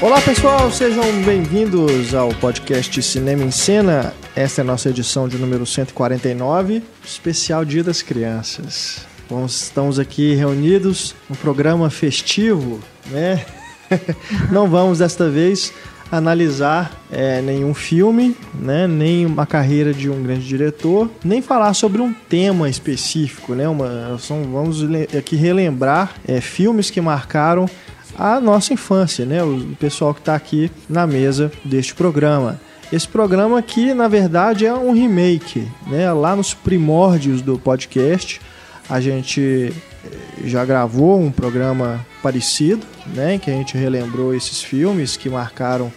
Olá pessoal, sejam bem-vindos ao podcast Cinema em Cena. Esta é a nossa edição de número 149, especial Dia das Crianças. Bom, estamos aqui reunidos no programa festivo, né? Não vamos desta vez analisar é, nenhum filme, né, nem uma carreira de um grande diretor, nem falar sobre um tema específico, né? Uma, são, vamos aqui relembrar é, filmes que marcaram a nossa infância, né? O pessoal que está aqui na mesa deste programa. Esse programa aqui, na verdade, é um remake, né? Lá nos primórdios do podcast, a gente eh, já gravou um programa parecido, né? Em que a gente relembrou esses filmes que marcaram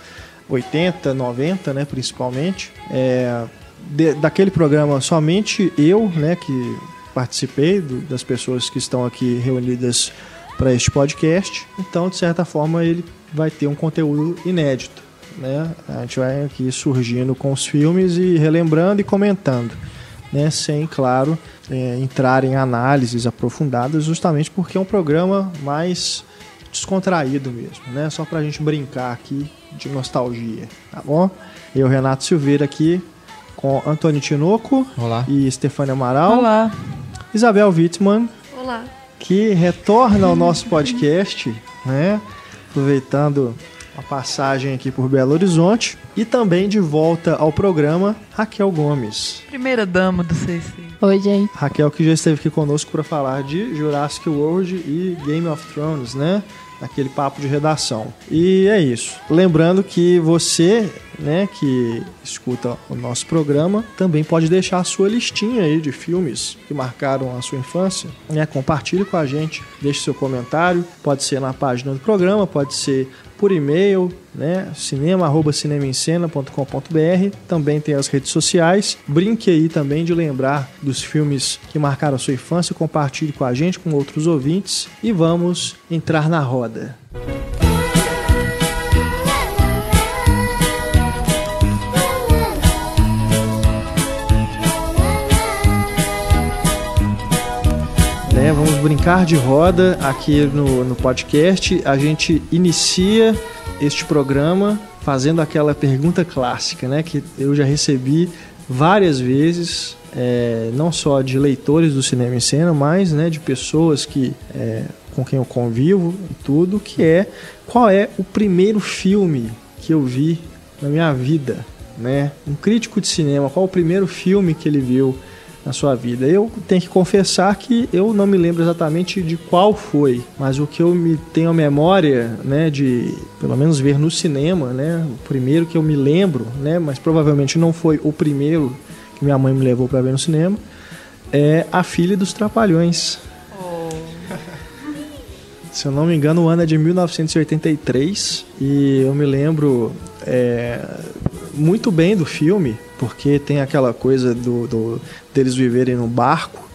80, 90, né? Principalmente. É, de, daquele programa, somente eu, né? Que participei do, das pessoas que estão aqui reunidas para este podcast. Então, de certa forma, ele vai ter um conteúdo inédito. Né? A gente vai aqui surgindo com os filmes e relembrando e comentando, né? sem, claro, é, entrar em análises aprofundadas, justamente porque é um programa mais descontraído mesmo, né? Só para a gente brincar aqui de nostalgia, tá bom? Eu, Renato Silveira, aqui com Antônio Tinoco Olá. e Stefania Amaral. Olá. Isabel Wittmann. Olá que retorna ao nosso podcast, né? Aproveitando a passagem aqui por Belo Horizonte e também de volta ao programa Raquel Gomes. Primeira dama do CC. Oi, gente. Raquel que já esteve aqui conosco para falar de Jurassic World e Game of Thrones, né? Naquele papo de redação. E é isso. Lembrando que você né, que escuta o nosso programa, também pode deixar a sua listinha aí de filmes que marcaram a sua infância, né? Compartilhe com a gente, deixe seu comentário, pode ser na página do programa, pode ser por e-mail, né? Também tem as redes sociais. Brinque aí também de lembrar dos filmes que marcaram a sua infância, compartilhe com a gente, com outros ouvintes e vamos entrar na roda. Né? Vamos brincar de roda aqui no, no podcast. A gente inicia este programa fazendo aquela pergunta clássica, né? Que eu já recebi várias vezes, é, não só de leitores do cinema em cena, mas né, de pessoas que é, com quem eu convivo e tudo, que é qual é o primeiro filme que eu vi na minha vida, né? Um crítico de cinema, qual o primeiro filme que ele viu? Na sua vida. Eu tenho que confessar que eu não me lembro exatamente de qual foi, mas o que eu me tenho a memória, né, de pelo menos ver no cinema, né, o primeiro que eu me lembro, né, mas provavelmente não foi o primeiro que minha mãe me levou para ver no cinema, é A Filha dos Trapalhões. Oh. Se eu não me engano, o ano é de 1983 e eu me lembro é, muito bem do filme, porque tem aquela coisa do, do deles viverem no barco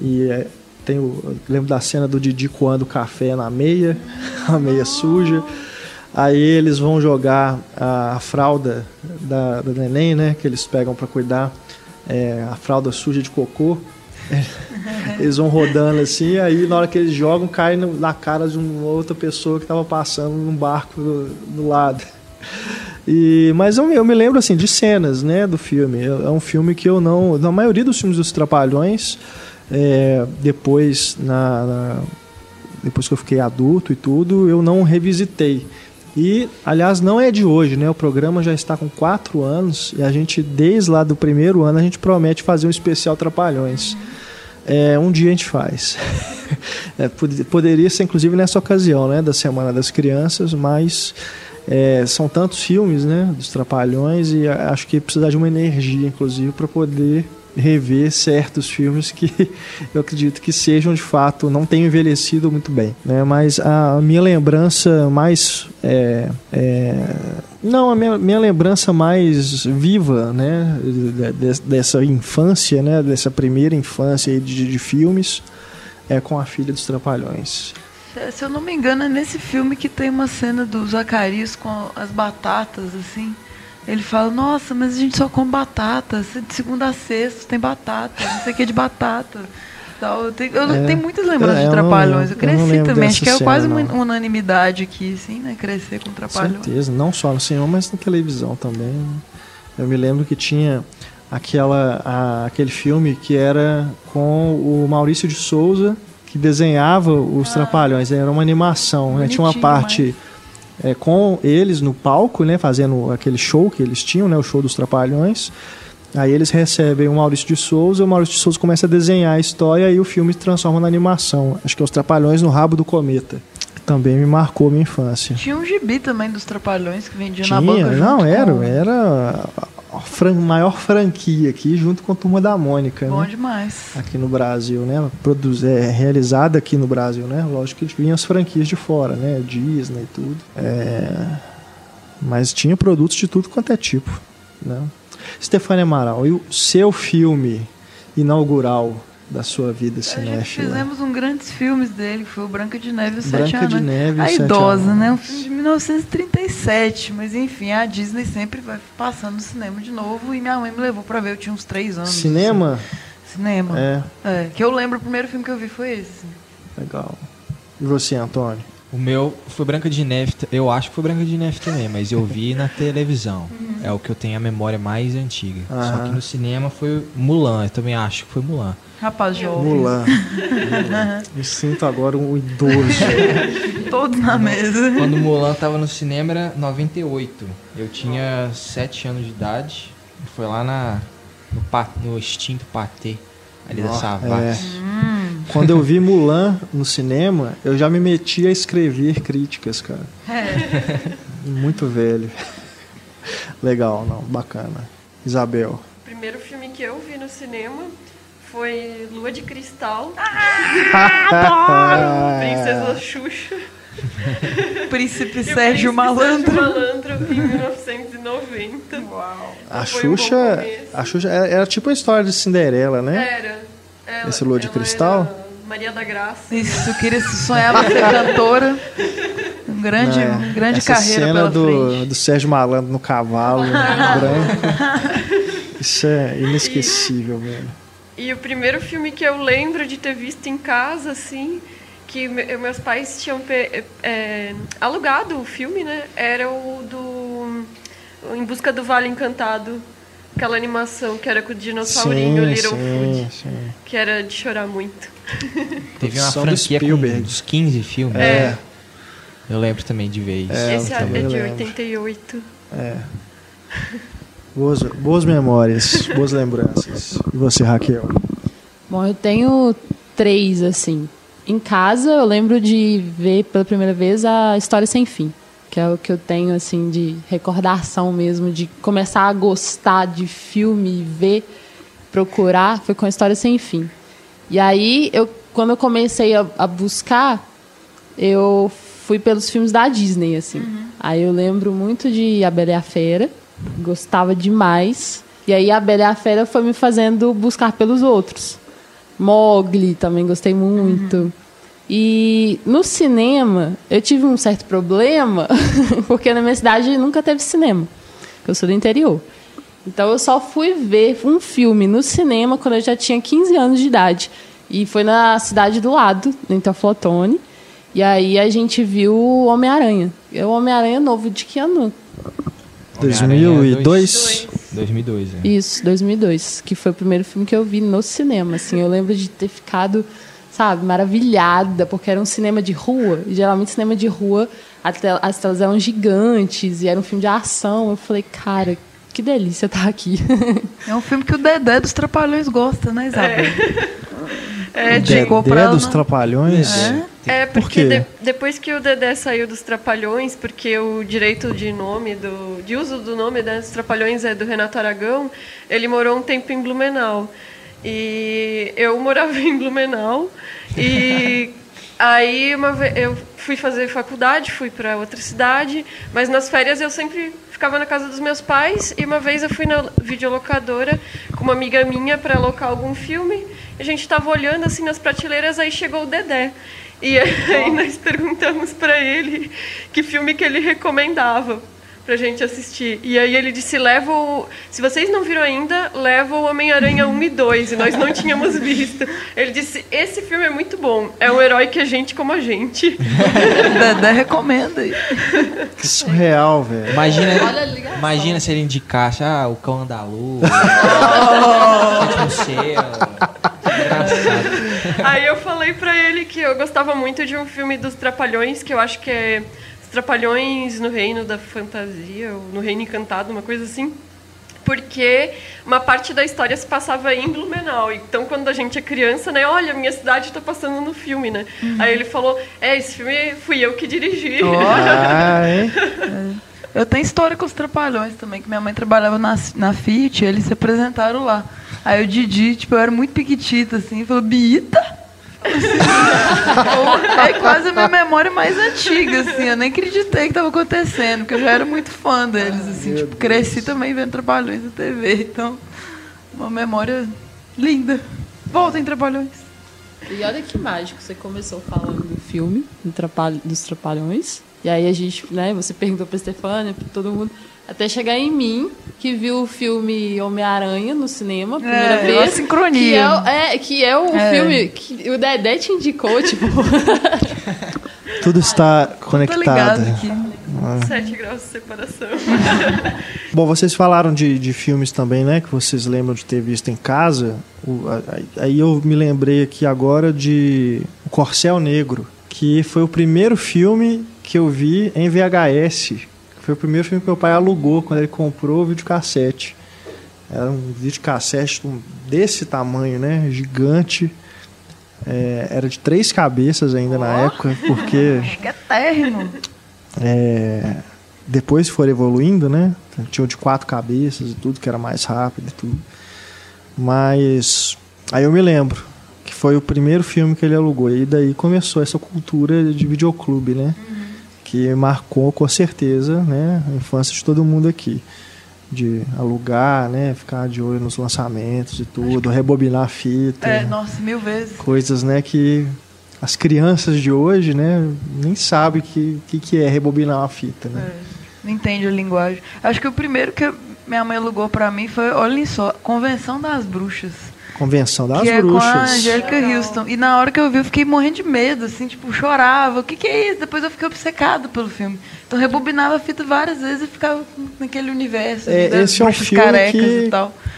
e é, tem o, lembro da cena do Didi coando café na meia, a meia suja. Aí eles vão jogar a, a fralda da, da neném, né? Que eles pegam para cuidar, é, a fralda suja de cocô. Eles vão rodando assim, aí na hora que eles jogam, cai na cara de uma outra pessoa que estava passando num barco do, do lado. E, mas eu, eu, me lembro assim de cenas, né, do filme. É, é um filme que eu não, na maioria dos filmes dos Trapalhões, é, depois na, na, depois que eu fiquei adulto e tudo, eu não revisitei. E, aliás, não é de hoje, né? O programa já está com quatro anos e a gente, desde lá do primeiro ano, a gente promete fazer um especial Trapalhões. É, um dia a gente faz. é, poderia ser, inclusive, nessa ocasião, né? Da Semana das Crianças, mas é, são tantos filmes, né, dos Trapalhões, e acho que precisa de uma energia, inclusive, para poder rever certos filmes que eu acredito que sejam de fato não tenham envelhecido muito bem, né? Mas a minha lembrança mais é, é, não a minha, minha, lembrança mais viva, né, dessa infância, né, dessa primeira infância de, de filmes é com a filha dos Trapalhões. Se eu não me engano, é nesse filme que tem uma cena do Zacarias com as batatas, assim. Ele fala, nossa, mas a gente só come batata. De segunda a sexta tem batata, não sei o que de batata. Eu tenho, eu é, tenho muitas lembranças é, de Trapalhões. Eu, cresci também. Acho que é quase uma unanimidade aqui, assim, né? Crescer com Trapalhões. Com certeza, não só no cinema, mas na televisão também. Eu me lembro que tinha aquela, a, aquele filme que era com o Maurício de Souza, que desenhava os ah, Trapalhões. Era uma animação, né? Tinha uma parte é, com eles no palco, né? Fazendo aquele show que eles tinham, né? O show dos Trapalhões. Aí eles recebem o Maurício de Souza, o Maurício de Souza começa a desenhar a história e o filme se transforma na animação. Que é Os Trapalhões no Rabo do Cometa. Também me marcou minha infância. Tinha um gibi também dos Trapalhões que vendia Tinha? na banca Não, era, com... era fran maior franquia aqui, junto com a Turma da Mônica. Bom né? demais. Aqui no Brasil, né? Produz, é, realizada aqui no Brasil, né? Lógico que vinham as franquias de fora, né? Disney e tudo. É... Mas tinha produtos de tudo quanto é tipo, né? Stefania Amaral, e o seu filme inaugural da sua vida cinéfila? Fizemos um grandes filmes dele, foi o Branca de Neve e os Branca Sete Anos. de Neve A Idosa, né? Um filme de 1937, mas enfim, a Disney sempre vai passando no cinema de novo e minha mãe me levou para ver, eu tinha uns três anos. Cinema? Assim. Cinema. É. é. Que eu lembro, o primeiro filme que eu vi foi esse. Legal. E você, Antônio? O meu foi Branca de Neve, eu acho que foi Branca de Neve também, mas eu vi na televisão. Uhum. É o que eu tenho a memória mais antiga. Só que no cinema foi Mulan, eu também acho que foi Mulan. Rapaz jovem. Mulan. Me sinto agora um idoso. Todos na mesa. Quando Mulan tava no cinema era 98. Eu tinha 7 anos de idade. Foi lá na, no, no extinto Patê, ali da Savassi. É. Hum. Quando eu vi Mulan no cinema, eu já me meti a escrever críticas, cara. É. Muito velho. Legal, não, bacana. Isabel. O primeiro filme que eu vi no cinema foi Lua de Cristal. Ah, Princesa Xuxa. Príncipe Sérgio Malandro. Sérgio Malandro em 1990. Uau. A Xuxa, um a Xuxa era, era, tipo a história de Cinderela, né? Era. Ela, Esse Lua de Cristal? Maria da Graça. Isso, eu queria sonhava ser cantora. Um grande, é, um grande essa carreira cena pela do, frente. do Sérgio Malandro no cavalo branco. Isso é inesquecível, e, velho. E o primeiro filme que eu lembro de ter visto em casa, assim, que meus pais tinham é, alugado o filme, né? Era o do Em Busca do Vale Encantado. Aquela animação que era com o dinossaurinho sim, Little sim, Food. Sim. Que era de chorar muito. Teve uma franquia com uns 15 filmes. É. Né? Eu lembro também de ver isso. É, Esse é de lembro. 88. É. Boas, boas memórias, boas lembranças. E você, Raquel? Bom, eu tenho três, assim. Em casa, eu lembro de ver pela primeira vez a História Sem Fim, que é o que eu tenho, assim, de recordação mesmo, de começar a gostar de filme, ver, procurar, foi com a História Sem Fim. E aí, eu, quando eu comecei a, a buscar, eu fui pelos filmes da Disney, assim. Uhum. Aí eu lembro muito de A Bela e a Fera, gostava demais. E aí a Bela e a Fera foi me fazendo buscar pelos outros. Mogli também gostei muito. Uhum. E no cinema, eu tive um certo problema, porque na minha cidade nunca teve cinema. Eu sou do interior. Então eu só fui ver um filme no cinema quando eu já tinha 15 anos de idade. E foi na cidade do lado, em Teoflotone. E aí a gente viu o Homem-Aranha. É o Homem-Aranha novo de que ano? 2002? 2002, é. Isso, 2002, que foi o primeiro filme que eu vi no cinema, assim, eu lembro de ter ficado, sabe, maravilhada, porque era um cinema de rua, e geralmente cinema de rua, as telas eram gigantes, e era um filme de ação, eu falei, cara, que delícia estar tá aqui. É um filme que o Dedé dos Trapalhões gosta, né, Isabel? É, é Dedé dos Trapalhões? É. É, porque Por de, depois que o Dedé saiu dos Trapalhões, porque o direito de nome, do, de uso do nome né, dos Trapalhões é do Renato Aragão, ele morou um tempo em Blumenau. E eu morava em Blumenau. E aí uma vez, eu fui fazer faculdade, fui para outra cidade, mas nas férias eu sempre ficava na casa dos meus pais. E uma vez eu fui na videolocadora com uma amiga minha para alocar algum filme. A gente estava olhando assim nas prateleiras, aí chegou o Dedé. E aí nós perguntamos para ele que filme que ele recomendava. Pra gente assistir. E aí ele disse: leva o. Se vocês não viram ainda, leva o Homem-Aranha 1 e 2. E nós não tínhamos visto. Ele disse: esse filme é muito bom. É um herói que a gente como a gente. Dedé recomenda. Que surreal, velho. Imagina, imagina se ele indicasse ah, o cão andaluz, o céu. Aí eu falei pra ele que eu gostava muito de um filme dos Trapalhões, que eu acho que é Trapalhões no Reino da Fantasia, ou no Reino Encantado, uma coisa assim. Porque uma parte da história se passava em Blumenau. Então, quando a gente é criança, né? Olha, minha cidade está passando no filme, né? Uhum. Aí ele falou: É, esse filme fui eu que dirigi. Oh. Ah, é? Eu tenho história com os Trapalhões também, que minha mãe trabalhava na, na Fiat, eles se apresentaram lá. Aí o Didi, tipo, eu era muito piquitita, assim, falou, Bita? é quase a minha memória mais antiga, assim. Eu nem acreditei que estava acontecendo, porque eu já era muito fã deles, assim. Tipo, cresci também vendo Trapalhões na TV. Então, uma memória linda. Voltem, Trapalhões. E olha que mágico, você começou falando do filme dos Trapalhões. E aí a gente, né, você perguntou pra Stefania, pra todo mundo. Até chegar em mim, que viu o filme Homem-Aranha no cinema, primeira é, vez. Uma sincronia. Que é, é, que é o é. filme que o Dedé te indicou, tipo. Tudo está conectado. Aqui. Ah. Sete graus de separação. Bom, vocês falaram de, de filmes também, né? Que vocês lembram de ter visto em casa. O, aí eu me lembrei aqui agora de O Corcel Negro, que foi o primeiro filme que eu vi em VHS foi o primeiro filme que meu pai alugou quando ele comprou o videocassete. Era um videocassete desse tamanho, né? Gigante. É, era de três cabeças ainda oh. na época, porque. Que é térrimo. É, depois for evoluindo, né? Tinha de quatro cabeças e tudo, que era mais rápido e tudo. Mas. Aí eu me lembro que foi o primeiro filme que ele alugou. E daí começou essa cultura de videoclube, né? Que marcou com certeza né, a infância de todo mundo aqui. De alugar, né? Ficar de olho nos lançamentos e tudo, rebobinar a fita. É, nossa, mil vezes. Coisas, né, que as crianças de hoje, né, nem sabem o que, que, que, é rebobinar uma fita, né? É, não entende a linguagem. Acho que o primeiro que minha mãe alugou para mim foi, olhem só, Convenção das Bruxas. Convenção das que Bruxas. É com a Angélica Houston. E na hora que eu vi, eu fiquei morrendo de medo, assim, tipo, chorava. O que, que é isso? Depois eu fiquei obcecado pelo filme. Então rebobinava a fita várias vezes e ficava naquele universo. É, esse é um filme que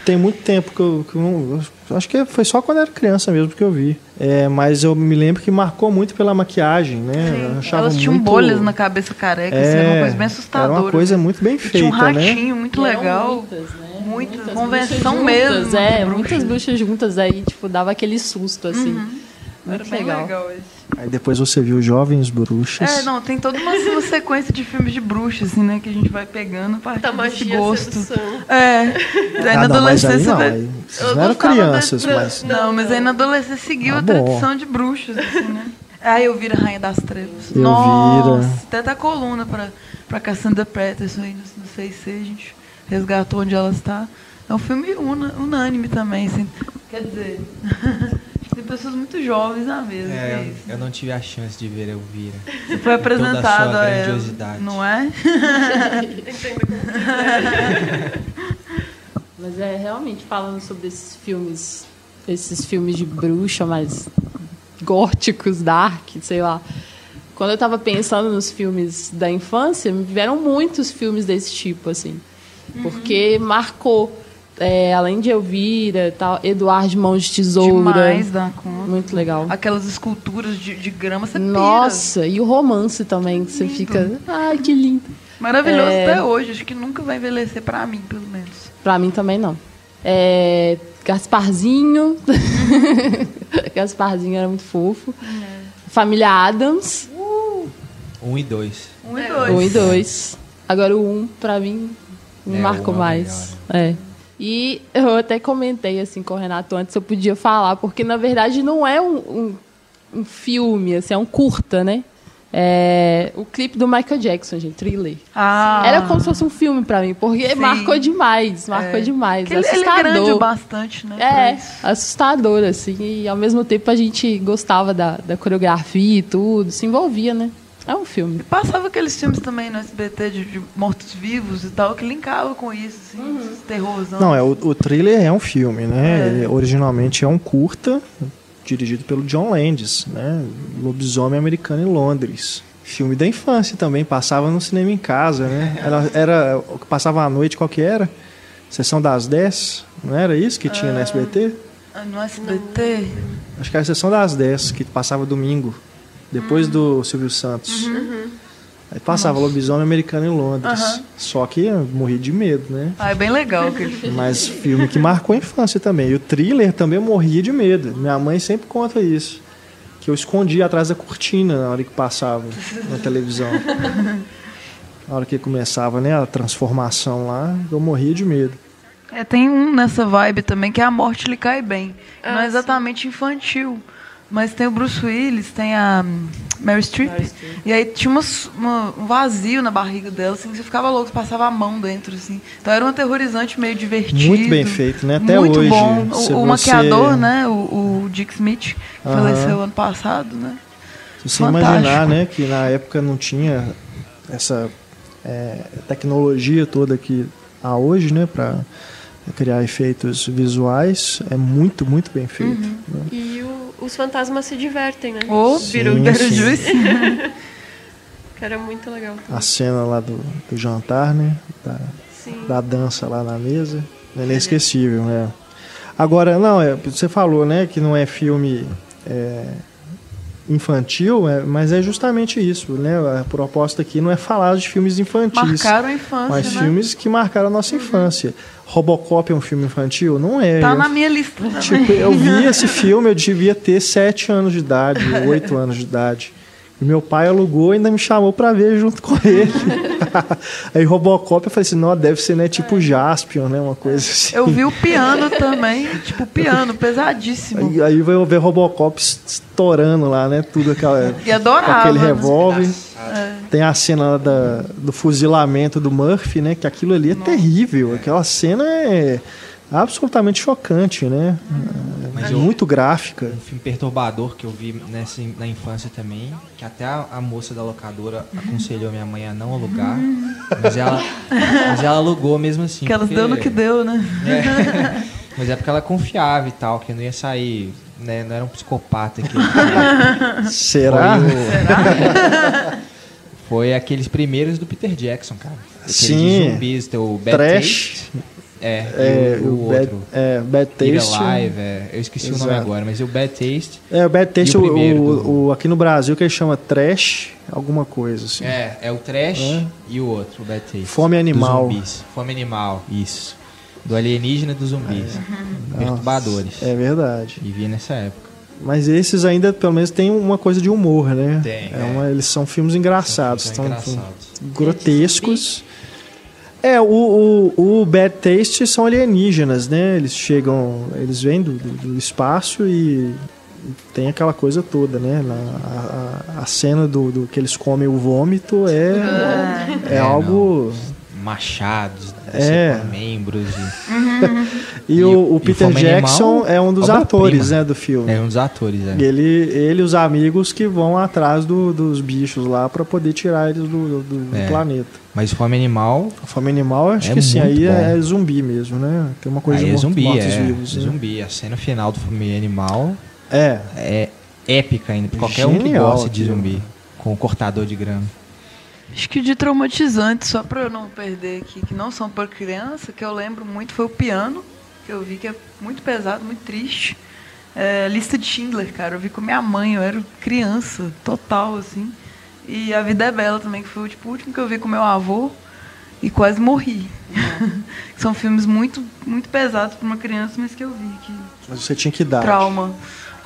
tem muito tempo que eu, que eu não. Acho que foi só quando eu era criança mesmo que eu vi. É, mas eu me lembro que marcou muito pela maquiagem, né? Elas tinham muito... bolhas na cabeça careca, é, assim, era uma é, coisa bem assustadora. Era uma coisa muito bem feita, tinha um né? ratinho né? muito legal. Muitas, né? Muitas, muitas convenção mesmo. É, muitas bruxas juntas aí, tipo, dava aquele susto, assim. Uhum. Muito Era legal. legal Aí depois você viu Jovens Bruxas. É, não, tem toda uma, uma sequência de filmes de bruxas, assim, né? Que a gente vai pegando a partir da desse gosto. Sedução. É. Aí ah, na adolescência. Não, aí não, não eram crianças, da, mas. Não, mas aí na adolescência seguiu ah, a tradição de bruxas, assim, né? Aí eu vira Rainha das Trevas. Eu Nossa, vira. até tá coluna pra, pra Cassandra Peterson aí no, no CIC, a gente resgatou onde ela está. É um filme una, unânime também, assim. Quer dizer. Tem pessoas muito jovens na mesa. É, eu, eu, não tive a chance de ver Elvira. Foi apresentado a ela, não é? Mas é realmente falando sobre esses filmes, esses filmes de bruxa mais góticos, dark, sei lá. Quando eu estava pensando nos filmes da infância, me vieram muitos filmes desse tipo, assim. Porque uhum. marcou é, além de Elvira, tal, Eduardo de Mãos de Tesoura. Demais da conta. Muito legal. Aquelas esculturas de, de grama, você Nossa, pira. e o romance também, que você fica. Ai, que lindo. Maravilhoso é... até hoje. Acho que nunca vai envelhecer pra mim, pelo menos. Pra mim também não. É... Gasparzinho. Gasparzinho era muito fofo. É. Família Adams. Uh. Um e dois. Um e dois. Um e dois. Agora o um, pra mim, me é, marcou mais. É. E eu até comentei assim com o Renato antes se eu podia falar, porque na verdade não é um, um, um filme, assim, é um curta, né? É, o clipe do Michael Jackson, gente, thriller. Ah. Era como se fosse um filme para mim, porque Sim. marcou demais, marcou é. demais. Ele, assustador. Ele é grande bastante, né? É, assustador, assim, e ao mesmo tempo a gente gostava da, da coreografia e tudo, se envolvia, né? É um filme. E passava aqueles filmes também no SBT de, de mortos-vivos e tal, que linkava com isso, assim, uhum. terrorzão. Não, é, o, o thriller é um filme, né? É. Ele originalmente é um curta, dirigido pelo John Landis, né? Lobisomem Americano em Londres. Filme da infância também, passava no cinema em casa, né? Era, era passava à noite, qual que era? Sessão das 10, não era isso que tinha no SBT? Ah, no SBT? Acho que era a sessão das 10, que passava domingo, depois uhum. do Silvio Santos. Uhum. Aí passava Nossa. lobisomem americano em Londres. Uhum. Só que eu morri de medo, né? Ah, é bem legal aquele filme. Mas filme que marcou a infância também. E o thriller também eu morria de medo. Minha mãe sempre conta isso. Que eu escondia atrás da cortina na hora que passava na televisão. na hora que começava né, a transformação lá, eu morria de medo. É, tem um nessa vibe também que é A Morte Lhe Cai Bem. Ah, não é exatamente sim. infantil. Mas tem o Bruce Willis, tem a hum, Mary Streep. Mary Streep. E aí tinha uma, uma, um vazio na barriga dela, assim, você ficava louco, passava a mão dentro, assim. Então era um aterrorizante meio divertido. Muito bem feito, né? Até muito hoje. bom. O, o você... maquiador, né? O, o Dick Smith, que uhum. faleceu ano passado, né? Se você Fantástico. imaginar, né, que na época não tinha essa é, tecnologia toda que há hoje, né, para criar efeitos visuais, é muito, muito bem feito. Uhum. Né? E o, os fantasmas se divertem, né? Oh, virou juice. que era muito legal. A cena lá do, do jantar, né? Da, da, dança lá na mesa. É inesquecível, né? Agora, não, é, você falou, né, que não é filme é, infantil, é, mas é justamente isso, né? A proposta aqui não é falar de filmes infantis. Marcaram a infância, Mas né? filmes que marcaram a nossa uhum. infância. Robocop é um filme infantil? Não é. Tá eu, na minha lista tipo, Eu vi esse filme, eu devia ter sete anos de idade, oito anos de idade. E meu pai alugou e ainda me chamou para ver junto com ele. aí Robocop, eu falei assim, não, deve ser, né, tipo é. Jaspion, né, uma coisa assim. Eu vi o piano também, tipo piano, pesadíssimo. Aí, aí vai ver Robocop estourando lá, né, tudo aquela... E adorava. Aquele revólver. É. Tem a cena da, do fuzilamento do Murphy, né, que aquilo ali é Nossa. terrível. Aquela cena é absolutamente chocante, né? Mas é eu, muito gráfica. Um filme perturbador que eu vi nessa, na infância também, que até a, a moça da locadora aconselhou minha mãe a não alugar, mas ela, mas ela alugou mesmo assim. Que ela deu no que deu, né? É, mas é porque ela confiava e tal, que não ia sair, né? Não era um psicopata que. Será? Foi, o... Será? Foi aqueles primeiros do Peter Jackson, cara. Aqueles Sim. zumbis, o Bad Trash. Taste. É, é o, o, bad, outro. É, Bad Taste. Alive, é, eu esqueci Exato. o nome agora, mas o Bad Taste. É, o Bad Taste, o, o, o, aqui no Brasil que ele chama Trash, alguma coisa assim. É, é o Trash é. e o outro, o Bad Taste. Fome Animal. zumbis. Fome Animal, isso. Do alienígena dos zumbis. É. Perturbadores. É verdade. E vi nessa época. Mas esses ainda, pelo menos, tem uma coisa de humor, né? Tem. É, é. Uma, eles são filmes engraçados. São, engraçados. grotescos. É, o, o, o, Bad Taste são alienígenas, né? Eles chegam, eles vêm do, do espaço e tem aquela coisa toda, né? Na, a, a cena do, do, que eles comem o vômito é, é, é algo. Não machados, é. membros. E, e, o, o Peter Jackson é um dos atores né, do filme. É um dos atores, é. Ele, ele e os amigos que vão atrás do, dos bichos lá para poder tirar eles do, do, é. planeta. Mas Fome Animal. Fome Animal, acho é que sim, aí é, é, zumbi mesmo, né? Tem uma coisa aí de é zumbi, mortos é, vivos. É né? zumbi. A cena final do Fome Animal é, é épica ainda. Qualquer Genial, um que gosta de zumbi. Com o cortador de grama. Acho que de traumatizante, só para eu não perder aqui, que não são para criança, que eu lembro muito foi o piano, que eu vi que é muito pesado, muito triste. É, lista de Schindler, cara, eu vi com minha mãe, eu era criança, total, assim. E A Vida é Bela também, que foi tipo, o último que eu vi com meu avô e quase morri. São filmes muito, muito pesados para uma criança, mas que eu vi que. Mas você tinha que dar. Trauma.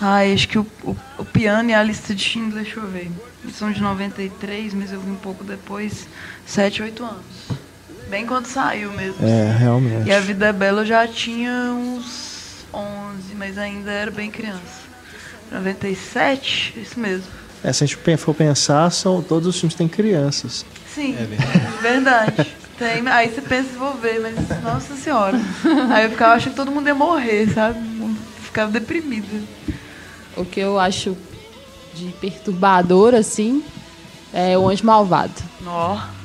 Ah, acho que o, o, o, piano e a lista de Schindler, deixa eu ver. São de 93, mas eu vi um pouco depois, 7, 8 anos. Bem quando saiu mesmo. É, realmente. E a Vida é Bela eu já tinha uns 11, mas ainda era bem criança. 97, isso mesmo. É, se a gente for pensar, são, todos os filmes têm crianças. Sim, é verdade. verdade. Tem, aí você pensa, vou ver, mas nossa senhora. Aí eu ficava achando que todo mundo ia morrer, sabe? Ficava deprimida. O que eu acho de perturbador, assim, É O Anjo Malvado. Ó.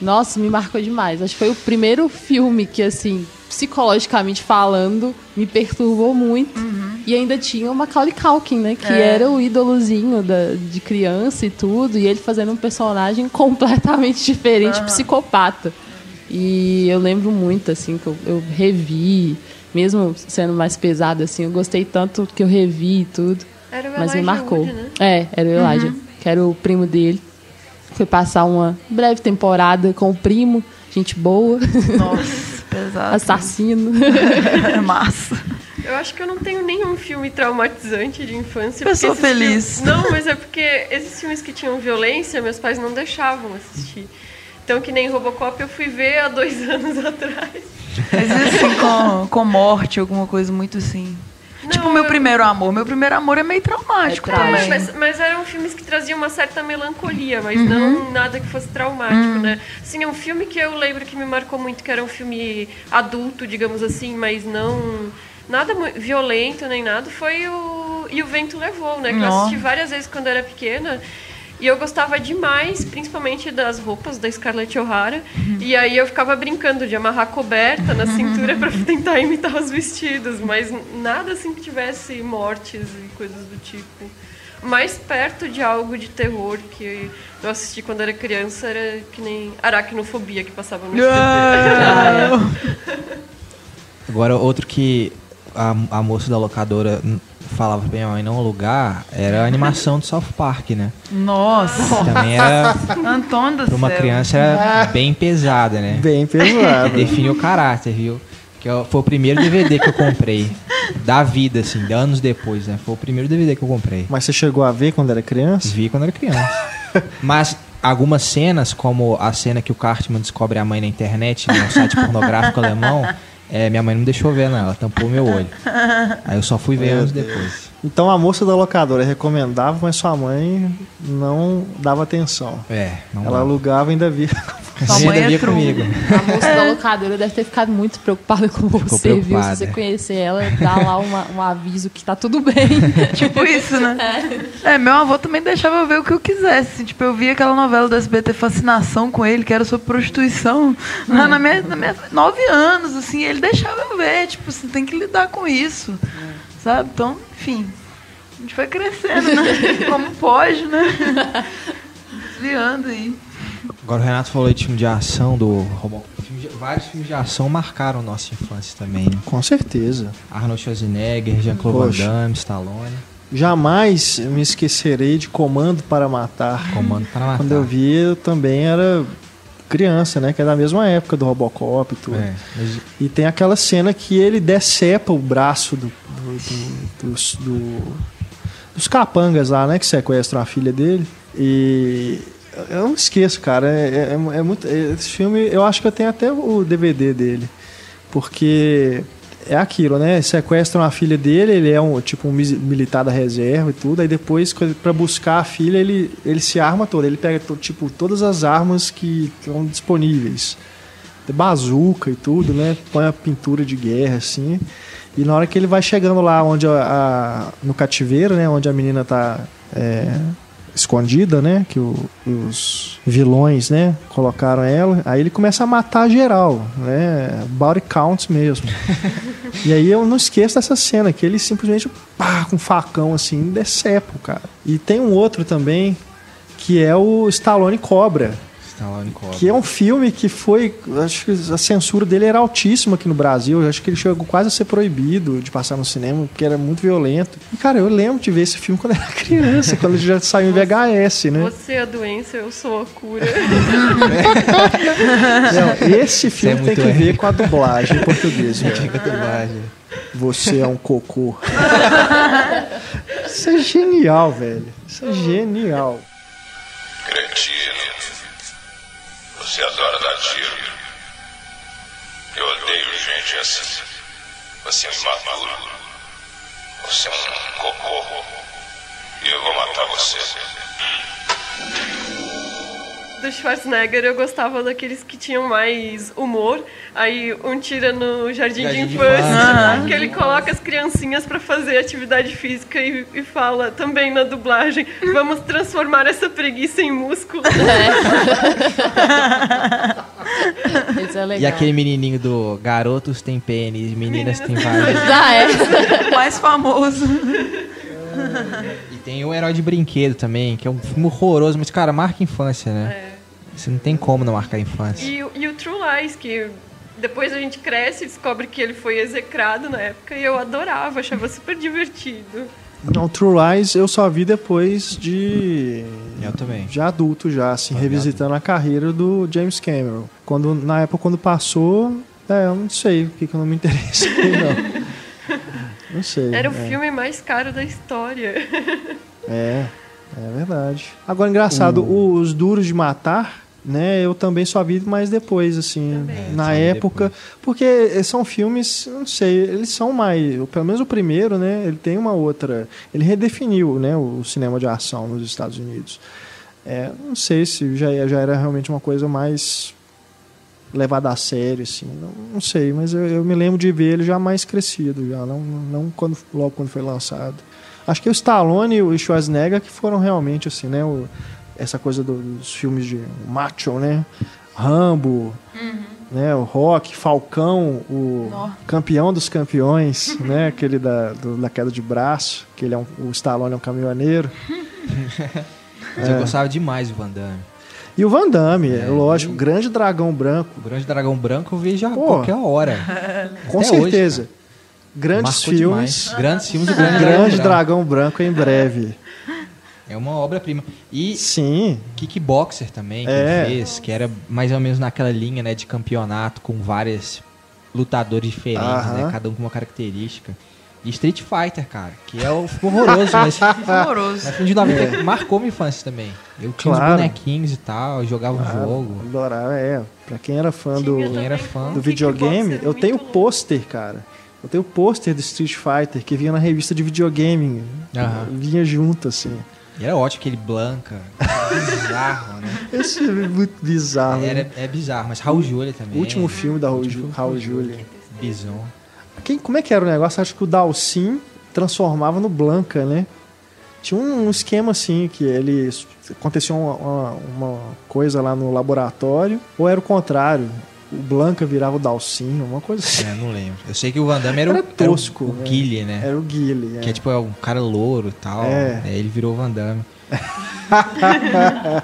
Nossa, me marcou demais. Acho que foi o primeiro filme que, assim, psicologicamente falando, me perturbou muito. E ainda tinha o Macaulay Culkin, né? Que É. era o ídolozinho da, de criança e tudo. E ele fazendo um personagem completamente diferente, psicopata. E eu lembro muito, assim, que eu, eu revi. Mesmo sendo mais pesado, assim, eu gostei tanto que eu revi e tudo. Era o Mas me Elijah marcou. Wood, né? É, era o Elijah, que era o primo dele. Foi passar uma breve temporada com o primo, gente boa, Nossa, pesado. assassino. É massa. Eu acho que eu não tenho nenhum filme traumatizante de infância. Pessoa feliz. filmes- Não, mas é porque esses filmes que tinham violência, meus pais não deixavam assistir. Então, que nem Robocop, eu fui ver há dois anos atrás. Mas assim, com, com morte, alguma coisa muito assim. Não, tipo, meu eu- primeiro amor. Meu primeiro amor é meio traumático É também. Mas, mas eram filmes que traziam uma certa melancolia, mas não nada que fosse traumático, né? Sim, é um filme que eu lembro que me marcou muito, que era um filme adulto, digamos assim, mas não nada violento nem nada. Foi o E o Vento Levou, né? Que eu assisti várias vezes quando era pequena. E eu gostava demais, principalmente das roupas da Scarlett O'Hara. E aí eu ficava brincando de amarrar coberta na cintura para tentar imitar os vestidos, mas nada assim que tivesse mortes e coisas do tipo. Mais perto de algo de terror que eu assisti quando era criança era que nem aracnofobia que passava no SBT. Agora, outro que a, a moça da locadora falava pra minha mãe não alugar era a animação do South Park, né? Nossa, Também era, Antônio do pra uma céu. criança, era bem pesada, né? Bem pesado. Definiu o caráter, viu? Que eu- foi o primeiro DVD que eu comprei. Da vida, assim, de anos depois, né? Foi o primeiro DVD que eu comprei. Mas você chegou a ver quando era criança? Vi quando era criança. Mas algumas cenas, como a cena que o Cartman descobre a mãe na internet, num site pornográfico alemão, é, minha mãe não deixou ver, não. Ela tampou meu olho. Aí eu só fui ver anos depois. Então a moça da locadora recomendava, mas sua mãe não dava atenção. É, não Ela dá. alugava e ainda via. Sua Ainda mãe é via comigo. A moça da locadora deve ter ficado muito preocupada com você, viu? preocupada. Se você conhecer ela, dá lá uma- um aviso que tá tudo bem. Tipo isso, né? É, meu avô também deixava eu ver o que eu quisesse. assim, Tipo, eu via aquela novela do SBT Fascinação com ele, que era sobre prostituição. Lá na minha, na minha nove anos, assim, ele deixava eu ver. Tipo, você tem que lidar com isso. Sabe? Então, enfim. A gente foi crescendo, né? Como pode, né? Desviando aí. Agora o Renato falou de filme de ação do Robocop. Vários filmes de ação marcaram nossa infância também. né? Com certeza. Arnold Schwarzenegger, Jean-Claude Van. Damme, Stallone. Jamais me esquecerei de Comando para Matar. Comando para Matar. Quando eu vi, eu também era criança, né? Que é da mesma época do Robocop e tudo. É, mas E tem aquela cena que ele decepa o braço do, do- do- dos, do- dos capangas lá, né? Que sequestram a filha dele. E eu não esqueço, cara. É, é- é muito, esse filme, eu acho que eu tenho até o DVD dele. Porque é aquilo, né? Sequestram a filha dele, ele é um tipo um militar da reserva e tudo. Aí depois, para buscar a filha, ele, ele se arma todo. Ele pega tipo todas as armas que estão disponíveis bazuca e tudo, né? Põe a pintura de guerra assim. E na hora que ele vai chegando lá onde a, a- no cativeiro, né, onde a menina tá é, escondida, né, que o- os vilões, né, colocaram ela, aí ele começa a matar geral, né? Body counts mesmo. e aí eu não esqueço dessa cena que ele simplesmente pá, com um facão assim, decepa o cara. E tem um outro também que é o Stallone Cobra. Cobra. Que é um filme que foi. Acho que a censura dele era altíssima aqui no Brasil. Eu acho que ele chegou quase a ser proibido de passar no cinema, porque era muito violento. E, cara, eu lembro de ver esse filme quando era criança, quando ele já saiu em VHS, né? Você é a doença, eu sou a cura. Não, esse filme é tem que ver épico. com a dublagem em português. gente. Fica dublagem. Você é um cocô. Isso é genial, velho. Isso é genial. Cretino. Você adora dar tiro. Eu odeio gente assim. Você é um imaturo. Você é um cocô. E eu vou matar você. Do Schwarzenegger, eu gostava daqueles que tinham mais humor. Aí um tira no Jardim, Jardim de de Infância, Infância. que ele coloca as criancinhas pra fazer atividade física e, e fala também na dublagem: vamos transformar essa preguiça em músculo. É legal. E aquele menininho do Garotos tem pênis, meninas tem vários. Ah, é. mais famoso. E tem o Herói de Brinquedo também, que é um filme horroroso, mas, cara, marca infância, né? É. Você não tem como não marcar a infância. E, o- e o True Lies, que depois a gente cresce e descobre que ele foi execrado na época e eu adorava, achava super divertido. Não, True Lies eu só vi depois de. Eu também. Já adulto, já, assim, vi revisitando a carreira do James Cameron. Quando, na época, quando passou, é, eu não sei o que, que eu não me interessei, não. Não sei. Era o é, filme mais caro da história. É, é verdade. Agora, engraçado, os Duros de Matar, né, eu também só vi mais depois, assim, Também. na É, vi época. Porque são filmes, não sei, eles são mais. Pelo menos o primeiro, né, ele tem uma outra. Ele redefiniu, né, o cinema de ação nos Estados Unidos. É, não sei se já, já era realmente uma coisa mais levada a sério, assim, não, não sei, mas eu, eu me lembro de ver ele já mais crescido, já não, não quando, logo quando foi lançado. Acho que o Stallone e o Schwarzenegger que foram realmente assim, né, o- essa coisa do- dos filmes de macho, né, Rambo, né, o Rock, Falcão, o Nó. campeão dos campeões, né, aquele da, do- da queda de braço, que ele é um, o Stallone é um caminhoneiro. Mas eu gostava demais do Van Damme. E o Van Damme, é, É, lógico, e- grande dragão branco, O Grande Dragão Branco eu vejo a Pô. qualquer hora. com Até hoje, certeza. cara. Grandes Marcou filmes. demais. Grandes filmes do Grande, Grande. Dragão Branco em breve. É uma obra-prima. E Sim. Kickboxer também, que É. ele fez, que era mais ou menos naquela linha né, de campeonato com vários lutadores diferentes, Aham. né, cada um com uma característica. E Street Fighter, cara, que é o horroroso, mas Horroroso. mas filme de 90 marcou minha infância também. Eu tinha Claro. os bonequinhos e tal, eu jogava o jogo. Adorava, é. Pra quem era fã do, Quem era fã um do videogame, eu tenho pôster, cara. Eu tenho pôster do Street Fighter que vinha na revista de videogame. Aham. Vinha junto, assim. E era ótimo aquele Blanca. bizarro, né? Esse é muito bizarro. né? Era, é bizarro, mas Raul Júlia também. O último filme da Raul, Ju- filme Raul Julia. Bison. Quem, como é que era o negócio? Acho que o Dalcin transformava no Blanca, né? Tinha um, um esquema assim, que ele acontecia uma, uma, uma coisa lá no laboratório, ou era o contrário, o Blanca virava o Dalcin, uma coisa assim. É, não lembro. Eu sei que o Van Damme era, Era o, era o- tosco, o, né? Guile, né? Era o Guile. Que é tipo é um cara louro e tal. É. Aí ele virou o Van Damme.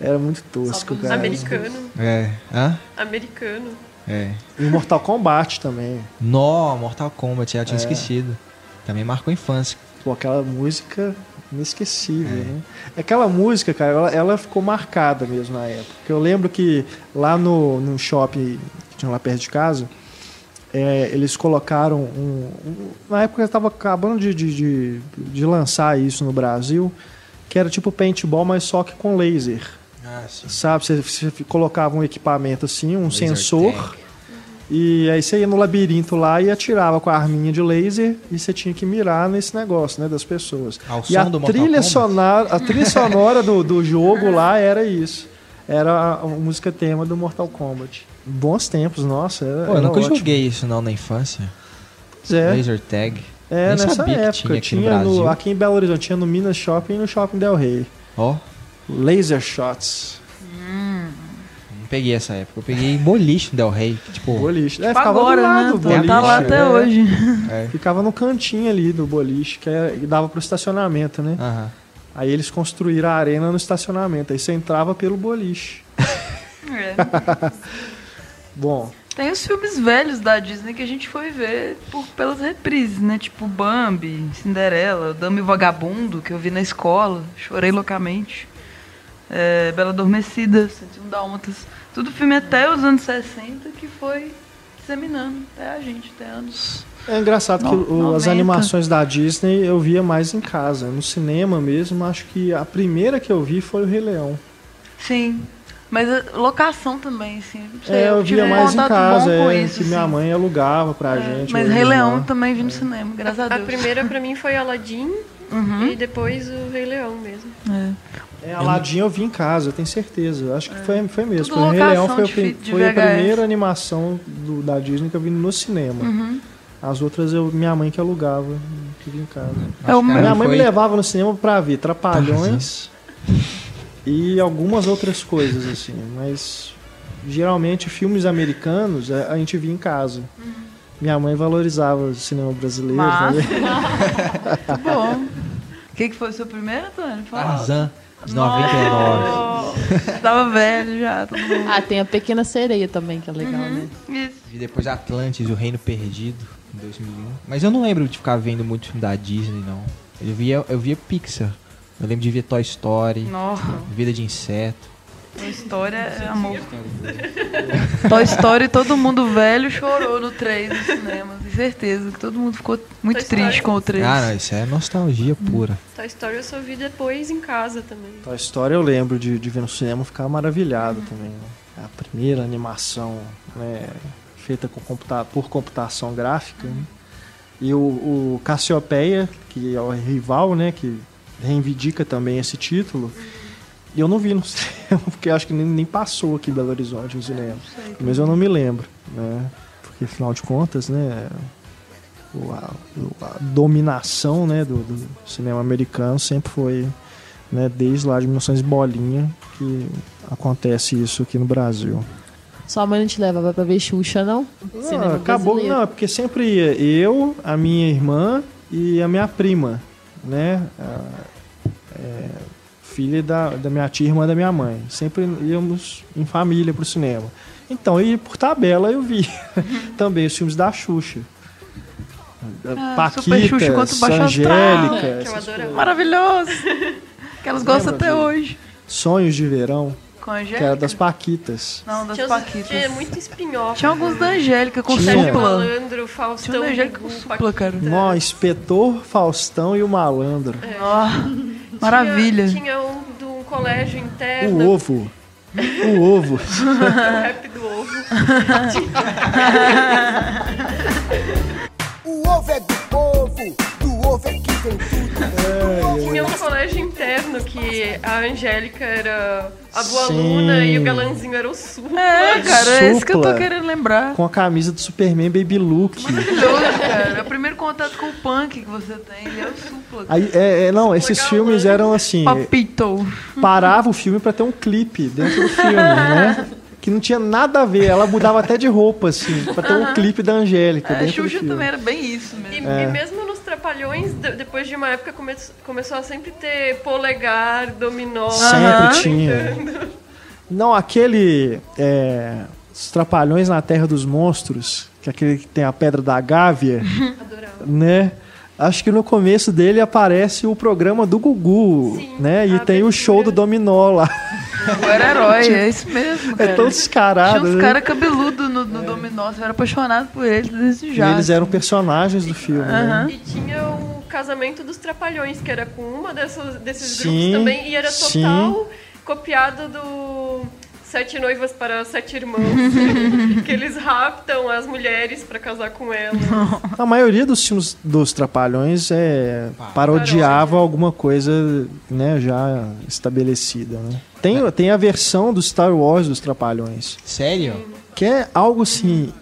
Era muito tosco, cara. Americano. É. Hã? Americano. É. E o Mortal Kombat também. Nó, Mortal Kombat, eu tinha É. esquecido. Também marcou a infância. Pô, aquela música inesquecível, né? Aquela música, cara, ela, ela ficou marcada mesmo na época. Eu lembro que lá no, no shopping que tinha lá perto de casa, é, eles colocaram um, um- Na época estava acabando de, de, de, de lançar isso no Brasil, que era tipo paintball, mas só que com laser. Ah, sim. Sabe? Você, você colocava um equipamento assim, um Laser sensor. tag. E aí você ia no labirinto lá e atirava com a arminha de laser e você tinha que mirar nesse negócio, né, das pessoas. Ao e som a trilha sonora, a trilha sonora do, do jogo lá era isso. Era a, música tema do Mortal Kombat. Bons tempos, nossa. Era, Pô, eu nunca ótimo. joguei isso não na infância. Pois é, Laser tag. é Nem nessa época. tinha aqui no Tinha no, Brasil. aqui em Belo Horizonte, tinha no Minas Shopping e no Shopping Del Rey. Ó, Laser Shots. Peguei essa época. Eu peguei boliche no Del Rey. Tipo, Boliche. É, Tipo ficava agora, do lado né? do Tá- boliche. Tá lá até é. hoje. é. Ficava no cantinho ali do boliche, que é, dava pro estacionamento, né? Aham. Aí eles construíram a arena no estacionamento. Aí você entrava pelo boliche. É. Bom, Tem os filmes velhos da Disney que a gente foi ver por, pelas reprises, né? Tipo Bambi, Cinderela, Dama e Vagabundo, que eu vi na escola. Chorei loucamente. É, Bela Adormecida, 101 Dálmatas. Tudo filme até os anos 60 que foi disseminando até a gente, até anos. é engraçado que No- o- as 90. animações da Disney eu via mais em casa. No cinema mesmo, acho que a primeira que eu vi foi o Rei Leão. Sim. Mas a locação também, assim. É, eu tive via mais em contato casa, é, isso, que minha assim. mãe alugava pra É, gente. Mas Rei Leão também vi no cinema, graças a A Deus. primeira pra mim foi Aladdin Uhum. e depois o Rei Leão mesmo. É. É, Aladdin eu vi em casa, eu tenho certeza. Eu acho que foi, foi mesmo. Tudo o Rei Leão foi, o de foi a primeira animação do- da Disney que eu vi no cinema. Uhum. As outras eu, minha mãe que alugava, que vi em casa. É o minha mãe foi- me levava no cinema pra ver Trapalhões e algumas outras coisas, assim. Mas geralmente filmes americanos a, a gente via em casa. Minha mãe valorizava o cinema brasileiro. Né? Bom. O que, que foi o seu primeiro, Antônio? Fala. Tarzan, de 99. Nossa, Tava velho já, todo mundo. Ah, tem a Pequena Sereia também, que é legal, Uhum. né? Isso. E depois Atlantis, O Reino Perdido, em 2001. Mas eu não lembro de ficar vendo muito filme da Disney, não. Eu via, eu via Pixar. Eu lembro de ver Toy Story, Nossa, Vida de Inseto. Toy Story é amor. Toy Story, todo mundo velho chorou no 3 no cinema. Tenho certeza que todo mundo ficou muito Toy Story. triste com o 3. Ah, não, isso é nostalgia pura. Toy Story eu só vi depois em casa também. A história eu lembro de, de ver no cinema e ficar maravilhado também. né? A primeira animação né, feita com computa por computação gráfica. né? E o, o Cassiopeia, que é o rival, né, que reivindica também esse título. E eu não vi no cinema, porque acho que nem, nem passou aqui em Belo Horizonte no cinema. Mas eu não me lembro, né? Porque afinal de contas, né? A, a dominação né, do, do cinema americano sempre foi né, desde lá de 1900 bolinha que acontece isso aqui no Brasil. Sua mãe não te levava pra ver Xuxa, não? Não, acabou, brasileiro. não, é porque sempre ia eu, a minha irmã e a minha prima, né? A- é, filha da, da minha tia, irmã da minha mãe. Sempre íamos em família pro cinema. Então, e por tabela eu vi também os filmes da Xuxa. Ah, Paquita. Angélica, coisas. Maravilhoso. Que elas gostam até de- hoje. Sonhos de Verão, Com a Angélica? que era das Paquitas. Não, das Tinha, Paquitas. tinha muito spin-off. Tinha alguns da Angélica com Tinha. Sérgio. Malandro, Tinha Faustão, um da Angélica com supla, cara. Nó, Inspetor, Faustão e o Malandro. Ó, maravilha. Tinha, tinha um de um colégio interno, O ovo. O ovo. o rap do ovo. O ovo é do povo, ovo é que vem tudo. Tinha um colégio interno que a Angélica era a boa Sim. aluna e o galanzinho era o Supla. É, cara, é isso que eu tô Supla. querendo lembrar. Com a camisa do Superman Baby Look. Maravilhoso, cara. É o primeiro contato com o punk que você tem. Ele é o supla. Aí, é, é, não, esses Legal, filmes eram assim. Papito. Parava o filme pra ter um clipe dentro do filme, né? Que não tinha nada a ver. Ela mudava até de roupa, assim, pra ter um clipe da Angélica A dentro do Xuxa filme. também era bem isso E, mesmo. É. e mesmo nos Trapalhões, de- depois de uma época, come- começou a sempre ter polegar, dominó. Sempre Aham. tinha. Não, aquele. É, Os Trapalhões na Terra dos Monstros, que é aquele que tem a Pedra da Gávea, Adorava. né? Acho que no começo dele aparece o programa do Gugu, Sim, né? E a tem o show do Dominó lá. Eu era herói, é isso mesmo, É cara. tão Tinha descarado, uns né? caras cabeludos no, no dominó, você era apaixonado por eles desde E já. eles eram personagens do filme, né? E tinha o casamento dos Trapalhões, que era com uma dessas, desses Sim, grupos também, e era sim. total copiado do Sete Noivas para Sete Irmãos, que eles raptam as mulheres para casar com elas. A maioria dos filmes dos Trapalhões é parodiava alguma coisa, né, já estabelecida, né? Tem, tem a versão do Star Wars dos Trapalhões, Sério? que é algo assim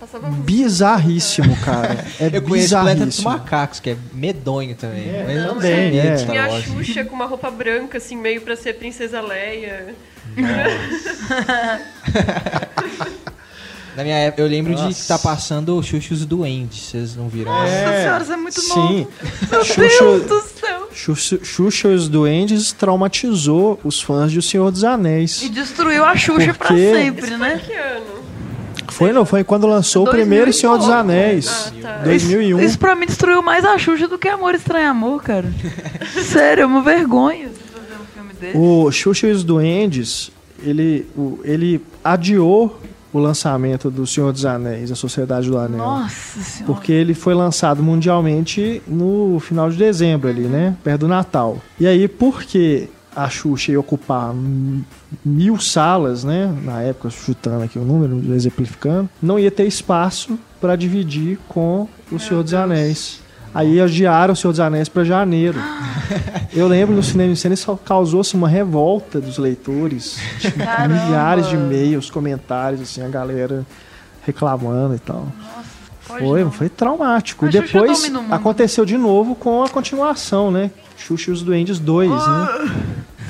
bizarríssimo, cara. É Eu conheço Planeta dos bizarríssimo. Macacos, que é medonho também. mas eu não também, é. Tinha a. Xuxa com uma roupa branca, assim, meio pra ser Princesa Leia. Na minha época, eu lembro de Nossa. estar passando o Xuxa e os Duendes. Vocês não viram? Nossa É, senhora, você é muito Sim. novo. Meu Xuxa- Deus do céu. Xuxa, Xuxa os Duendes traumatizou os fãs de O Senhor dos Anéis. E destruiu a Xuxa pra Porque- sempre, né? Que ano? Foi, não, foi quando lançou o 2000 primeiro Senhor dos. Anéis. Ah, tá. 2001. Isso, isso pra mim destruiu mais a Xuxa do que Amor Estranho Amor, cara. Sério, é uma vergonha O Xuxa e os Duendes, ele, o- ele adiou o lançamento do Senhor dos Anéis, a Sociedade do Anel. Nossa senhora. Porque ele foi lançado mundialmente no final de dezembro ali, né? Perto do Natal. E aí, porque a Xuxa ia ocupar mil salas, né? Na época, chutando aqui o número, exemplificando, não ia ter espaço para dividir com o Senhor dos Anéis. Aí adiaram o Senhor dos Anéis para janeiro. Eu lembro no cinema em cena isso causou-se uma revolta dos leitores. Milhares de e-mails, comentários, assim, a galera reclamando e tal. Pode Foi, não. foi traumático. Mas Xuxa Depois aconteceu de novo com a continuação, né? Xuxa e os Duendes 2, né?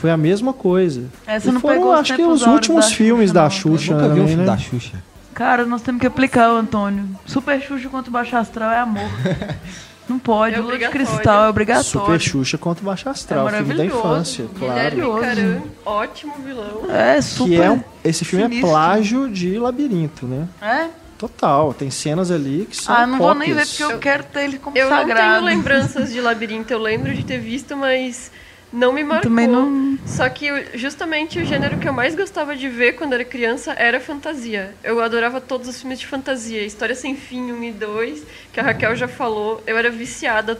Foi a mesma coisa. Essa E não foram, acho que os últimos da filmes Xuxa, da. Xuxa, Nunca vi um também, filme né? da Xuxa. Cara, nós temos que aplicar, o Antônio. Super Xuxa contra o Baixo Astral é amor. Não pode, É Lua de. Cristal é obrigatório. Super Xuxa contra o Baixo Astral, É filme da maravilhoso. infância, claro. Guilherme Caran, ótimo vilão. É super. Que é um- esse filme sinistro. é plágio de Labirinto, né? É? Total, tem cenas ali que são Ah, não vou nem ver cópias. porque eu quero ter ele como Eu não tenho lembranças de Labirinto, eu lembro de ter visto, mas não me marcou. Também não. Só que justamente o gênero que eu mais gostava de ver quando era criança era fantasia. Eu adorava todos os filmes de fantasia. História Sem Fim 1 e 2, que a Raquel já falou. Eu era viciada.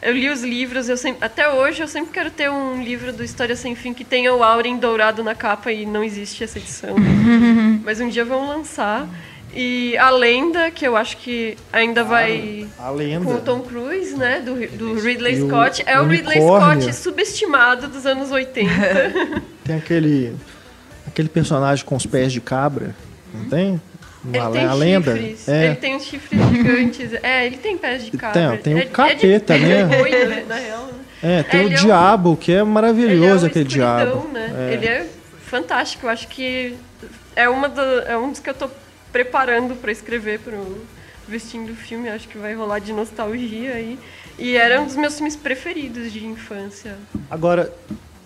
Eu li os livros, eu sempre, até hoje eu sempre quero ter um livro do História Sem Fim que tenha o Auren dourado na capa e não existe essa edição. Mas um dia vão lançar. E a lenda, que eu acho que ainda vai A lenda. com o Tom Cruise, né? Do, do Ridley E o Scott. É o Ridley unicórnio. Scott subestimado dos anos 80. Tem aquele aquele personagem com os pés de cabra, não tem? Ele Uma- tem a lenda. É. Ele tem uns chifres gigantes. É, ele tem pés de cabra. tem o é, capeta, é de, né? É de na real. né? É, tem Ele o é um- diabo, que é é maravilhoso aquele diabo. Né? É. Ele é fantástico. Eu acho que é, uma do, é um dos que eu tô preparando para escrever pro Vestindo o Filme. Acho que vai rolar de nostalgia aí. E era um dos meus filmes preferidos de infância. Agora,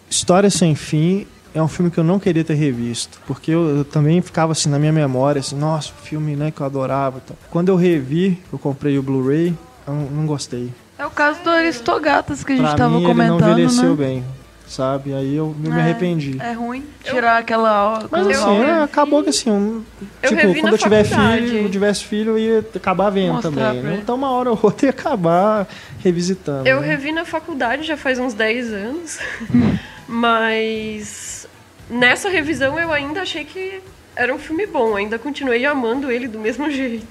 História Sem Fim é um filme que eu não queria ter revisto, porque eu, eu também ficava assim na minha memória, assim, nossa, o filme né, que eu adorava. e tal. Quando eu revi, eu comprei o Blu-ray, eu não, gostei. É o caso do Aristogatas que a gente pra tava mim, ele não comentando, envelheceu né? bem, sabe? Aí eu, eu me É, arrependi. É ruim tirar aquela. Mas assim, aura. é, acabou que assim, um, Eu tipo, quando eu tiver faculdade. filho, eu tivesse filho, eu ia acabar vendo Mostrar também. né? Então uma hora ou outra ia acabar revisitando. Eu né? revi na faculdade já faz uns 10 anos, mas nessa revisão eu ainda achei que era um filme bom, ainda continuei amando ele do mesmo jeito.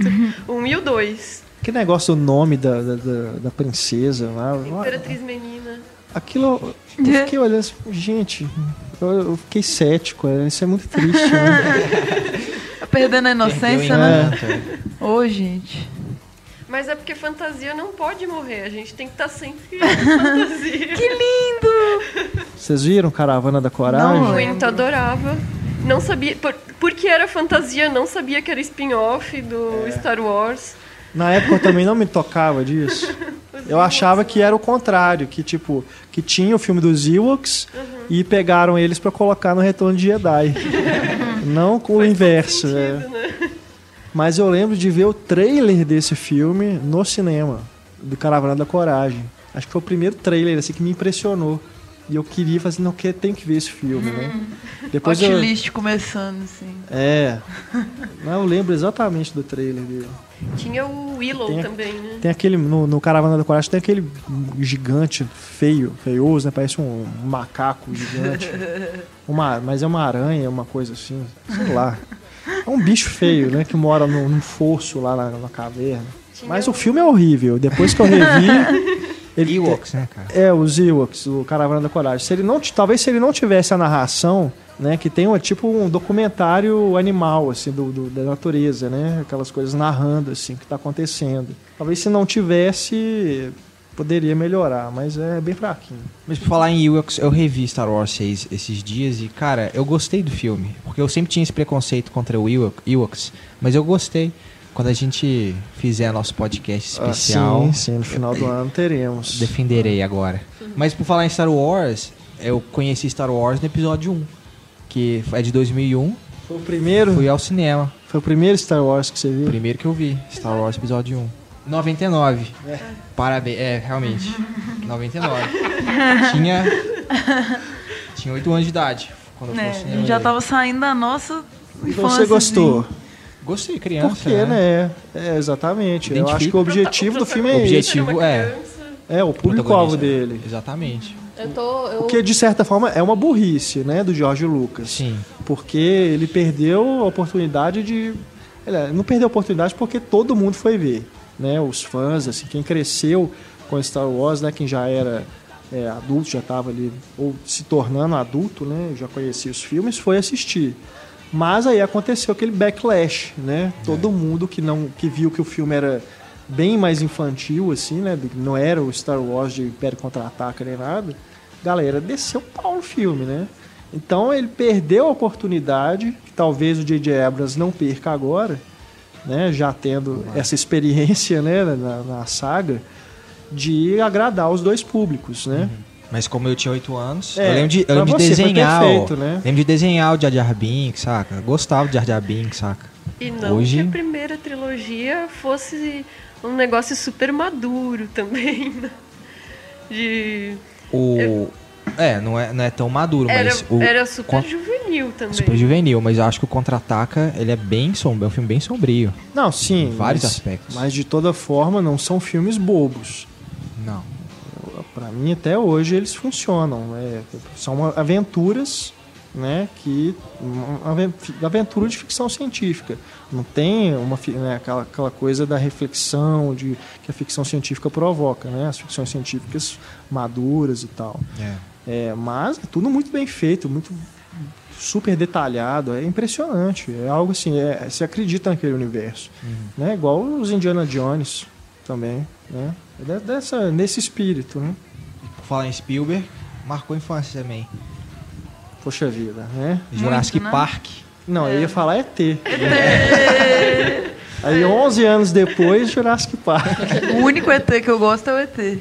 O 1 e o 2, Que negócio do nome da, da, da, da princesa lá. Imperatriz Menina. Aquilo. Eu fiquei olhando assim, gente, eu, eu fiquei cético, é, isso é muito triste, né? Tá perdendo a inocência, né? é. Ô, gente. Mas é porque fantasia não pode morrer, a gente tem que estar sempre em fantasia. Que lindo! Vocês viram Caravana da Coragem? Não, Muito adorava. Não sabia, por, porque era fantasia, não sabia que era spin-off do É. Star Wars. Na época eu também não me tocava disso. Eu achava que era o contrário, que tipo, que tinha o filme dos Ewoks e pegaram eles pra colocar no Retorno de Jedi. não com o inverso. é. Sentido, né? Mas eu lembro de ver o trailer desse filme no cinema, do Caravana da Coragem. Acho que foi o primeiro trailer assim que me impressionou. E eu queria fazer, não, que tem que ver esse filme, né? Depois eu, Hotlist começando, assim. é. Não, eu lembro exatamente do trailer dele. Tinha o Willow Tem também, né? Tem aquele no, no Caravana da Coragem tem aquele gigante feio, feioso, né? Parece um macaco gigante. Uma, mas é uma aranha, uma coisa assim, sei lá. É um bicho feio, né? Que mora num, num fosso lá na, na caverna. Mas o filme é horrível. Depois que eu revi. Ele Ewoks, né, cara? é, os Ewoks, o Caravana da Coragem. Se ele não, talvez se ele não tivesse a narração, né, que tem uma, tipo um documentário animal, assim, do, do- da natureza, né, aquelas coisas narrando, assim, o que está acontecendo. Talvez se não tivesse, poderia melhorar, mas é bem fraquinho. Mas por falar em Ewoks, eu revi Star Wars 6 esses dias e, cara, eu gostei do filme. Porque eu sempre tinha esse preconceito contra o Ewok- Ewoks, mas eu gostei. Quando a gente fizer nosso podcast especial, Ah, sim, sim, no final do ano teremos. defenderei agora. Mas por falar em Star Wars, eu conheci Star Wars no episódio 1, que é de 2001. Foi o primeiro, Fui ao cinema, foi o primeiro Star Wars que você o viu? primeiro que eu vi, Star Wars episódio 1. 99. Parabéns, é, realmente. 99. tinha tinha 8 anos de idade quando eu fui É, ao a cinema. gente já tava saindo da nossa Então você gostou? Gostei, criança. Porque, né? É, exatamente. Eu Identifica. acho que o objetivo do filme é O objetivo- é. criança. É, o público-alvo Protagonista. dele. Exatamente. Eu tô. Eu... Porque, de certa forma, é uma burrice, né, do George Lucas. Sim. Porque ele perdeu a oportunidade de... Ele não perdeu a oportunidade porque todo mundo foi ver, né? Os fãs, assim, quem cresceu com Star Wars, né, quem já era é, adulto, já estava ali, ou se tornando adulto, né? Já conhecia os filmes, foi assistir. Mas aí aconteceu aquele backlash, né? Todo mundo que não que viu que o filme era bem mais infantil, assim, né? Não era o Star Wars de Império Contra-Ataca nem nada. Galera, desceu pau no filme, né? Então ele perdeu a oportunidade, que talvez o J.J. Abrams não perca agora, né? Já tendo essa experiência, né? Na, na saga, de agradar os dois públicos, né? Mas como eu tinha 8 anos, É, eu lembro de, eu lembro de desenhar. perfeito, ó, né? Lembro de desenhar o Jar Jar Binks, saca? Gostava de Jar Jar Binks, saca? E não Hoje- que a primeira trilogia fosse um negócio super maduro também, né? De... O. É, não é, não é tão maduro, Era, mas o. era super con- juvenil também. Super juvenil, mas eu acho que o Contra-Ataca, ele é bem sombrio, é um filme bem sombrio. Não, sim. Em vários mas- aspectos. Mas de toda forma, não são filmes bobos. Não. Pra mim, até hoje, eles funcionam. É, são aventuras, né? Que. Aventura de ficção científica. Não tem uma, né, aquela, aquela coisa da reflexão de, que a ficção científica provoca, né? As ficções científicas maduras e tal. É. É, mas é tudo muito bem feito, muito super detalhado, é impressionante. É algo assim, é, você acredita naquele universo. Né? Igual os Indiana Jones também. Né? É de- dessa, nesse espírito, né? Por falar em Spielberg, marcou a infância também. Poxa vida, né? Jurassic né? Park. Não, eu ia falar ET. Aí 11 anos depois, Jurassic Park. O único ET que eu gosto é o ET.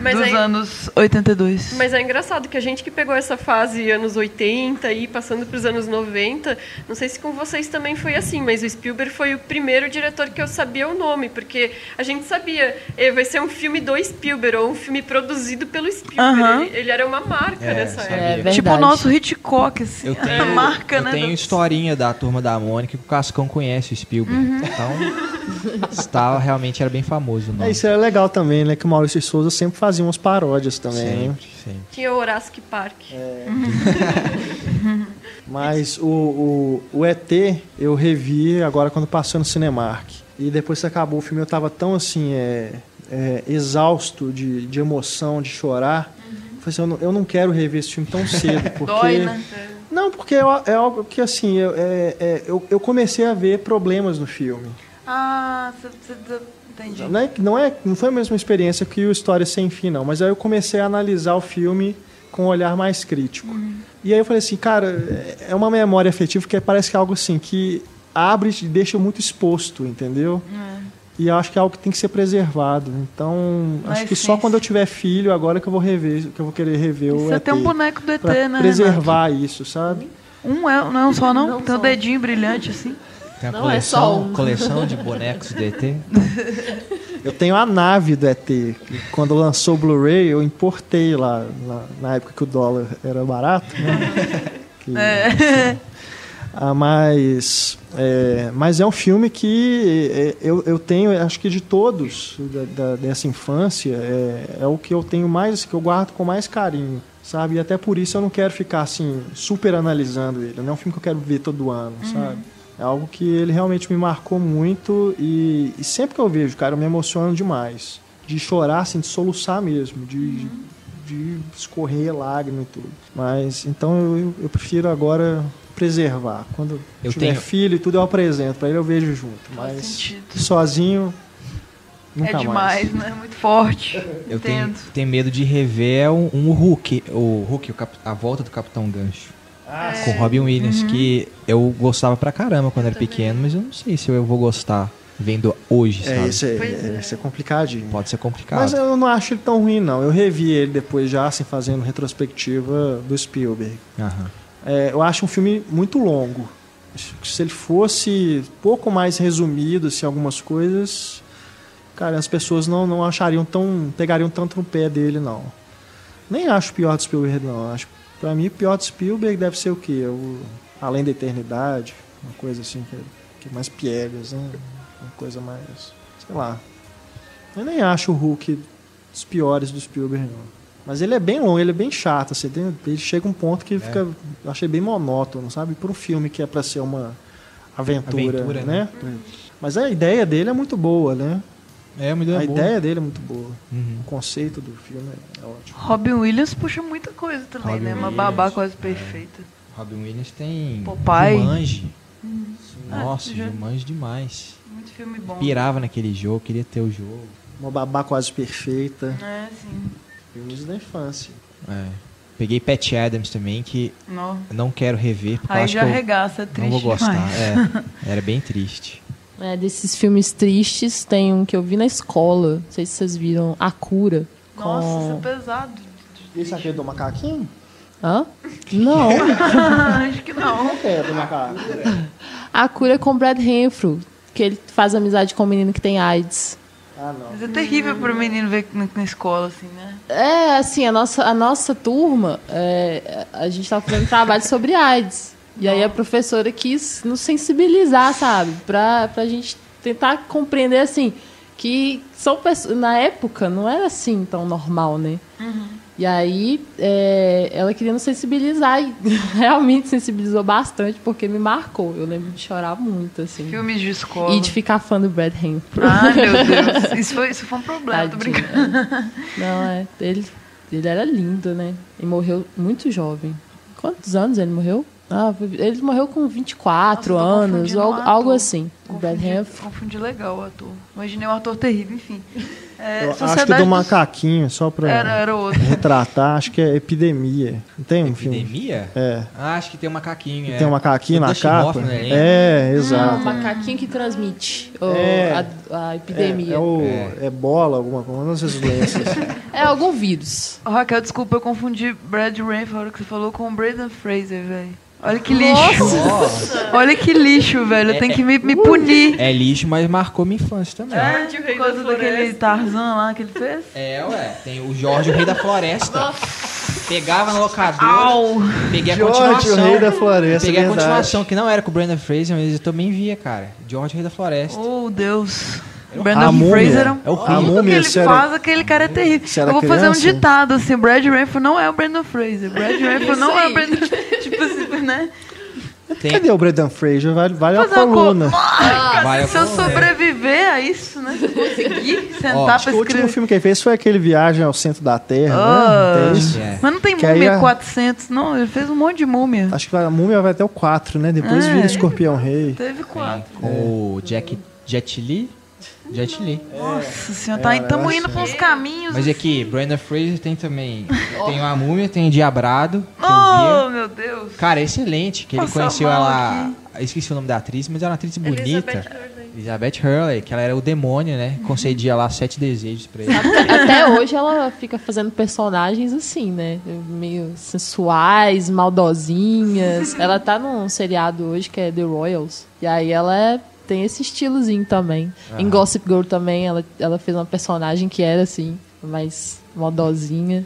Mas dos aí- anos 82. Mas é engraçado que a gente que pegou essa fase anos 80 e passando para os anos 90, não sei se com vocês também foi assim, mas o Spielberg foi o primeiro diretor que eu sabia o nome, porque a gente sabia, eh, vai ser um filme do Spielberg ou um filme produzido pelo Spielberg. Ele, ele era uma marca É, nessa sabia. época. É tipo o nosso Hitchcock, assim. Eu a tenho, marca, eu né? tenho do- historinha da turma da Mônica que o Cascão conhece o Spielberg. Uhum. Então, estava, realmente era bem famoso o É, nome. isso era legal também, né? Que o Maurício Souza sempre fazia umas paródias também. Sempre, sempre. Tinha o Jurassic Park. Mas o, o, o ET eu revi agora quando passou no Cinemark. E depois que acabou o filme eu tava tão assim, é, é, exausto de, de emoção, de chorar. Eu falei assim, eu não, eu não quero rever esse filme tão cedo. Porque... Dói, né? Não, porque é, é algo que assim, eu, é, é, eu, eu comecei a ver problemas no filme. Ah, você- entendi. Não, é, não, é, não foi a mesma experiência que o História Sem Fim, não. Mas aí eu comecei a analisar o filme com um olhar mais crítico. E aí eu falei assim, cara, é- é uma memória afetiva que parece que é algo assim, que abre e deixa muito exposto, entendeu? E eu acho que é algo que tem que ser preservado. Então, Na acho que só quando eu tiver filho, agora que eu vou rever, que eu vou querer rever o Você tem um boneco do ET, pra né? preservar isso, sabe? Renato? Um é, não é um só, não? Não tem um só. dedinho brilhante, assim. Tem a Não, é só coleção, um. coleção de bonecos do ET. Eu tenho a nave do ET. que Quando lançou o Blu-ray, eu importei lá, na, na época que o dólar era barato, né? Que- Ah, mas, é, mas é um filme que é, eu, eu tenho, acho que de todos da- da- dessa infância, é, é o que eu tenho mais, que eu guardo com mais carinho, sabe? E até por isso eu não quero ficar assim, super analisando ele. Não é um filme que eu quero ver todo ano, sabe? É algo que ele realmente me marcou muito e, e sempre que eu vejo, cara, eu me emociono demais. De chorar, assim, de soluçar mesmo, de, de, de escorrer lágrima e tudo. Mas, então eu, eu- prefiro agora preservar. Quando Eu tiver tenho- filho e tudo, eu apresento. Pra ele eu vejo junto. Mas sentido. sozinho, nunca é mais. demais, né? Muito forte. Eu tenho, tenho medo de rever um, um Hulk, o Hulk, o cap- a volta do Capitão Gancho. Com Robin Williams, que eu gostava pra caramba quando era pequeno, mas eu não sei se eu vou gostar vendo hoje, sabe? É, isso é, é. isso é complicadinho. Pode ser complicado. Mas eu não acho ele tão ruim, não. Eu revi ele depois já, assim, fazendo retrospectiva do Spielberg. É, eu acho um filme muito longo. Se ele fosse pouco mais resumido, assim, algumas coisas, cara, as pessoas não, não achariam tão. pegariam tanto no pé dele, não. Nem acho pior do Spielberg, não. Acho, pra mim, o pior do Spielberg deve ser o quê? O Além da Eternidade, uma coisa assim que, que é mais piegas, né? Uma coisa mais. sei lá. Eu nem acho o Hulk dos piores do Spielberg, não. Mas ele é bem longo, ele é bem chato. Assim, tem- ele chega um ponto que fica. Eu achei bem monótono, sabe? Para um filme que é para ser uma aventura, Aventura, né? Mas a ideia dele é muito boa, né? É, uma ideia A boa. ideia dele é muito boa. Uhum. O conceito do filme é ótimo. Robin Williams puxa muita coisa também, Robin né? Uma Williams, babá quase perfeita. Robin Williams tem Popeye. Jumanji. Ah, Nossa, já- Jumanji demais. Muito filme bom. Pirava naquele jogo, queria ter o jogo. Uma babá quase perfeita. É, sim. Filmes da infância. É. Peguei Pat Adams também, que Não. eu não quero rever, porque Aí acho já que eu arregaça, é não triste vou gostar. É, era bem triste. É, desses filmes tristes, tem um que eu vi na escola. Não sei se vocês viram. A Cura. Nossa, com- isso é pesado. Esse aqui é do macaquinho? Hã? Não. Acho que não. É do macaco? A Cura é com o Brad Renfro. Que ele faz amizade com um menino que tem AIDS. Ah, não. Mas é terrível para o menino ver na, na escola, assim, né? É, assim, a nossa, a nossa turma, é, a gente estava fazendo trabalho sobre AIDS. E aí a professora quis nos sensibilizar, sabe? Pra, pra gente tentar compreender, assim, que são pessoas. Na época não era assim tão normal, né? E aí é, ela queria nos sensibilizar e realmente sensibilizou bastante, porque me marcou. Eu lembro de chorar muito, assim. Filmes de escola. E de ficar fã do Brad Renfro. Ai, meu Deus. Isso foi, isso foi um problema, tô Tadinho. brincando. Não, é. Ele, ele era lindo, né? E morreu muito jovem. Quantos anos ele morreu? Ah, ele morreu com 24 Nossa, anos, confundindo algo, um algo assim. Confundi, confundi legal o ator. Imaginei um ator terrível, enfim. É, Eu acho que do macaquinho, só pra Era, era outro. retratar, acho que é Epidemia. Não tem um filme? Epidemia? É. Ah, acho que tem um macaquinho. É. tem um macaquinho na capa. Hoffman, né? É, Ah, o exato. macaquinho que transmite o- É. a, a É, epidemia. é, o É. ebola, alguma coisa, uma dessas doenças. É algum vírus. Ô, Raquel, desculpa, eu confundi Brad hora que você falou, com o Braden Fraser, velho. Olha que lixo. Olha que lixo, velho. Eu tenho que me, me punir. É lixo, mas marcou minha infância também. É, o Rei por causa da daquele. Tarzan lá que ele fez. É, ué. Tem o Jorge, o Rei da Floresta. Pegava no locador. Au! Peguei a George, continuação. o Rei da Floresta, Peguei a verdade. continuação, que não era com o Brandon Fraser, mas eu também via, cara. George, o Rei da Floresta. Oh, Deus. O Brandon. Fraser é um... É o A Tudo Múmia, que ele se era- faz, aquele cara é terrível. se Eu vou fazer um criança? ditado, assim, Brad Renfro não é o Brandon Fraser. Brad Renfro não é o. Brandon... tipo assim, né? Tem, Cadê o Brendan Fraser? Vale, vale a coluna. co- Vai a Se eu coluna. sobreviver a isso, né? Se eu conseguir sentar Ó, pra Acho que o último escrever... filme que ele fez foi aquele Viagem ao Centro da Terra, Ah. né? Tem isso? É. Mas não tem Que múmia a- 400, não. Ele fez um monte de múmia. Acho que a Múmia vai até o 4, né? Depois É. vira Escorpião Rei. Teve quatro. com o Jack, Jet Li. Jet Li. Nossa senhora, tá, É, estamos eu indo pra uns caminhos. Mas aqui, Brandon Fraser tem também. Tem a Múmia, tem o Diabrado. Que Oh, meu Deus. Cara, é excelente. Que ele conheceu mal ela. aqui. Esqueci o nome da atriz, mas era uma atriz bonita. Elizabeth Hurley. Elizabeth Hurley, que ela era o demônio, né? Uhum. Concedia lá sete desejos pra ele. Até hoje ela fica fazendo personagens assim, né? Meio sensuais, maldosinhas. Ela tá num seriado hoje que é The Royals. E aí ela é- tem esse estilozinho também. Em Gossip Girl também, ela, ela fez uma personagem que era assim, mais maldosinha.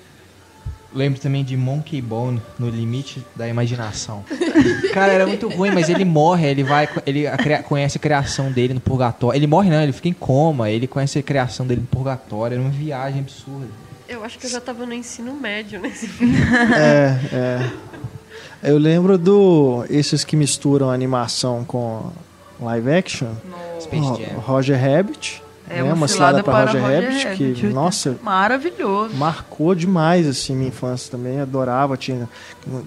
Lembro também de Monkey Bone, no limite da imaginação. Cara, era muito ruim, mas ele morre, ele vai, ele conhece a criação dele no purgatório. Ele morre não, ele fica em coma, ele conhece a criação dele no purgatório, era uma viagem absurda. Eu acho que eu já tava no ensino médio nesse filme. É, é. Eu lembro do. Esses que misturam animação com live action. Jam. Roger Rabbit. É né? uma cilada cilada pra para Roger, Roger Rabbit, Rabbit. que, nossa, Maravilhoso. marcou demais assim minha infância também adorava tinha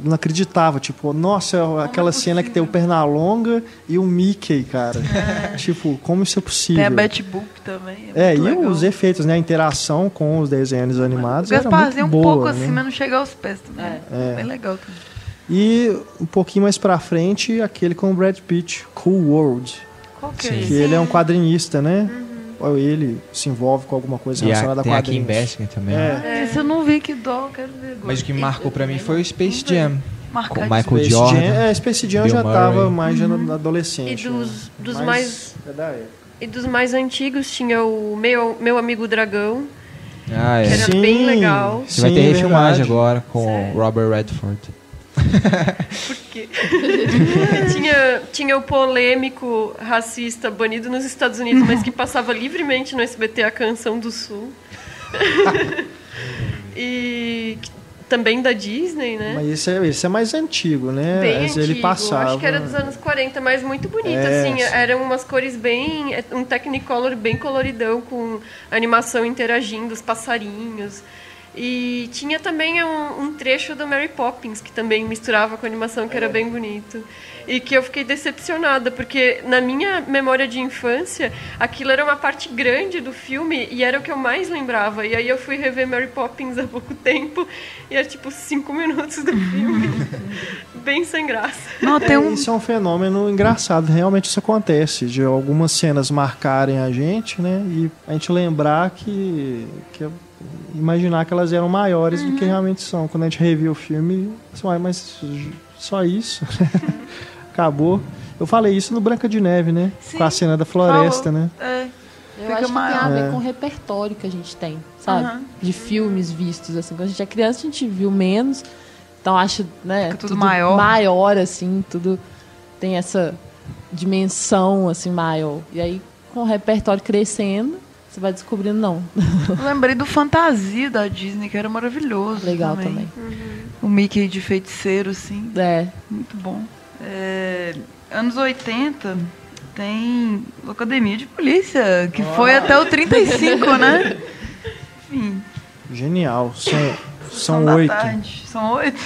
não acreditava tipo nossa aquela é cena que tem o Pernalonga e o Mickey cara tipo como isso é possível Tem a Betty Boop também. é e muito legal. os efeitos né a interação com os desenhos animados O era Gasparzinho muito um boa pouco né? assim, mas não chega aos pés também. É. Bem legal também. E um pouquinho mais pra frente aquele com o Brad Pitt Cool World Qual que é que ele é um quadrinista né Ou ele se envolve com alguma coisa E a, relacionada tem a a Kim quadrinhos Basinger também. É. É, Esse eu não vi, que dó, quero ver agora. Mas o que marcou pra mim foi o Space Jam. Marcar com aqui. Michael Space Jordan, Jam, é, Space Jam Bill já tava Murray. mais já na Uhum. adolescente. E dos- né? dos Mas mais- é da época. E dos mais antigos tinha o meu, meu amigo Dragão. Ah, é. Era bem legal. Você vai ter refilmagem verdade. agora com Sério? Robert Redford. Porque tinha, tinha o polêmico racista banido nos Estados Unidos, mas que passava livremente no SBT a Canção do Sul. e também da Disney, né? Mas esse é, esse é mais antigo, né? Bem Esse antigo, ele passava. acho que era dos anos 40, mas muito bonito, É, assim, sim. eram umas cores bem, um Technicolor bem coloridão, com animação interagindo, os passarinhos. E tinha também um, um trecho do Mary Poppins, que também misturava com animação, que era bem bonito. E que eu fiquei decepcionada, porque na minha memória de infância, aquilo era uma parte grande do filme e era o que eu mais lembrava. E aí eu fui rever Mary Poppins há pouco tempo e era tipo cinco minutos do filme. bem sem graça. Não, tem É, um. Isso é um fenômeno engraçado, realmente isso acontece, de algumas cenas marcarem a gente, né? E a gente lembrar que. que imaginar que elas eram maiores do que Uhum. realmente são. Quando a gente revia o filme, assim, "Uai, mas só isso? Acabou. Eu falei isso no Branca de Neve, né? Sim, Com a cena da floresta, falou. né? É. Eu Fica acho que maior. tem a ver É. com o repertório que a gente tem, sabe? Aham. De filmes vistos, assim. Quando a gente é criança, a gente viu menos. Então acho, né? Fica tudo maior. Maior, assim, tudo tem essa dimensão, assim, maior. E aí, com o repertório crescendo, você vai descobrindo, não. Eu lembrei do Fantasia da Disney, que era maravilhoso. Legal também. O Mickey de feiticeiro, assim. É. Muito bom. É, anos 80 tem Academia de Polícia, que foi até o 35, né? Enfim, Genial. Sessão são oito. São oito.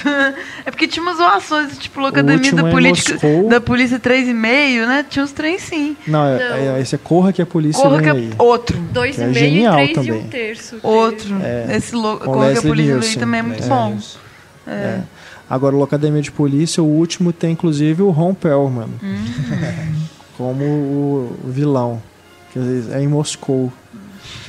É porque tinha umas zoações, tipo, Locademia da, é política, Moscou. da Polícia 3,5, né? Tinha uns trem sim. Não, é, Não. é- esse é Corra que a polícia Corra vem que é aí. outro. Dois Que e é meio, genial três e também. um terço. Outro. É, Esse lo... Corra que a Leslie Polícia Nielsen. também é muito Leslie bom. É. Agora, Locademia de Polícia, o último tem inclusive o Ron Perlman Hum. como o vilão. Que às vezes é em Moscou.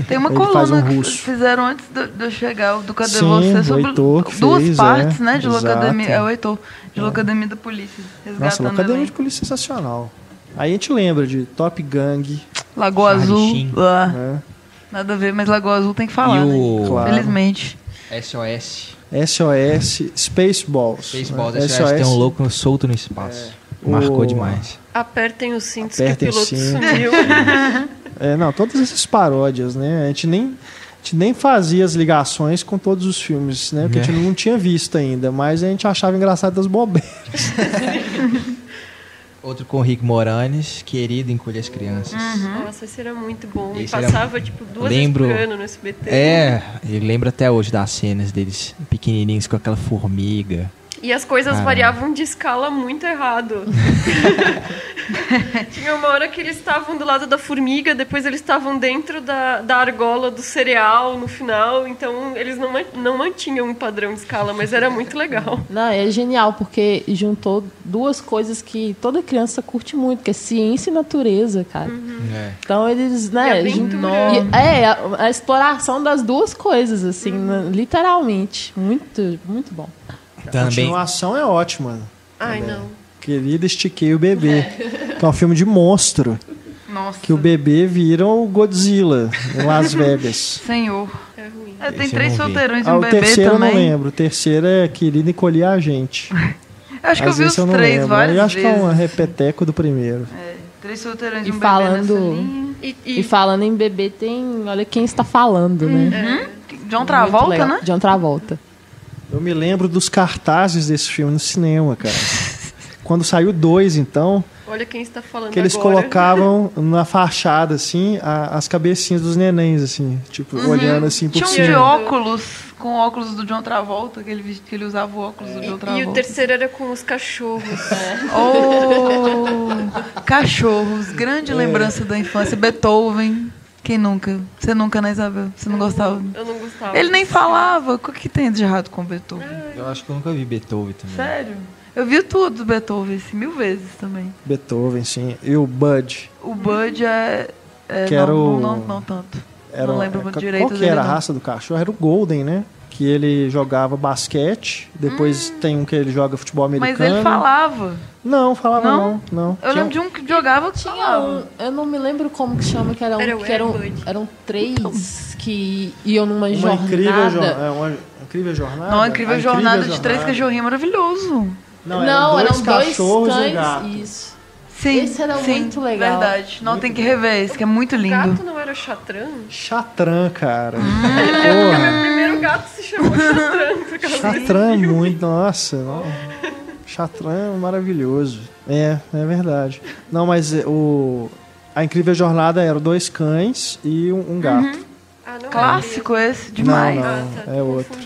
Tem uma coluna um que fizeram antes de, eu chegar, o do Cadê Sim, Você? Sobre Heitor duas fez, partes, é. né? De Exato. Locademia. É o Heitor, de Locademia da Polícia. Nossa, Locademia de Polícia é sensacional. Aí a gente lembra de Top Gang, Lagoa Azul. Ah, né? nada a ver, mas Lagoa Azul tem que falar, E né? o Claro. Felizmente. SOS. SOS, Spaceballs. Spaceballs, né? SOS tem um louco solto no espaço. É. Marcou O- demais. Apertem os cintos Apertem que o piloto cintos. sumiu. É, não, todas essas paródias, né? A gente nem, a gente nem fazia as ligações com todos os filmes, né? Porque a gente não tinha visto ainda, mas a gente achava engraçado das bobeiras. Outro com o Rick Moranes, querido encolher as crianças. Nossa, esse era muito bom. E Esse era- passava, tipo, duas Lembro- vezes por ano no SBT. É, eu lembro até hoje das cenas deles pequenininhos com aquela formiga. E as coisas Caramba. variavam de escala muito errado. Tinha uma hora que eles estavam do lado da formiga, depois eles estavam dentro da, da argola do cereal no final. Então eles não, não mantinham um padrão de escala, mas era muito legal. Não, é genial, porque juntou duas coisas que toda criança curte muito, que é ciência e natureza, cara. É. Então eles, né, e- é, a, a exploração das duas coisas, assim, né, literalmente. Muito, muito bom. A Também. continuação é ótima. Ai, não. Querida, estiquei o bebê. Que é um filme de monstro. Nossa. Que o bebê vira o Godzilla em Las Vegas. Senhor. É ruim. É, tem Esse eu três solteirões e Ah, um o bebê terceiro eu não também. lembro. O terceiro é Querida Encolher a Gente. Eu acho que eu vi os não três lembro. várias Eu acho vezes. que é um repeteco do primeiro. É, três solteirões E e um falando- bebê nessa linha. E, E, e falando em bebê, tem. Olha quem está falando, né? John Muito Travolta, legal. né? John Travolta. Eu me lembro dos cartazes desse filme no cinema, cara. Quando saiu dois, então, olha quem está falando que eles agora. colocavam na fachada, assim, a- as cabecinhas dos nenéns, assim, tipo, olhando assim por Tinha um cima. de óculos, com óculos do John Travolta, que ele, que ele usava o óculos do John E, e Travolta. o terceiro era com os cachorros. Oh, cachorros, grande lembrança da infância. Beethoven, quem nunca? Você nunca, né, Isabel? Você não gostava? Eu não gostava. Ele nem falava. O que tem de errado com Beethoven? Eu acho que eu nunca vi Beethoven também. Sério? Eu vi tudo do Beethoven, assim, mil vezes também. Beethoven, sim. E o Bud. O Bud é. é Que não, era o- não, não, não tanto. Era, Não lembro qual direito que dele, era a não. raça do cachorro? Era o Golden, né? Que ele jogava basquete, depois tem um que ele joga futebol Hum. Mas americano. ele falava. Não, falava Não? não, não. Eu Tinha- lembro de um que jogava que Tinha falava. um, eu não me lembro como que chama, que, era um, Era que eram, eram três que iam numa uma jornada. incrível, jo é, uma incrível jornada. Não, a incrível A jornada de três cachorrinhos maravilhoso. Não, Não, eram eram dois cachorros e um cães. gato. Isso. Sim, Esse era sim, muito legal. Verdade. Não, tem que rever esse, que é muito O lindo. gato não era chatran? Chatran, cara. Hum. É meu primeiro gato se chamou Chatran Chatran é muito, nossa. Chatran é maravilhoso. É, é verdade. Não, mas é, o a incrível jornada eram dois cães e um, um gato. Ah, não é Clássico esse, demais. Não, não. Ah, tá, é outro.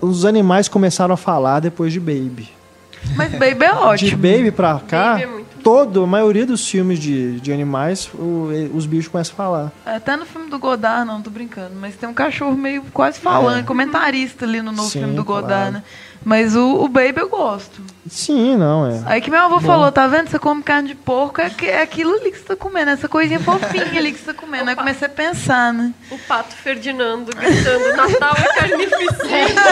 Os animais começaram a falar depois de Baby. Mas Baby é De ótimo. Baby pra cá, Baby é muito todo, a maioria dos filmes de, de animais, o- os bichos começam a falar. Até no filme do Godard, não, tô brincando. Mas tem um cachorro meio quase falando, É. comentarista ali no novo Sim, filme do Godard, claro. né? Mas o, o Baby eu gosto. Sim, não, é. Aí que meu avô falou, tá vendo? Você come carne de porco, é, que- é aquilo ali que você tá comendo, essa coisinha fofinha ali que você tá comendo. Aí eu comecei a pensar, né? O pato Ferdinando gritando Natal é carnificina.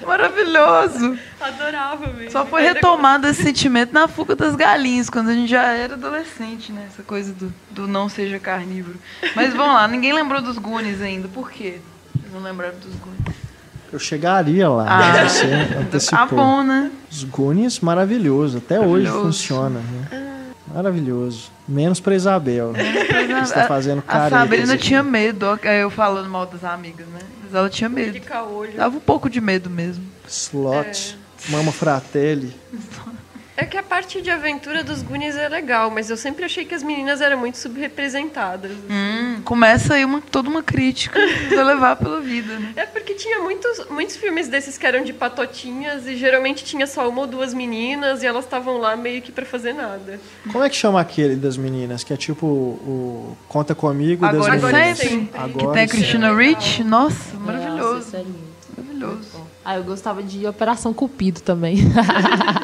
Maravilhoso. Adorava mesmo. Só foi retomado esse sentimento na fuga das galinhas, quando a gente já era adolescente, né? Essa coisa do, do não seja carnívoro. Mas vamos lá, ninguém lembrou dos Goonies ainda. Por quê? Vocês não lembraram dos Goonies? Eu chegaria lá, Ah. mas você Ah, antecipou. bom, né? Os Goonies, maravilhoso. Até hoje Maravilhoso. funciona. Né? Maravilhoso. Menos pra Isabel. Né? Mas Você tá fazendo A caretas Sabrina tinha medo, eu falando mal das amigas, né? Mas ela tinha medo. Dava um pouco de medo mesmo. Slot. Mama Fratelli. É que a parte de aventura dos Goonies é legal, mas eu sempre achei que as meninas eram muito subrepresentadas. Hum, começa aí uma, toda uma crítica pra levar pela vida, né? É porque tinha muitos, muitos filmes desses que eram de patotinhas e geralmente tinha só uma ou duas meninas e elas estavam lá meio que pra fazer nada. Como é que chama aquele das meninas? Que é tipo o Conta Comigo das Agora e meninas. sempre. sempre. Que Agora tem a Christina Rich. Nossa, Nossa, maravilhoso. sério. Maravilhoso. Ah, eu gostava de Operação Cupido também.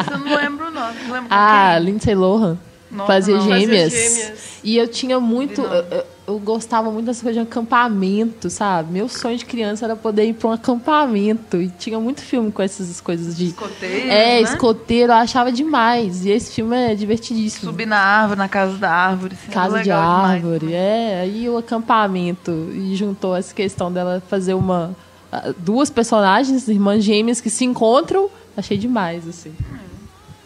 Você não lembro, não. Não lembro ah, quem? Lindsay Lohan. Nossa, fazia não. gêmeas. Fazia gêmeas. E eu tinha muito. Eu, eu- eu gostava muito dessa coisa de acampamento, sabe? Meu sonho de criança era poder ir para um acampamento. E tinha muito filme com essas coisas de. Escoteiro, É, né? escoteiro, eu achava demais. E esse filme é divertidíssimo. Subir na árvore, na casa da árvore. assim, Casa era de legal demais. árvore, é. Aí o acampamento. E juntou essa questão dela fazer uma. Duas personagens, irmãs gêmeas, que se encontram. Achei demais, assim.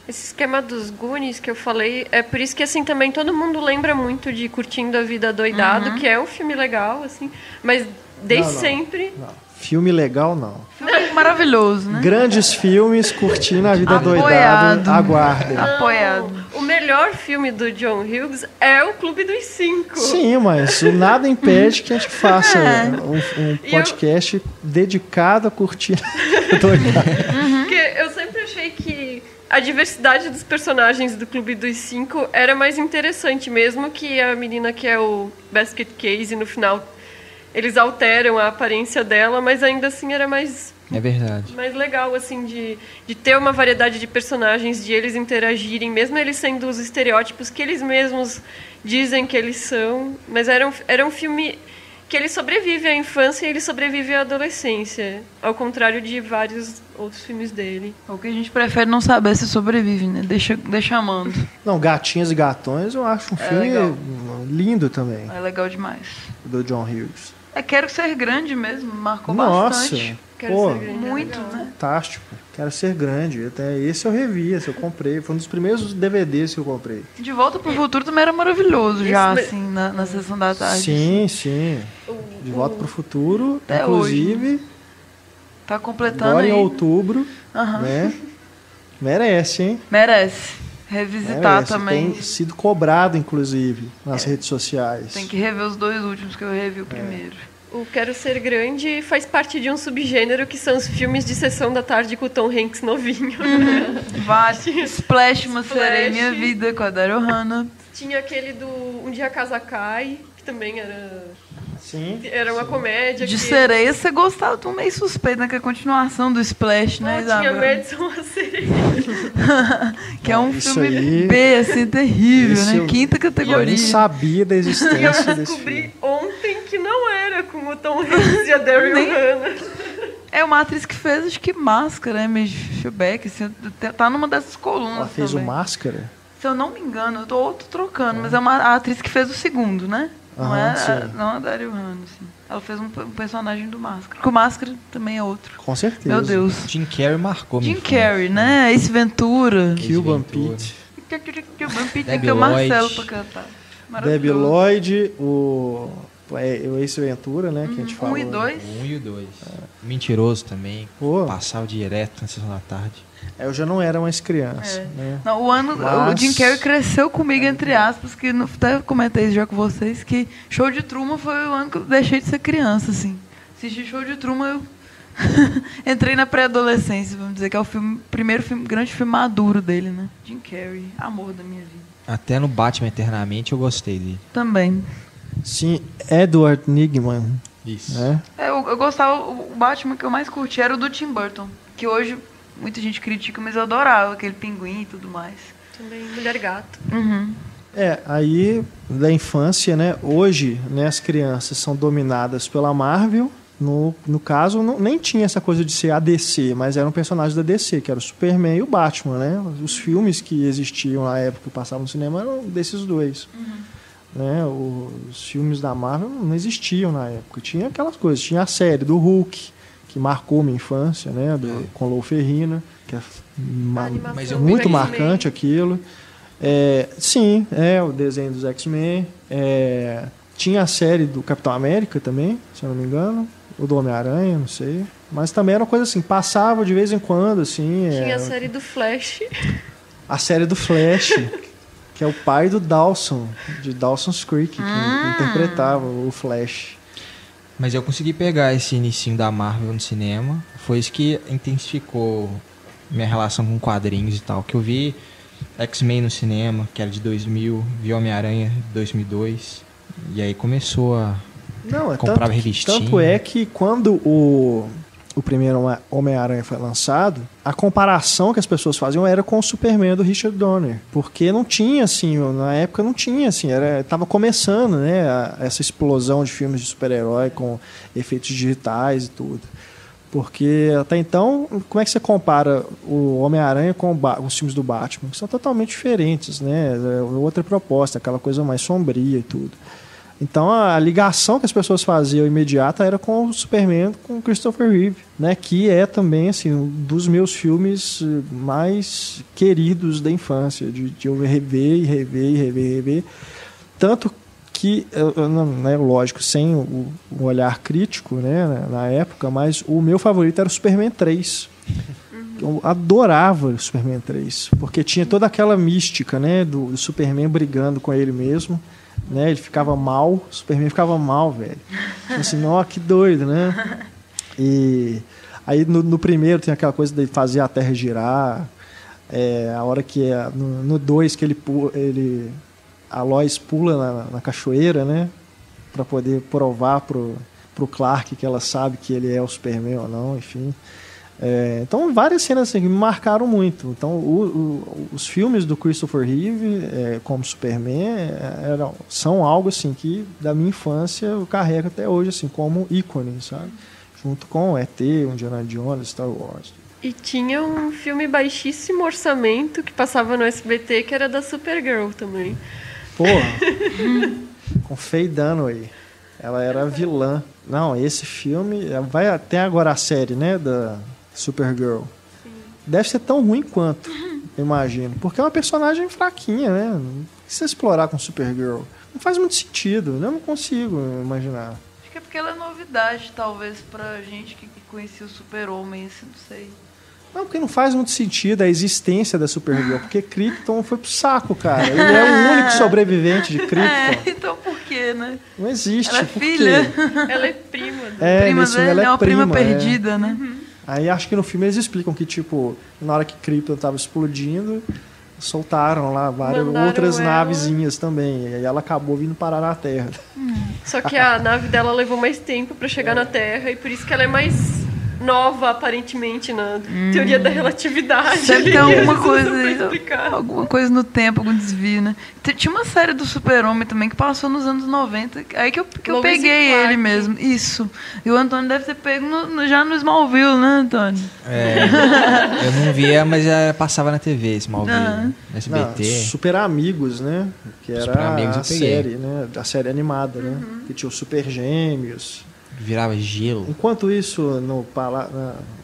Esse esquema dos Goonies que eu falei, é por isso que assim também todo mundo lembra muito de Curtindo a Vida Doidado, que é um filme legal, assim, mas desde Não, não. sempre. Não. Filme legal, não. Filme maravilhoso, né? Grandes filmes, curtindo a vida Apoiado. doidado. Aguardem. Apoiado. O melhor filme do John Hughes é o Clube dos Cinco. Sim, mas o nada impede que a gente faça É. um, um E eu- podcast dedicado a curtir a vida doidado. Porque eu sempre achei que a diversidade dos personagens do Clube dos Cinco era mais interessante, mesmo que a menina que é o Basket Case, no final, eles alteram a aparência dela, mas ainda assim era mais, É verdade. mais legal, assim, de, de ter uma variedade de personagens, de eles interagirem, mesmo eles sendo os estereótipos que eles mesmos dizem que eles são. Mas era um, era um filme que ele sobrevive à infância e ele sobrevive à adolescência, ao contrário de vários outros filmes dele. O que a gente prefere não saber se sobrevive, né? Deixa, deixa amando. Não, Gatinhas e Gatões eu acho um É filme legal. lindo também, É legal demais. do John Hughes. É Quero Ser Grande mesmo, marcou Nossa, bastante. Quero pô, ser grande, Muito, legal. né? fantástico. Quero ser grande. Até esse eu revi, esse eu comprei. Foi um dos primeiros DVDs que eu comprei. De Volta pro Futuro também era maravilhoso já, Isso, assim, na, na sessão da tarde. Sim, sim. O- De Volta pro Futuro, Até inclusive, Tá completando agora em aí. outubro, Aham. né? Merece, hein? Merece. Revisitar Merece. também. Tem sido cobrado, inclusive, nas redes sociais. Tem que rever os dois últimos que eu revi o primeiro. O Quero Ser Grande faz parte de um subgênero que são os filmes de sessão da tarde com o Tom Hanks novinho. Vários. Splash, uma Splash. sereia minha vida com a Daryl Hannah. Tinha aquele do Um Dia a Casa Cai, também era, Sim. era uma comédia. De que... sereia, você gostava, tô meio suspeito, né? Que é a continuação do Splash, né, Ah, tinha? Madison a sereia. Que é um Isso filme aí- B, assim, terrível, Esse né? eu- Quinta Eu categoria. nem sabia da E eu existência desse filme. descobri ontem que não era com o Tom Hanks e a Daryl Nem- Hannah. É uma atriz que fez, acho que Máscara, né? Schubach, assim, tá numa dessas colunas Ela fez o também. Máscara? Se eu não me engano, eu tô, tô trocando, mas é uma a atriz que fez o segundo, né? Não é a, sim. não a Daryl Hannah, assim. Ela fez um, um personagem do Máscara. Porque o Máscara também é outro. Com certeza. Meu Deus. Jim Carrey marcou Jim. Carrey, né? Ace Ventura. Cuban Ventura. Pete. Tem que ter o Marcelo pra cantar. Debbie Maravilhoso. Lloyd, o, é, o Ace Ventura, né? Que a gente Um falou. e dois. O 1 e o 2. Mentiroso também. Pô, Passava direto na sessão da tarde. Eu já não era mais criança, É. né? Não, o ano, Mas- o Jim Carrey cresceu comigo, entre aspas, que no- até comentei isso já com vocês, que Show de Truman foi o ano que eu deixei de ser criança, assim. Assisti Show de Truman, eu entrei na pré-adolescência, vamos dizer, que é o filme, primeiro filme, grande filme maduro dele, né? Jim Carrey, amor da minha vida. Até no Batman Eternamente eu gostei dele. Também. Sim, Edward Nigman, Isso. né? É, eu, eu gostava, o Batman que eu mais curti era o do Tim Burton, que hoje muita gente critica, mas eu adorava aquele pinguim e tudo mais. Também Mulher Gato. Uhum. É, aí da infância, né? Hoje, né, as crianças são dominadas pela Marvel. No, no caso, não, nem tinha essa coisa de ser a DC, mas eram personagens da DC, que era o Superman e o Batman, né? Os filmes que existiam na época que passavam no cinema eram desses dois. Né? Os filmes da Marvel não existiam na época. Tinha aquelas coisas. Tinha a série do Hulk, que marcou minha infância, né? Do, com Lou Ferrina, que é muito marcante aquilo. É, sim, é o desenho dos X-Men. é, tinha a série do Capitão América também, se eu não me engano. O do Homem-Aranha, não sei. Mas também era uma coisa assim, passava de vez em quando, assim. é, Tinha a série do Flash. a série do Flash, que é o pai do Dawson, de Dawson's Creek, que interpretava o Flash. Mas eu consegui pegar esse inicinho da Marvel no cinema. Foi isso que intensificou minha relação com quadrinhos e tal. Que eu vi X-Men no cinema, que era de 2000. Vi Homem-Aranha de 2002. E aí começou a... Não, é Comprava tanto, revistinha. tanto é que quando o, o primeiro Home- Homem-Aranha foi lançado, a comparação que as pessoas faziam era com o Superman do Richard Donner. Porque não tinha, assim, na época não tinha, assim, era, tava começando, né, a- essa explosão de filmes de super-herói com efeitos digitais e tudo. Porque até então, como é que você compara o Homem-Aranha com os filmes do Batman? Que são totalmente diferentes, né? É outra proposta, aquela coisa mais sombria e tudo. Então a ligação que as pessoas faziam imediata era com o Superman, com o Christopher Reeve, né? Que é também assim um dos meus filmes eh, mais queridos da infância, de, de eu rever e rever e rever e rever. Tanto que, não- né, lógico, sem o, o olhar crítico, né, na- na época, mas o meu favorito era o Superman 3. Eu adorava o Superman 3, porque tinha toda aquela mística, né, do, do Superman brigando com ele mesmo, né, ele ficava mal, o Superman ficava mal, velho. Assim, ó, que doido, né? E aí no, no primeiro tem aquela coisa de fazer a Terra girar, é, a hora que é no 2 que ele, ele a Lois pula na, na cachoeira, né, Pra poder provar pro pro Clark que ela sabe que ele é o Superman ou não, enfim. É, então, várias cenas assim, que me marcaram muito. Então, o- o- os filmes do Christopher Reeve, é, como Superman, é, eram, são algo assim que, da minha infância, eu carrego até hoje assim, como ícone, sabe? Junto com ET, Indiana Jones, Star Wars. E tinha um filme baixíssimo orçamento que passava no SBT, que era da Supergirl também. Porra! com Faye Dunaway. Ela era vilã. Não, esse filme... Vai até agora a série, né? Da Supergirl. Deve ser tão ruim quanto, eu imagino. Porque é uma personagem fraquinha, né? Não precisa explorar com Supergirl. Não faz muito sentido. Eu não consigo imaginar. Acho que é porque ela é novidade, talvez, pra gente que conhecia o Super-Homem, assim, não sei. Não, porque não faz muito sentido a existência da Supergirl. Porque Krypton foi pro saco, cara. Ele é o único sobrevivente de É, Krypton. então por quê, né? Não existe. Ela é por quê? filha. Ela é prima. É, prima ela é uma prima, é. perdida, né? Aí acho que no filme eles explicam que, tipo, na hora que Krypton tava explodindo, soltaram lá várias Mandaram outras ela. navezinhas também. E aí ela acabou vindo parar na Terra. Só que a nave dela levou mais tempo pra chegar na Terra e por isso que ela é mais nova, aparentemente, na teoria da relatividade. Sempre ali, tem que alguma eles coisa alguma coisa no tempo, algum desvio, né? Tinha uma série do Super-Homem também que passou nos anos 90. Aí que eu, que eu peguei ele mesmo. Isso. E o Antônio deve ter pego no- no- já no Smallville, né, Antônio? É, eu não via, mas já passava na TV, esse Smallville. Aham. Não, SBT. Super Amigos, né? Que era Super Amigos a série, né? A série animada, né? Que tinha os Super Gêmeos. Virava gelo. Enquanto isso, no pala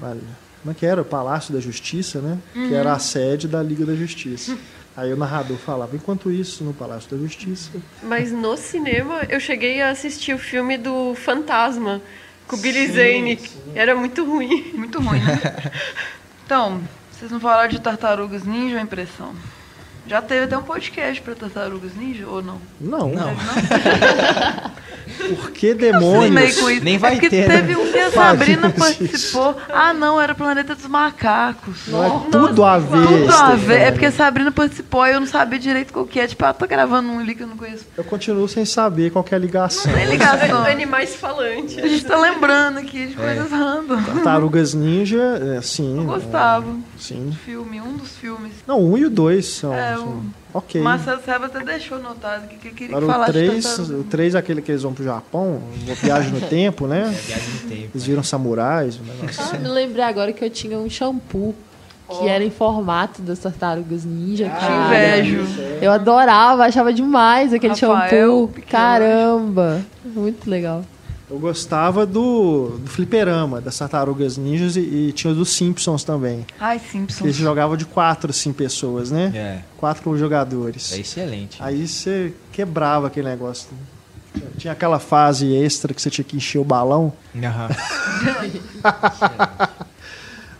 na, na- como é que era? O Palácio da Justiça, né? Que era a sede da Liga da Justiça. Aí o narrador falava, enquanto isso, no Palácio da Justiça. Mas no cinema eu cheguei a assistir o filme do Fantasma com o Billy Zane. Era muito ruim. Muito ruim, né? Então, vocês não falaram de Tartarugas Ninja ou Impressão? Já teve até um podcast pra Tartarugas Ninja, ou não? Não, Não. por que demônios? com isso. Nem É vai porque ter, né? teve um que a Sabrina participou. Ah, não, era Planeta dos Macacos. Não é tudo a ver. Tudo a ver. É porque a Sabrina participou e eu não sabia direito qual que é. Tipo, ela tá gravando um ali que eu não conheço. Eu continuo sem saber qual que é a ligação. Tem ligação. Animais falantes. A gente tá lembrando aqui de coisas random. Tartarugas Ninja, é, sim. Eu gostava. é, sim. Filme, um dos filmes. Não, um e o dois são. É, o- Ok. O Marcelo Serra até deixou notado que, que queria Agora que o falasse de 3, Tartaruga. o 3 é aquele que eles vão pro Japão, uma viagem no tempo, né? Viagem no tempo. Eles viram samurais, um negócio Ah, assim. me lembrei agora que eu tinha um shampoo que era em formato das tartarugas ninja, Te cara. invejo. Eu adorava, achava demais aquele Rafael shampoo. Pequeno. Caramba, muito legal. Eu gostava do, do fliperama, das tartarugas ninjas e, e tinha o dos Simpsons também. Ai, Que Simpsons. eles jogavam de quatro, assim, pessoas, né? É, Quatro jogadores. é excelente. Aí você quebrava aquele negócio. Tinha aquela fase extra que você tinha que encher o balão. Aham.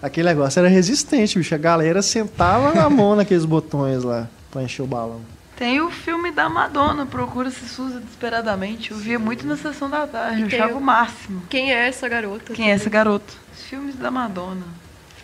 Aquele negócio era resistente, bicho. A galera sentava a mão naqueles botões lá pra encher o balão. Tem o filme da Madonna, Procura-se Susa Desesperadamente. Eu via muito na sessão da tarde, eu achava o- máximo. Quem é essa garota? Quem é esse garoto? Os filmes da Madonna.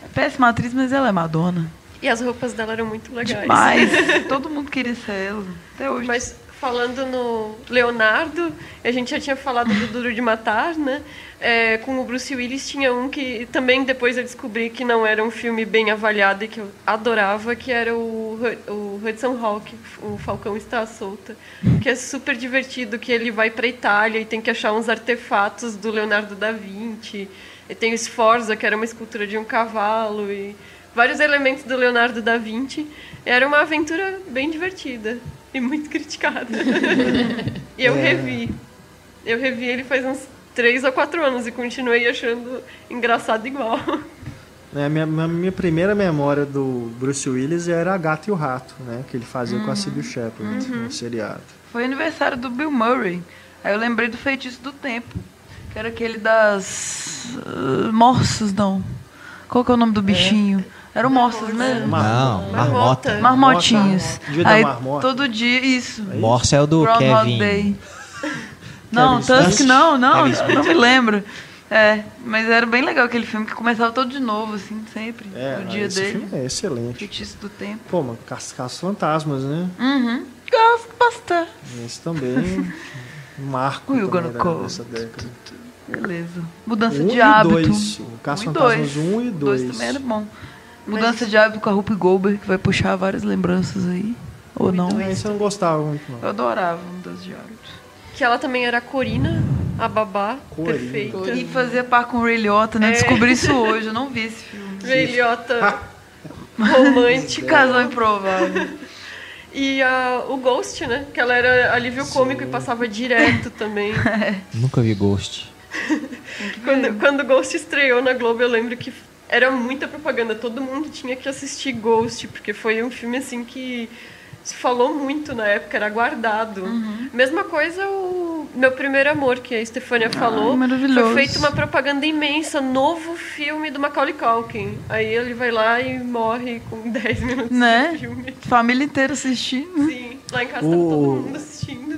É péssima atriz, mas ela é Madonna. E as roupas dela eram muito legais. Demais. Todo mundo queria ser ela. Até hoje. Mas falando no Leonardo, a gente já tinha falado do Duro de Matar, né? É, com o Bruce Willis tinha um que também depois eu descobri que não era um filme bem avaliado e que eu adorava, que era o, o Hudson Hawk, o Falcão Está Solta, que é super divertido, que ele vai para Itália e tem que achar uns artefatos do Leonardo da Vinci. E tem o Sforza, que era uma escultura de um cavalo e vários elementos do Leonardo da Vinci. Era uma aventura bem divertida e muito criticada. e eu revi. Eu revi ele faz uns três ou quatro anos e continuei achando engraçado igual. Né, A minha, minha, primeira memória do Bruce Willis era A Gata e o Rato, né? Que ele fazia com a Sybil Shepherd no seriado. Foi aniversário do Bill Murray. Aí eu lembrei do Feitiço do Tempo. Que era aquele das. Uh, morsos, não. Qual que é o nome do bichinho? Era o Morsos mesmo? Não, marmota. Marmotinhos. Dia da Aí marmota. todo dia, isso. Morse é o do Groundhog Kevin. Day. Não, Tusk não, não, não me lembro. É, mas era bem legal aquele filme que começava todo de novo, assim, sempre. É, o dia esse dele. filme é excelente. Feitiço do Tempo. Pô, mano, Caça Fantasmas, né? Uhum. Gosto bastante. Esse também marco também gonna da- call? dessa década. Beleza. Mudança Um de hábito. dois. O Caça Um e Fantasmas dois. 1 e O dois 2. também era bom. Mudança de hábito com a Rupi Goldberg, que vai puxar várias lembranças aí. Ou não. Esse eu não gostava muito, não. Eu adorava Mudança de hábito. Que ela também era a Corina, a babá, Corina. perfeita. E fazia par com o Ray Liotta, né? É. Descobri isso hoje, eu não vi esse filme. Velhota Que romântica. casal improvável. E a, o Ghost, né? Que ela era alívio cômico e passava direto também. Nunca vi Ghost. Quando, quando Ghost estreou na Globo, eu lembro que era muita propaganda. Todo mundo tinha que assistir Ghost, porque foi um filme assim que se falou muito na época, era guardado. Uhum. Mesma coisa o Meu Primeiro Amor, que a Estefânia falou. maravilhoso. Foi feita uma propaganda imensa, novo filme do Macaulay Culkin. Aí ele vai lá e morre com 10 minutos Né? de filme. Família inteira assistindo. Sim, lá em casa tava O- todo mundo assistindo.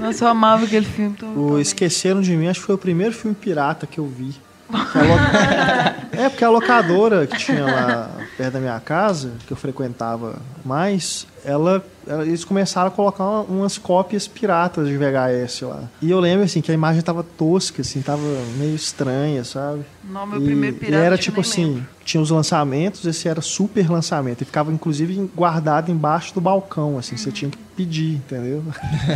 Nossa, eu amava aquele filme. Tô, O Esqueceram de Mim, acho que foi o primeiro filme pirata que eu vi. É, porque a locadora que tinha lá perto da minha casa, que eu frequentava mais, ela, eles começaram a colocar uma- umas cópias piratas de VHS lá. E eu lembro, assim, que a imagem tava tosca, assim, tava meio estranha, sabe? Não, meu E- primeiro e pirata. era eu tipo assim, lembro. Tinha os lançamentos, esse era super lançamento. E ficava, inclusive, guardado embaixo do balcão, assim, você tinha que pedir, entendeu?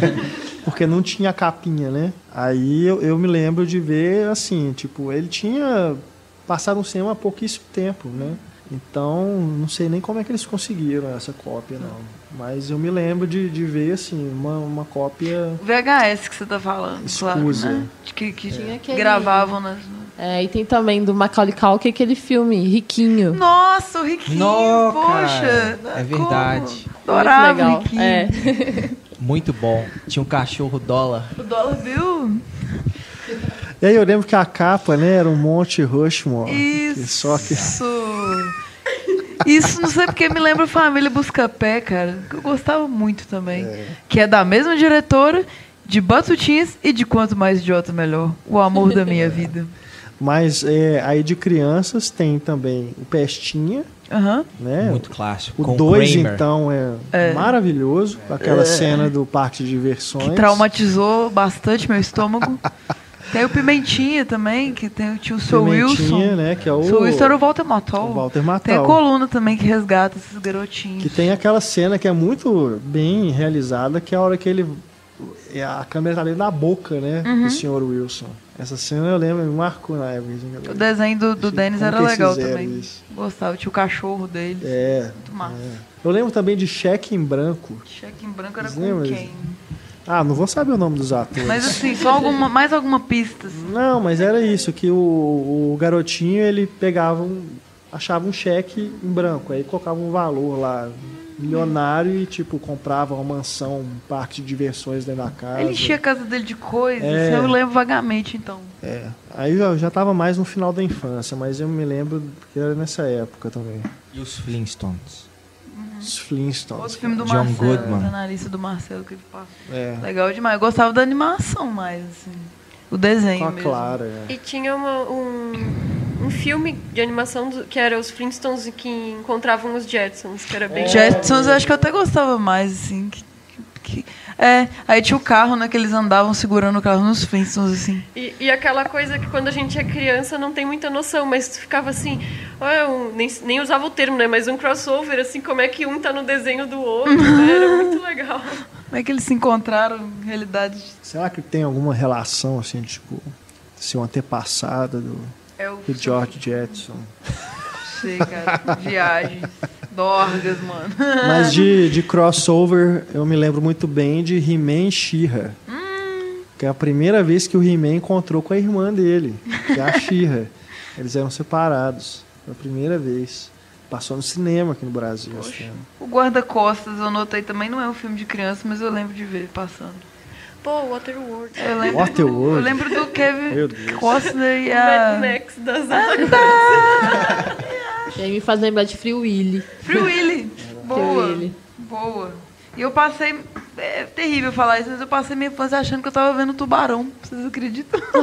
Porque não tinha capinha, né? Aí eu, eu me lembro de ver, assim, tipo, ele tinha passado no cinema há pouquíssimo tempo, né? Então, não sei nem como é que eles conseguiram essa cópia, não. Mas eu me lembro de, de ver, assim, uma, uma cópia O VHS que você tá falando, claro, Escusa. né? De Que, que Tinha aquele- gravavam nas... É, e tem também do Macaulay Culkin aquele filme, Riquinho. Nossa, o Riquinho, poxa. cara, é verdade. Como? Adorava Muito Riquinho. É. Muito bom. Tinha um cachorro dólar. O dólar viu? E aí eu lembro que a capa, né, era um Monte Rushmore. que Isso. Só que Isso não sei porque me lembra Família Buscapé, cara. Que eu gostava muito também. Que é da mesma diretora, de Batutinhas e de Quanto Mais Idiota Melhor. O amor da minha vida. Mas é, aí de crianças tem também o Pestinha, Aham. né? Muito clássico. O com 2, Kramer. então, é, É. maravilhoso. Aquela cena do parque de diversões. Que traumatizou bastante meu estômago. tem o Pimentinha também, que tem, tinha o Sr. Pimentinha, Wilson. né? Que é o, Sr. Wilson era o Walter Matthau. o Walter Tem a coluna também que resgata esses garotinhos. Que tem aquela cena que é muito bem realizada, que é a hora que ele. é A câmera tá dentro da boca, né? Uhum. Do Sr. Wilson. Essa cena eu lembro, me marcou na época. assim, O desenho do, do Dennis era legal também. isso? Gostava, tinha o cachorro dele. É. Muito massa. Eu lembro também de Cheque em Branco. Cheque em branco era Vocês com lembram quem? Ah, não vou saber o nome dos atores. Mas assim, só alguma, mais alguma pista. assim. Não, mas era isso, que o, o garotinho ele pegava um. achava um cheque em branco, aí colocava um valor lá milionário e tipo comprava uma mansão, um parque de diversões dentro da casa. Ele enchia a casa dele de coisas, É. eu lembro vagamente então. É. Aí eu já tava mais no final da infância, mas eu me lembro que era nessa época também. E os Flintstones. Os Flintstones. Outro filme do John Marcelo, Goodman. tá na lista do Marcelo que ele passa. É. Legal demais. Eu gostava da animação mais, assim. O desenho Com a mesmo. Clara. é. E tinha uma- um, um filme de animação do- que era os Flintstones que encontravam os Jetsons, que era bem. Jetsons eu acho que eu até gostava mais, assim. que- que- é, aí tinha o carro, né, que eles andavam segurando o carro nos Flintstones, assim. E, e aquela coisa que quando a gente é criança não tem muita noção, mas tu ficava assim, ah, um- nem, nem usava o termo, né? Mas um crossover, assim, como é que um tá no desenho do outro, né? Era muito legal. Como é que eles se encontraram em realidade? Será que tem alguma relação, assim, tipo, ser um antepassado do, É o George Jetson? Sei, cara. Viagens. Dorgas, mano. Mas de, de crossover, eu me lembro muito bem de He-Man e She-Ra. Que é a primeira vez que o He-Man encontrou com a irmã dele, que é a She-Ra. Eles eram separados. Foi a primeira vez. Passou no cinema aqui no Brasil. O Guarda-Costas, eu notei também, não é um filme de criança, mas eu lembro de ver passando. Pô, Waterworld. Eu lembro, do, Waterworld? eu lembro do Kevin. Costner e Mad a... Max das E aí me faz lembrar de Free Willy. Free Willy. Boa. Willy. Boa. E eu passei... É terrível falar isso, mas eu passei minha infância achando que eu tava vendo tubarão. Vocês acreditam?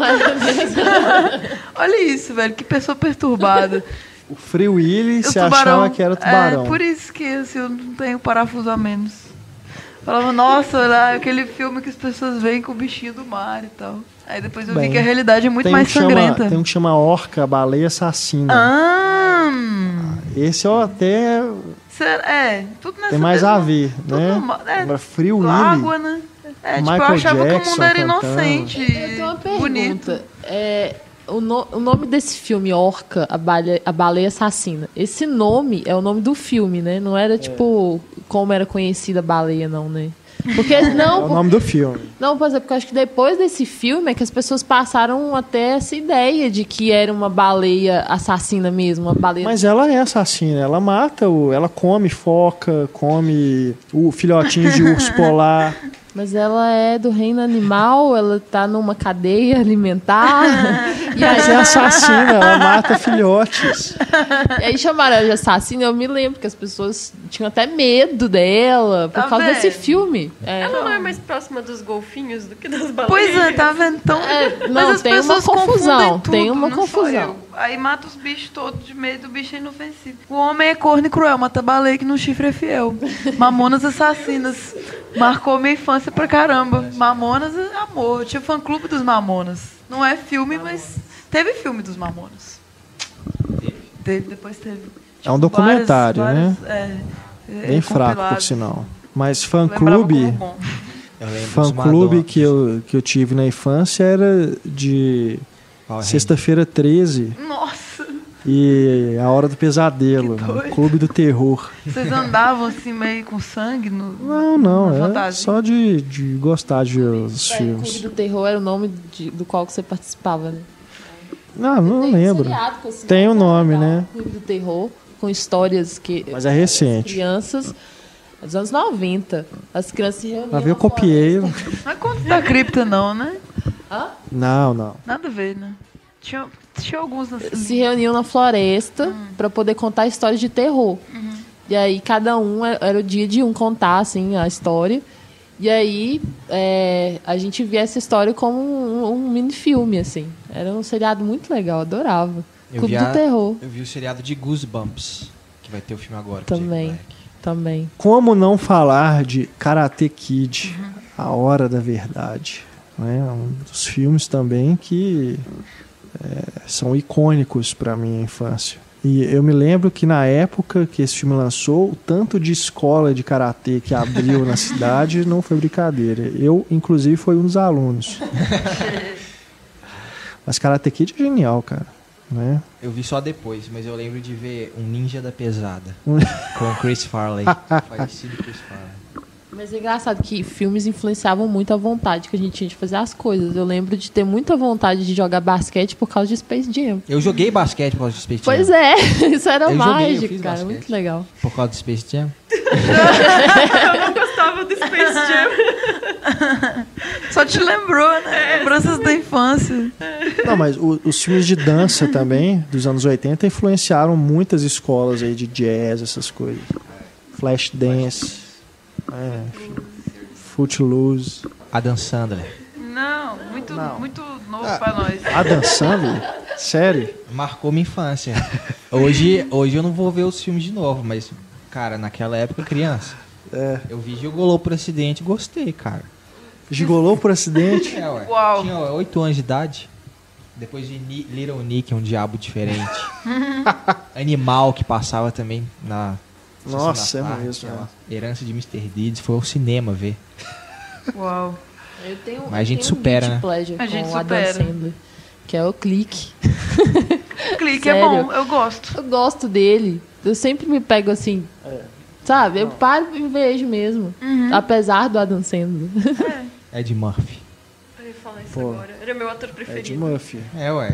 Olha isso, velho. Que pessoa perturbada. O Free Willy O se achava que era tubarão. É, por isso que assim, eu não tenho parafuso a menos. Falava, nossa, olha aquele filme que as pessoas veem com o bichinho do mar e tal. Aí depois eu Bem, vi que a realidade é muito um mais chama- sangrenta. tem um que chama Orca, a Baleia Assassina. Ah, Esse eu até será- é, tudo nessa tem mais a mesma- ver, tudo né? numa- é, Agora, Free Willy. água, né? É, tipo, eu Michael achava que o Jackson mundo era cantando. inocente, Eu tenho uma pergunta. bonito. É, o, no- o nome desse filme, Orca, a baleia, a baleia Assassina, esse nome é o nome do filme, né? Não era tipo como era conhecida a baleia, não, né? Porque É não, o nome do filme. não, por exemplo, porque eu acho que depois desse filme é que as pessoas passaram até essa ideia de que era uma baleia assassina mesmo, uma baleia. Mas ela é assassina, ela mata, o, ela come foca, come o filhotinho de urso polar. Mas ela é do reino animal, ela tá numa cadeia alimentar. e, Mas é aí, assassina, ela mata filhotes. e aí chamaram ela de assassina, eu me lembro que as pessoas tinham até medo dela por Tá causa vendo? desse filme. É. Ela não é mais próxima dos golfinhos do que das baleias. Pois é, tá vendo? Então, É, mas não, as tem uma pessoas confusão, confundem tudo, tem uma confusão. Aí mata os bichos todos de medo do bicho é inofensivo. O homem é corno e cruel, mata baleia que no chifre é fiel. Mamonas assassinas. Marcou minha infância pra caramba. Mamonas é amor. Eu tinha fã clube dos Mamonas. Não é filme, mas teve filme dos Mamonas. Teve, depois teve. É um documentário, várias- né? É, é, Bem fraco, compilado. por sinal. Mas fã clube, fã clube que eu, que eu tive na infância era de sexta-feira 13 Nossa, e a hora do pesadelo, né? clube do terror. vocês andavam assim meio com sangue no. Não, não, é só de, de gostar de os É, Clube filmes. do Terror era o nome de- do qual que você participava, né? Não, não Tem um lembro. esse Tem o nome, legal, né? Clube do Terror, com histórias que Mas é recente. crianças dos anos 90. As crianças se reuniam. Ver, eu copiei. Não é conto da cripta, não, né? Não, não. Nada a ver, né? Tinha, alguns se reuniam na floresta pra poder contar histórias de terror. E aí cada um era era o dia de um contar assim a história. E aí é, a gente via essa história como um, um mini filme assim. Era um seriado muito legal, adorava. Eu Clube vi, do a- Terror eu vi o seriado de Goosebumps, que vai ter o filme agora. também, também. Como não falar de Karate Kid, A Hora da Verdade? né? Um dos filmes também que é, são icônicos para minha infância. E eu me lembro que na época que esse filme lançou, o tanto de escola de karatê que abriu na cidade não foi brincadeira. Eu, inclusive, fui um dos alunos. Mas Karate Kid é genial, cara. Né? Eu vi só depois, mas eu lembro de ver um Ninja da Pesada com o Chris Farley. Falecido Chris Farley. Mas é engraçado que filmes influenciavam muito a vontade que a gente tinha de fazer as coisas. Eu lembro de ter muita vontade de jogar basquete por causa de Space Jam. Eu joguei basquete por causa de Space Jam. Pois é, isso era Eu joguei, eu mágico, fiz cara. basquete. Muito legal. Por causa do Space Jam? Eu não gostava do Space Jam. Só te lembrou, né? Lembranças da infância. Não, mas o- os filmes de dança também, dos anos 80, influenciaram muitas escolas aí de jazz, essas coisas. Flashdance, é, Footloose. Adam Sandler. Não, muito, Não. muito novo pra nós. Adam Sandler? Sério? Marcou minha infância. Hoje, hoje eu não vou ver os filmes de novo, mas, cara, naquela época, criança, É. eu vi Gigolô por acidente e gostei, cara. Gigolou por acidente? É, ué. Uau. Tinha 8 anos de idade. Depois de Ni- Little Nick, um diabo diferente. Animal que passava também na. Nossa, é tarde, mesmo, é. Herança de Mr. Deeds. Foi ao cinema ver. Uau. Eu tenho, Mas a gente supera, um né? A gente com o Adam supera. Sandler, que é o Clique. Clique é bom, eu gosto. Eu gosto dele. Eu sempre me pego assim. Sabe? Eu paro e vejo mesmo. Apesar do Adam Sandler. Ed Murphy. Eu ia falar isso Pô. agora. Era meu ator Ed preferido. Murphy. É, ué.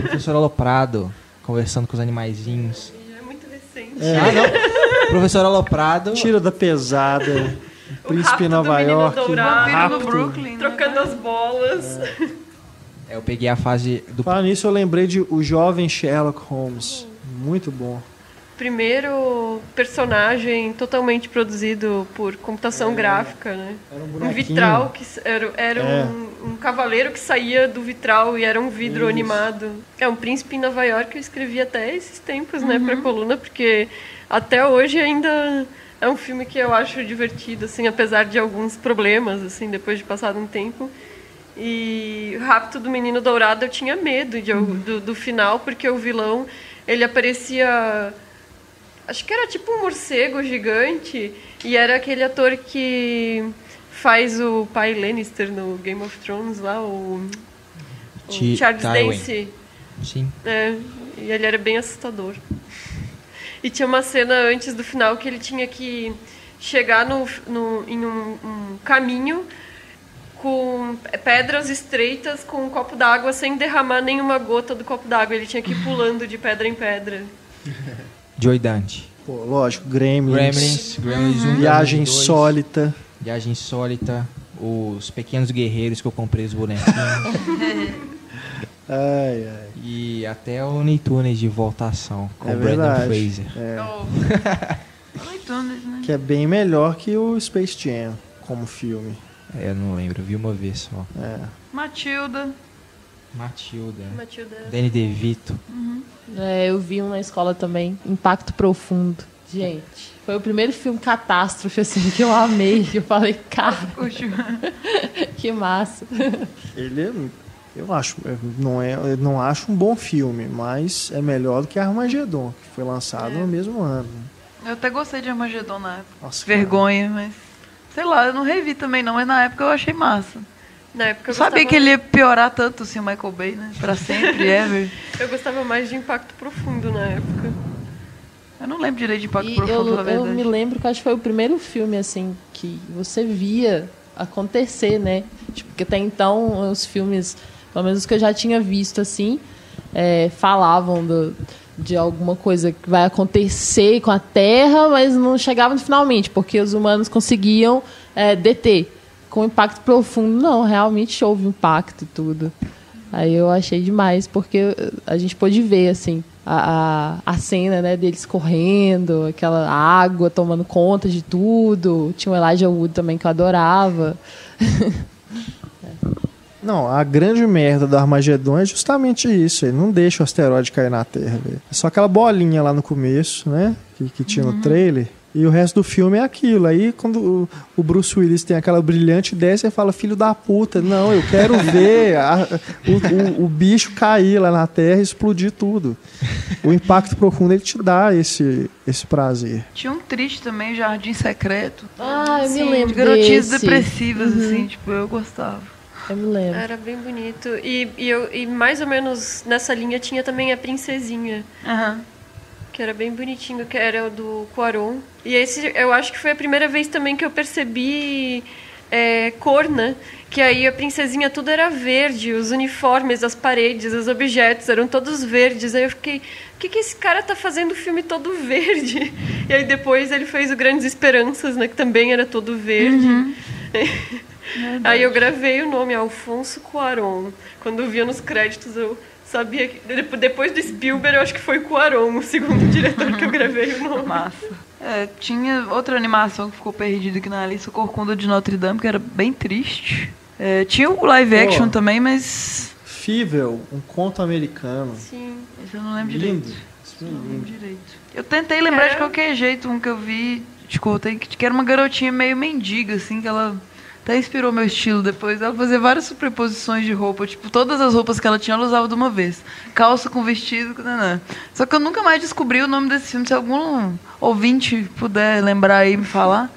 Professor Aloprado, conversando com os animaizinhos. É muito recente. Ah, não. Professor Aloprado. Tira da pesada. O Príncipe em Nova York. Dourado. Rapto. no Brooklyn. né? Trocando as bolas. É, eu peguei a fase do. Falando nisso, eu lembrei de O Jovem Sherlock Holmes. Muito bom. Primeiro personagem totalmente produzido por computação gráfica, né? Era um Um vitral que era, era É. um, um cavaleiro que saía do vitral e era um vidro Isso. animado. É um príncipe em Nova York eu escrevi até esses tempos, né, pra coluna, porque até hoje ainda é um filme que eu acho divertido, assim, apesar de alguns problemas, assim, depois de passado um tempo. E o Rapto do Menino Dourado eu tinha medo de, al- do, do final, porque o vilão, ele aparecia Acho que era tipo um morcego gigante. E era aquele ator que faz o pai Lannister no Game of Thrones lá, o, o Charles. Dance. Sim. É, e ele era bem assustador. E tinha uma cena antes do final que ele tinha que chegar no, no, em um, um caminho com pedras estreitas com um copo d'água sem derramar nenhuma gota do copo d'água. Ele tinha que ir pulando de pedra em pedra. Joy Dante. Pô, lógico, Gremlins. Gremlins. Gremlins 1, Viagem Gremlins 2, Insólita. Viagem Insólita. Os Pequenos Guerreiros que eu comprei os bonequinhos. Ai, ai. e até o Neytunes de Voltação com É o Brandon verdade. Fraser. É. Oh. né? Que é bem melhor que o Space Jam como filme. É, eu não lembro, eu vi uma vez só. É. Matilda. Matilda. Matilda. Danny DeVito. É, eu vi um na escola também, Impacto Profundo. Gente, foi o primeiro filme catástrofe, assim, que eu amei. que Eu falei, cara, que massa. Ele é, eu acho, é, não é, eu não acho um bom filme, mas é melhor do que Armagedon, que foi lançado no mesmo ano. Eu até gostei de Armagedon na época. Nossa, cara. Vergonha, mas. Sei lá, eu não revi também não, mas na época eu achei massa. Na época Eu eu sabia que ele ia piorar tanto assim, o Michael Bay, né? Pra sempre, ever. Eu gostava mais de Impacto Profundo na época. Eu não lembro direito de Impacto E Profundo, eu, na eu verdade. me lembro que acho que foi o primeiro filme, assim, que você via acontecer, né? Tipo, porque até então os filmes, pelo menos os que eu já tinha visto, assim, é, falavam do, de alguma coisa que vai acontecer com a Terra, mas não chegavam finalmente, porque os humanos conseguiam é, deter. Com impacto profundo, não, realmente houve impacto e tudo. Aí eu achei demais, porque a gente pôde ver, assim, a, a, a cena né, deles correndo, aquela água tomando conta de tudo. Tinha o Elijah Wood também que eu adorava. Não, a grande merda do Armagedon é justamente isso. Ele não deixa o asteroide cair na Terra, velho. É só aquela bolinha lá no começo, né? Que, que tinha no trailer. E o resto do filme é aquilo. Aí, quando o, Bruce Willis tem aquela brilhante ideia, você fala, filho da puta, não, eu quero ver a- o, o- o bicho cair lá na Terra e explodir tudo. O impacto profundo, ele te dá esse, esse prazer. Tinha um triste também, Jardim Secreto. Ah, eu Sim, me lembro de garotinhas desse. depressivas, assim, tipo, eu gostava. Eu me lembro. Era bem bonito. E, e, eu, e mais ou menos nessa linha tinha também a Princesinha, Aham. que era bem bonitinho, que era o do Quaron. E esse eu acho que foi a primeira vez também que eu percebi é, cor, né? Que aí a princesinha tudo era verde, os uniformes, as paredes, os objetos eram todos verdes. Aí eu fiquei, o que, que esse cara tá fazendo o filme todo verde? E aí depois ele fez o Grandes Esperanças, né? Que também era todo verde. Aí eu gravei o nome Alfonso Cuarón. Quando eu via nos créditos, eu sabia que. depo- Depois do Spielberg, eu acho que foi Cuarón, o segundo diretor que eu gravei o nome. Massa. É, tinha outra animação que ficou perdida aqui na lista, o Corcunda de Notre Dame, que era bem triste. É, tinha o live action também, mas. Fível, um conto americano. Sim. Esse eu não lembro Lindo. direito. Esse Não é lembro direito. Eu tentei lembrar de Era- qualquer jeito um que eu vi, escutei, que que era uma garotinha meio mendiga, assim, que ela até inspirou meu estilo depois. Ela fazia várias superposições de roupa, tipo, todas as roupas que ela tinha, ela usava de uma vez. Calça com vestido, com nanã. Só que eu nunca mais descobri o nome desse filme. Se algum ouvinte puder lembrar aí e me falar.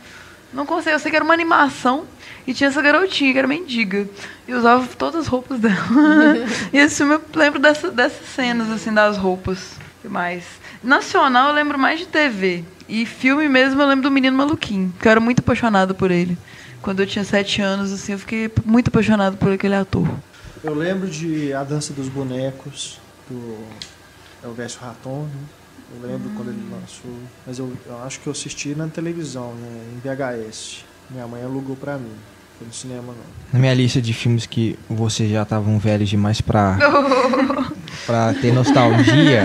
Não consigo, eu sei que era uma animação e tinha essa garotinha que era mendiga. E usava todas as roupas dela. e esse filme eu lembro dessa, dessas cenas, assim, das roupas. E mais. Nacional eu lembro mais de TV. E filme mesmo eu lembro do Menino Maluquinho, que eu era muito apaixonada por ele. Quando eu tinha sete anos, assim, eu fiquei muito apaixonada por aquele ator. Eu lembro de A Dança dos Bonecos, do Elvésio Raton. Né? Eu lembro quando ele lançou. Mas eu, eu acho que eu assisti na televisão, né? em VHS. Minha mãe alugou pra mim. Foi no cinema, não. Na minha lista de filmes que vocês já estavam velhos demais pra, pra ter nostalgia,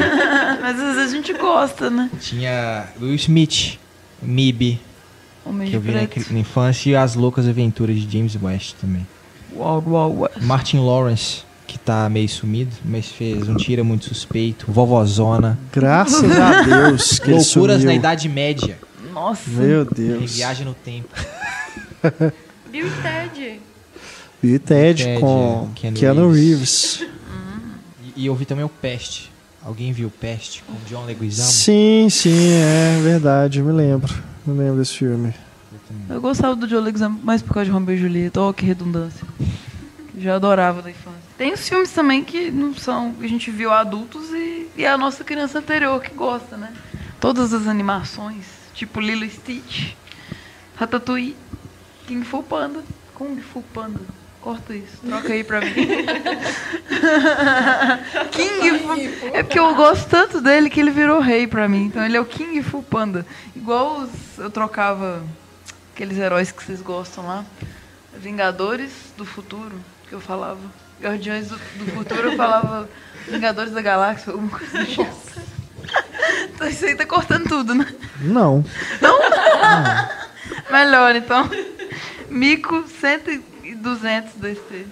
Mas às vezes a gente gosta, né? tinha Will Smith, MIB, Homem que de eu vi na, na infância, e As Loucas Aventuras de James West também. Wild Wild West. Martin Lawrence, que tá meio sumido, mas fez um tira muito suspeito. Vovozona. Graças a Deus que ele Loucuras sumiu. na Idade Média. Nossa. Meu Em Deus. Viagem no Tempo. Bill e Ted. Bill e Ted, Ted, com Keanu Keanu, Reeves. Reeves. E, e eu vi também o Peste. Alguém viu o Peste com John Leguizamo? Sim, sim, é verdade. Eu me lembro. Me lembro desse filme. Eu gostava do Joe Alexander mais por causa de Romeo e Julieta. Oh, que redundância. Já adorava da infância. Tem os filmes também que não são. que a gente viu adultos e, e a nossa criança anterior que gosta, né? Todas as animações, tipo Lilo e Stitch, Ratatouille, King Fu Panda, Kung Fu Panda. Corta isso, troca aí pra mim. King Fu. É porque eu gosto tanto dele que ele virou rei pra mim. Então ele é o King Fu Panda. Igual os, eu trocava aqueles heróis que vocês gostam lá. Vingadores do Futuro, que eu falava. Guardiões do, do Futuro, eu falava Vingadores da Galáxia, alguma coisa do tipo. Então isso aí tá cortando tudo, né? Não. Melhor, então. Mico 100 e 200 desse.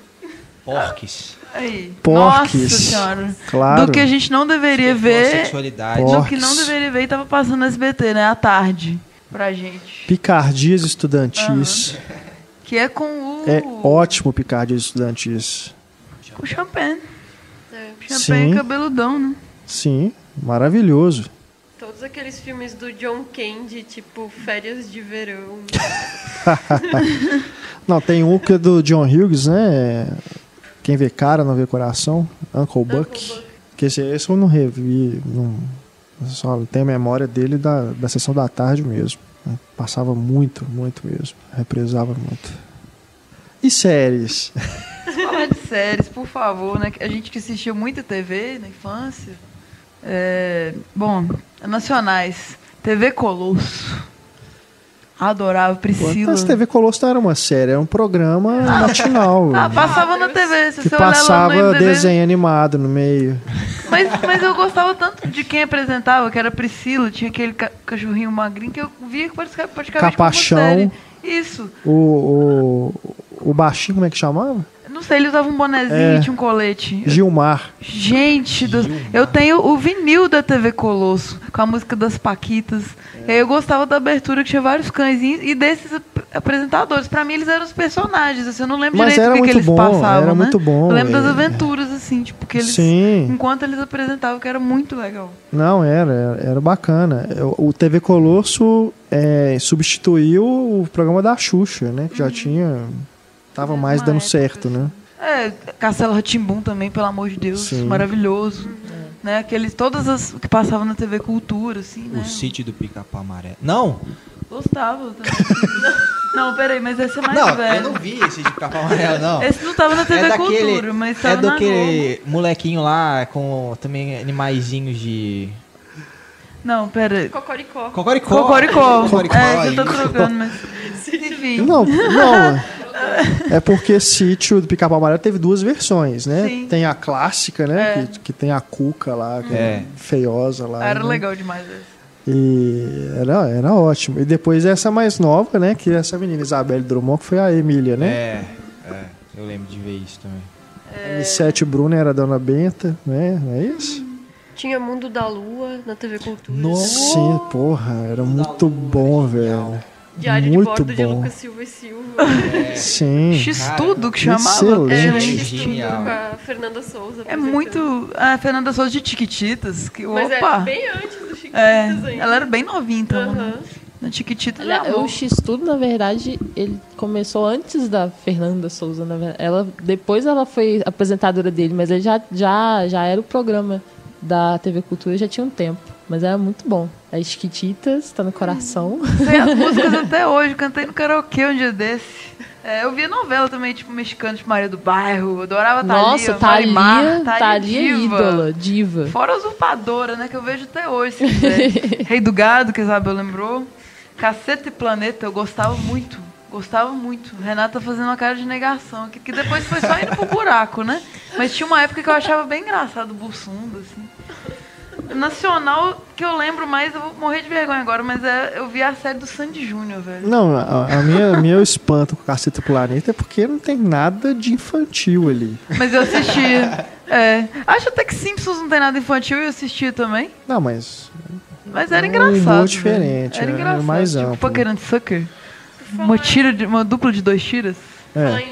Porques. Aí. Porques. Nossa senhora. Claro. Do que a gente não deveria ver. Sexualidade. Por- Do que não deveria ver e tava passando no SBT, né? À tarde. Pra gente. Picardias estudantis. Que é com o. É ótimo Picardias estudantis. Com o Champagne. É. Champagne Sim. cabeludão, né? Sim, maravilhoso. Todos aqueles filmes do John Candy, tipo Férias de Verão. Não, tem um que é do John Hughes, né? Quem vê cara não vê coração. Uncle Buck. Buck. Que esse, esse eu não revi. Não, só tenho memória dele da, da sessão da tarde mesmo. né? Passava muito, muito mesmo. Represava muito. E séries? Falar de séries, por favor, né? A gente que assistiu muita TV na infância. É, bom, nacionais. TV Colosso. Adorava Priscila. Mas TV Colosso não era uma série, era um programa matinal. Ah, passava na TV. Se que você passava desenho animado no meio. Mas, mas eu gostava tanto de quem apresentava, que era Priscila, tinha aquele ca- cachorrinho magrinho que eu via que praticamente Capachão. Isso. O, o, o baixinho, como é que chamava? Não sei, ele usava um bonezinho É. e tinha um colete. Gilmar. Gente, do- eu tenho o vinil da TV Colosso, com a música das Paquitas. E aí eu gostava da abertura, que tinha vários cãezinhos, e desses ap- apresentadores. Pra mim, eles eram os personagens, assim, eu não lembro Mas direito era o que, que eles bom, passavam, era né? muito bom, Eu lembro das é. aventuras, assim, tipo, que eles... Sim. Enquanto eles apresentavam, que era muito legal. Não, era, era, era bacana. O, TV Colosso é, substituiu o programa da Xuxa, né? Que já tinha. Tava mais dando época, certo, né? É, Castelo Ratimbum também, pelo amor de Deus, Sim. maravilhoso. Né? Aqueles, todas as que passavam na TV Cultura, assim, né? O sítio do pica-pau amarelo. Não! Gostava também. não, peraí, mas esse é mais Não, velho. eu não vi esse de pica-pau amarelo, não. Esse não tava na TV Cultura, mas é tava na Globo. daquele molequinho lá com também animaizinhos de. Não, peraí. Cocoricó. Cocoricó. Cocoricó. Cocoricó, É, você tá isso. trocando, mas... Enfim. Não, não. É porque Sítio do Pica-Pau Amarelo teve duas versões, né? Sim. Tem a clássica, né? É. Que, que tem a Cuca lá, que é, É. feiosa lá. Era né? legal demais. E era, era ótimo. E depois essa mais nova, né? Que essa menina Isabelle Drummond, que foi a Emília, né? É, é. Eu lembro de ver isso também. É. E Sete Bruna era a Dona Benta, né? Não é isso? Tinha Mundo da Lua na TV Cultura. Sim, porra, era muito bom, velho. Diário muito de bordo de bom. Lucas Silva e Silva. Sim. X-Tudo que chamava. excelente. É, Genial. com a Fernanda Souza. é muito... A Fernanda Souza de Tiquititas. Que, Mas opa! é bem antes do Chiquititas É, ainda. ela era bem novinha, então. né? Aham. Na Tiquititas Olha, era o X-Tudo, na verdade, ele começou antes da Fernanda Souza. Na verdade. Ela, depois ela foi apresentadora dele, mas ele já, já, já era o programa da TV Cultura, já tinha um tempo. Mas era muito bom. As Chiquititas, tá no coração. Sei as músicas até hoje, cantei no karaokê um dia desse. É, eu via novela também, tipo, mexicana, tipo Maria do Bairro, adorava Nossa, Thalia, Marimar, Thalia, Thalia é diva. ídola, diva. Fora a usurpadora, né, que eu vejo até hoje, se quiser. Rei do Gado, que a Isabel lembrou. Caceta e Planeta, eu gostava muito, gostava muito. Renata fazendo uma cara de negação, que, que depois foi só indo pro buraco, né? Mas tinha uma época que eu achava bem engraçado o Bussunda, assim. Nacional, que eu lembro mais, eu vou morrer de vergonha agora, mas é, eu vi a série do Sandy Júnior, velho. Não, a, a minha, meu espanto com Caceta Planeta é porque não tem nada de infantil ali. Mas eu assistia. É. Acho até que Simpsons não tem nada infantil e eu assistia também. Não, mas Mas era É um engraçado. humor velho. diferente, Era era engraçado. mais tipo, amplo. And Sucker. Uma, tira de, uma dupla de dois tiras. é.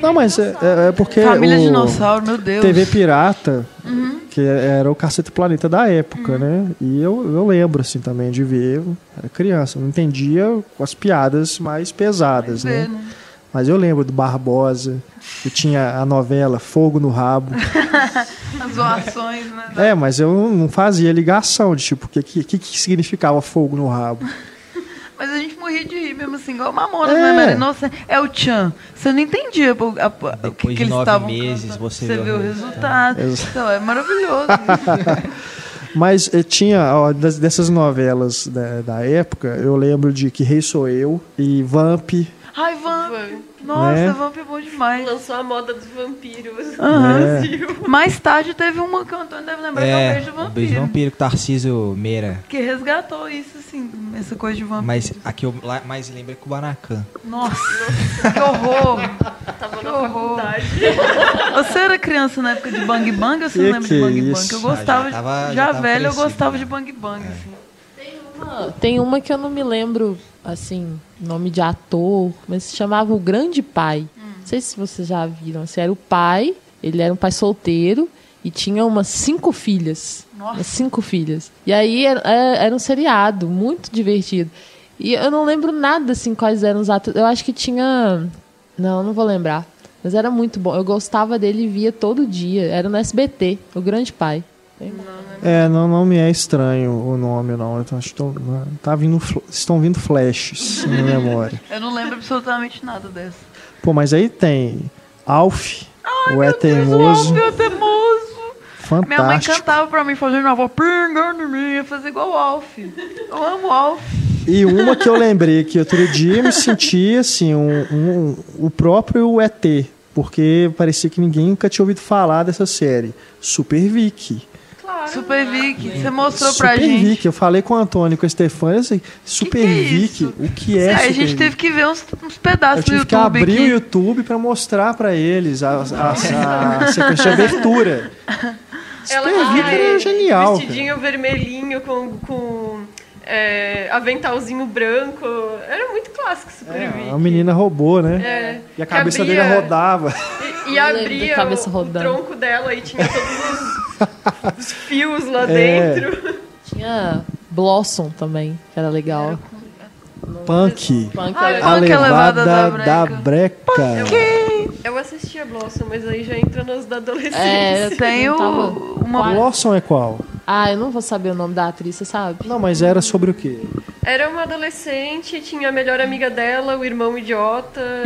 Não, mas é, é- é porque Família o Dinossauro, meu Deus. TV Pirata, Uhum. que era o Caceta Planeta da época, né? E eu, eu lembro, assim, também de ver, era criança, não entendia com as piadas mais pesadas, Vê, né? né? Mas eu lembro do Barbosa, que tinha a novela Fogo no Rabo. As zoações, né? É, mas eu não fazia ligação de tipo, o que, que, que significava fogo no rabo. Mas a gente morria de rir mesmo assim, igual Mamonas, É. né, Mary? Nossa, é o Tchan. Você não entendia a- a- o que, que eles estavam meses, cantando. você Você vê o resultado. resultado. Então, é maravilhoso. Mas eh, tinha, ó, dessas novelas da, da época, eu lembro de Que Rei Sou Eu e Vamp. Ai, Vamp. Vamp. Nossa, Né? Vamp é bom demais. Lançou a moda dos vampiros. Aham. É. Mais tarde teve uma que o Antônio deve lembrar, que é o É, Beijo o Vampiro. Beijo Vampiro com Tarcísio Meira. Que resgatou isso, assim, essa coisa de vampiro. Mas a que eu mais lembro é Kubanacan. Nossa, que horror. Tava Que na horror. faculdade. Você era criança na época de Bang Bang ou você não Que lembra que de Bang isso? Bang? Eu Ah, já gostava, já, tava- já tava velho, eu gostava né? de Bang Bang, assim. Tem uma que eu não me lembro, assim, nome de ator, mas se chamava O Grande Pai. Não sei se vocês já viram. Assim, era o pai, ele era um pai solteiro e tinha umas cinco filhas. Nossa. Cinco filhas. E aí era, era- era um seriado muito divertido. E eu não lembro nada, assim, quais eram os atores. Eu acho que tinha. Não, não vou lembrar. Mas era muito bom. Eu gostava dele e via todo dia. Era no SBT, O Grande Pai. É, não, não me é estranho o nome, não. Então, acho que tô- tá vindo, estão vindo flashes na memória. Eu não lembro absolutamente nada dessa. Pô, mas aí tem Alf, o É Deus, Teimoso. o Alf é teimoso. Minha mãe Fantástico. cantava pra mim, fazendo a voz, pingando em mim, ia fazer igual o Alf. Eu amo o Alf. E uma que eu lembrei que outro dia eu me senti assim, um, um- o próprio ET, porque parecia que ninguém nunca tinha ouvido falar dessa série. Super Vicky. Super Vic, você mostrou pra Super gente. Vicky. Eu falei com o Antônio e com a Stefania, assim, Super que é Vicky, isso? o que é a Super gente Vicky? teve que ver uns, uns Eu pedaços do tive que YouTube abrir aqui. o YouTube pra mostrar pra eles a, a- a sequência de abertura. Ela Super Vicky era aquele genial. Vestidinho vermelhinho com, com é, aventalzinho branco. Era muito clássico Super É, Vicky. a menina roubou, né? É, E a que cabeça abria- dele rodava. E, e Eu abria o, o rodando. tronco dela e tinha todos os, os fios lá É. dentro. Tinha Blossom também, que era legal. Punk. Punk Ah, A Punk é levada levada da da breca. Eu assistia Blossom, mas aí já entra nos da adolescência. É, Eu tenho não tava- uma... Lawson é qual? Ah, eu não vou saber o nome da atriz, você sabe? Não, mas era sobre o quê? Era uma adolescente, tinha a melhor amiga dela, o irmão idiota.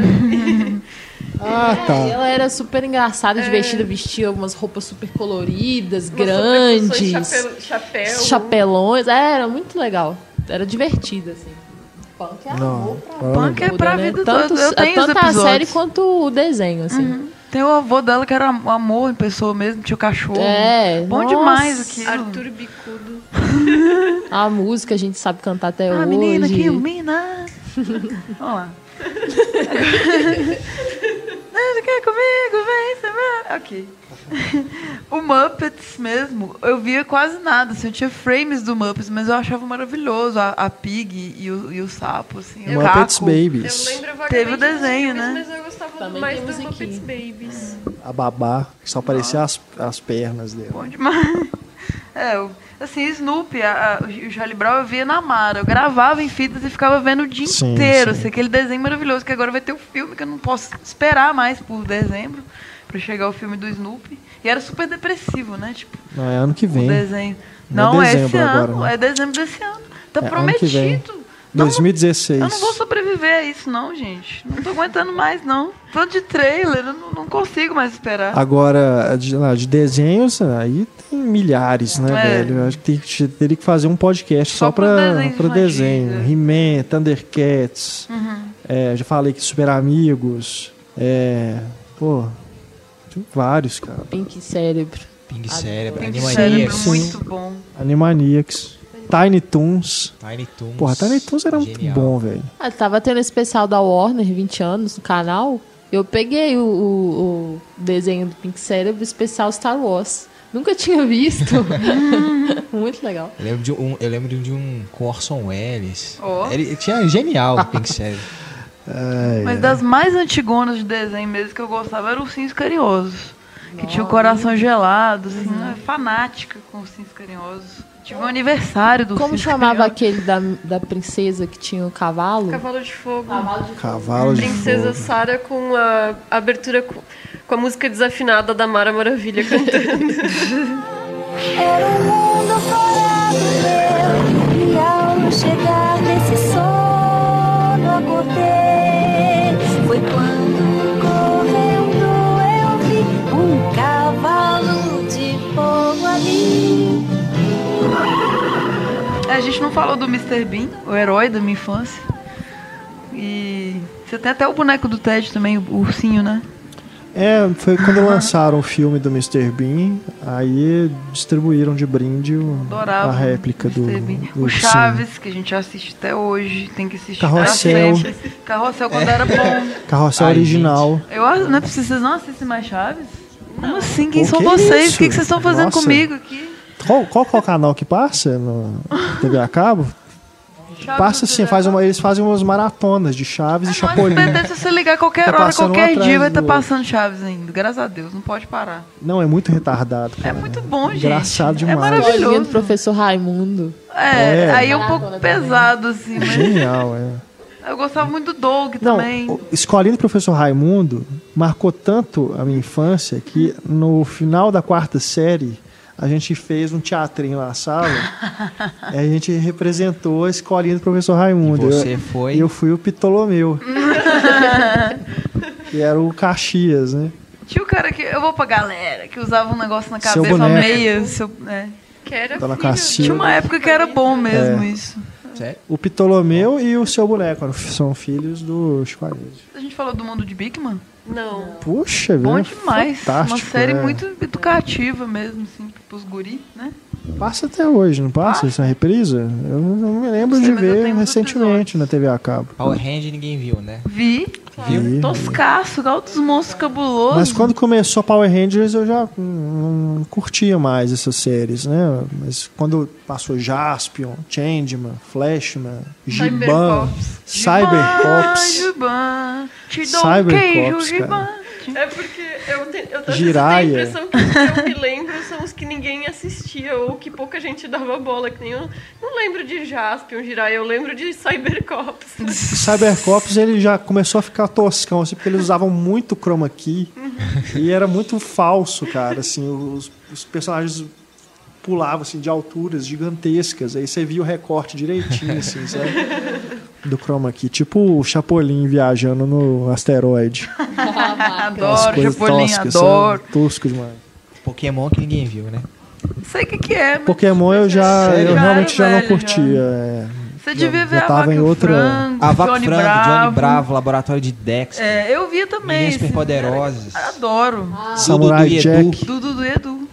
Ah, tá. Ela era super engraçada, divertida, vestia algumas roupas super coloridas, umas grandes, Chapéu, chapéu. chapelões. É, era muito legal. Era divertida, assim. Punk é Não. amor pra Punk é pra né? vida tanto, toda. Eu tenho os tanto a série quanto o desenho, assim. Tem o avô dela que era um amor em pessoa mesmo, tinha o cachorro. É, Bom nossa. demais aquilo. Arthur Bicudo. A música a gente sabe cantar até Ah, hoje. menina, que ilumina. Vamos lá. Você quer comigo? Vem, você vai. Ok. O Muppets mesmo, eu via quase nada. Assim, eu tinha frames do Muppets, mas eu achava maravilhoso a, a Pig e o, e o sapo. Assim, o Muppets Caco. Eu Babies. lembro vagamente Teve o desenho, filmes, né? Mas eu gostava Também mais musiquinha. Muppets Babies. A babá, que só aparecia as, as pernas dela. Bom demais. É, assim, Snoopy, a, a, o Charlie Brown eu via na Mara. Eu gravava em fitas e ficava vendo o dia sim, inteiro. Sim. Assim, aquele desenho maravilhoso, que agora vai ter o um filme, que eu não posso esperar mais por dezembro, para chegar o filme do Snoopy. E era super depressivo, né? Tipo, não, é ano que vem. O desenho. Não, é não é, dezembro esse agora, ano, né? é dezembro desse ano. Tá é, prometido. 2016. Não, eu não vou sobreviver a isso, não, gente. Não tô aguentando mais, não. Tanto de trailer, eu não, não consigo mais esperar. Agora, de, de desenhos, aí tem milhares, né, é. velho? Acho que tem, teria que fazer um podcast só, só para desenho. desenho. He-Man, Thundercats. Uhum. É, já falei que Super Amigos. É, pô, tem vários, cara. Pink Cérebro. Pink Cérebro, Pink Animaniacs. Cérebro é muito bom. Animaniacs. Tiny Toons. Tiny Toons. Porra, Tiny Toons era muito Genial. bom, velho. Ah, tava tendo especial da Warner, 20 anos, no canal. Eu peguei o, o- o desenho do Pink Cérebro, especial Star Wars. Nunca tinha visto. Muito legal. Eu lembro de um, eu lembro de um com Orson Welles. Ó. Ele tinha genial o Pink Cérebro. Ai, Mas das mais antigonas de desenho mesmo que eu gostava eram os Ursinhos Carinhosos. Que tinha o coração gelado, assim, Uhum. né? fanática com os Ursinhos Carinhosos. Tive um aniversário do Como Ursinhos chamava aquele da, da princesa que tinha o cavalo? Cavalo de Fogo. Cavalo de Princesa Fogo. Sara com a abertura com, com a música desafinada da Mara Maravilha cantando. Era um mundo fora do meu E ao chegar nesse sono acordei A gente não falou do Mr. Bean, o herói da minha infância. E você tem até o boneco do Ted também, o ursinho, né? É, foi quando lançaram o filme do Mr. Bean, aí distribuíram de brinde o- Adorava. a réplica do, do O ursinho. Chaves, que a gente assiste até hoje, tem que assistir. Carrossel. sempre. Carrossel quando era bom. Carrossel Ai, original. Eu não é preciso, vocês não assistem mais Chaves? Como assim? Quem Pô, são que vocês? isso? O que, que vocês estão fazendo Nossa. comigo aqui? Qual, qual que é o canal que passa no TV a cabo? Chaves Passa assim, faz uma, eles fazem umas maratonas de Chaves e No Chapolin. SBT, se você ligar qualquer Tá hora, um qualquer dia, vai estar do passando Chaves ainda. Graças a Deus, não pode parar. Não, é muito retardado, É cara. muito bom, gente. Engraçado É demais. maravilhoso. Escolinha do professor Raimundo. É, É. aí é um Maratona pouco também. pesado, assim, mas Genial, é. eu gostava muito do Doug Não, também. o Escolinha do Professor Raimundo marcou tanto a minha infância que no final da quarta série a gente fez um teatrinho na sala e a gente representou a Escolinha do Professor Raimundo. E você eu, foi? Eu fui o Ptolomeu. que era o Caxias, né? Tinha o cara que. Eu vou pra galera, que usava um negócio na cabeça, uma boneco. meia. Seu, é. Que era. Tinha uma época que era bom mesmo É. isso. Sério? O Ptolomeu e o seu boneco são filhos do Chico. A gente falou do mundo de Bigman? Não. Puxa, Bom velho. demais. Uma fantástico, série é. muito educativa mesmo, assim, pros guri, né? Passa até hoje, não passa? Passa. Essa reprisa? Eu não me lembro Não sei, de ver recentemente na TV a cabo. Power Hand ninguém viu, né? Vi. Vi. Toscaço, altos monstros cabulosos. Mas quando começou Power Rangers eu já não curtia mais essas séries, né? Mas quando passou Jaspion, Changeman, Flashman, Giban, Cybercops. Cybercops, Cybercops, queijo, cara. É porque eu, te, eu, Jiraya. tenho a impressão que os que eu me lembro são os que ninguém assistia ou que pouca gente dava bola. Que nem eu não lembro de Jaspion, Jiraiya, eu lembro de Cybercops. Cybercops ele já começou a ficar toscão, assim, porque eles usavam muito chroma key e era muito falso, cara. Assim, os, os personagens pulavam assim, de alturas gigantescas, aí você via o recorte direitinho, assim, sabe? Do chroma key. Tipo o Chapolin viajando no asteroide. Adoro, toscas, adoro. Tosco demais. Pokémon que ninguém viu, né? Sei o que, que é, mas Pokémon eu já, Sério? eu Já realmente já não curtia. é. você Já- devia ver já a tava Vaca em outra- Frango, A Vaca Johnny Frango, Bravo. Johnny Bravo, Laboratório de Dex. É, eu via também. Meninas esse- Superpoderosas. Adoro. Samurai Dudu Jack. Edu. Dudu do Edu.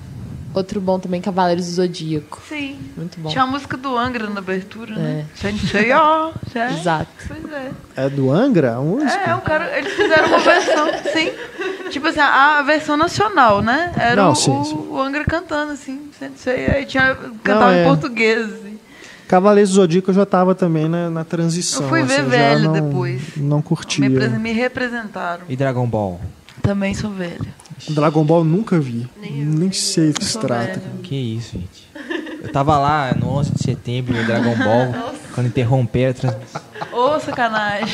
Outro bom também, Cavaleiros do Zodíaco. Sim. Muito bom. Tinha a música do Angra na abertura, né? É. Sensei, ó. é. Exato. Pois é. É do Angra? A música? É, o cara, eles fizeram uma versão, sim. Tipo assim, a versão nacional, né? Era Não, o, sim, o, sim. o Angra cantando, assim, sensei. Aí tinha, cantava é. em português, assim. Cavaleiros do Zodíaco eu já tava também na, na transição. Eu fui ver assim, velho não, depois. Não Me, curtia. apres- me representaram. E Dragon Ball. Também sou velha. Dragon Ball nunca vi. Nem, sei do que se trata. Que isso, gente. Eu tava lá no 11 de setembro no Dragon Ball, quando interromperam a transmissão. Ô, sacanagem.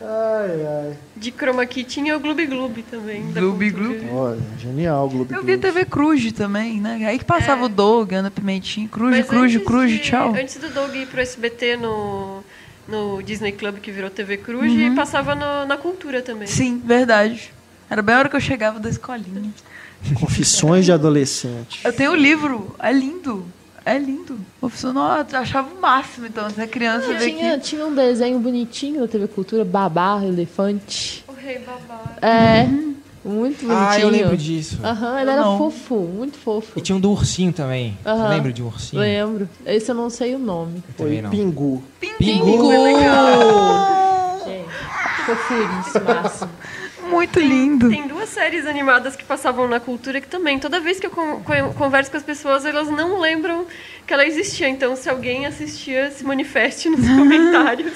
Ai, ai. De Chroma Key tinha o Gloob Gloob também. Gloob. Gloob. Olha, genial, Globo. Eu vi TV Cruz também, né? Aí que passava É. o Doug, Ana Pimentinho. Cruz, Cruz, Cruz, de- tchau. Antes do Doug ir pro SBT no, no Disney Club, que virou TV Cruz, Uhum. passava no- na cultura também. Sim, verdade. Era bem a hora que eu chegava da escolinha. Confissões de adolescente. Eu tenho o livro, é lindo. É lindo. O profissional eu achava o máximo, então, você é criança vê Tinha, que. tinha um desenho bonitinho da TV Cultura, babá, elefante. O Rei Babá. É, muito bonitinho. Ah, eu lembro disso. Aham, ele era Não. fofo, muito fofo. E tinha um do ursinho também. Você Aham. lembra de um ursinho? Lembro. Esse eu não sei o nome. Eu também Foi não. Pingu. Pingu! Gente, fofurice máximo. Muito lindo. Tem duas séries animadas que passavam na cultura que também, toda vez que eu con- converso com as pessoas, elas não lembram que ela existia. Então, se alguém assistia, se manifeste nos comentários.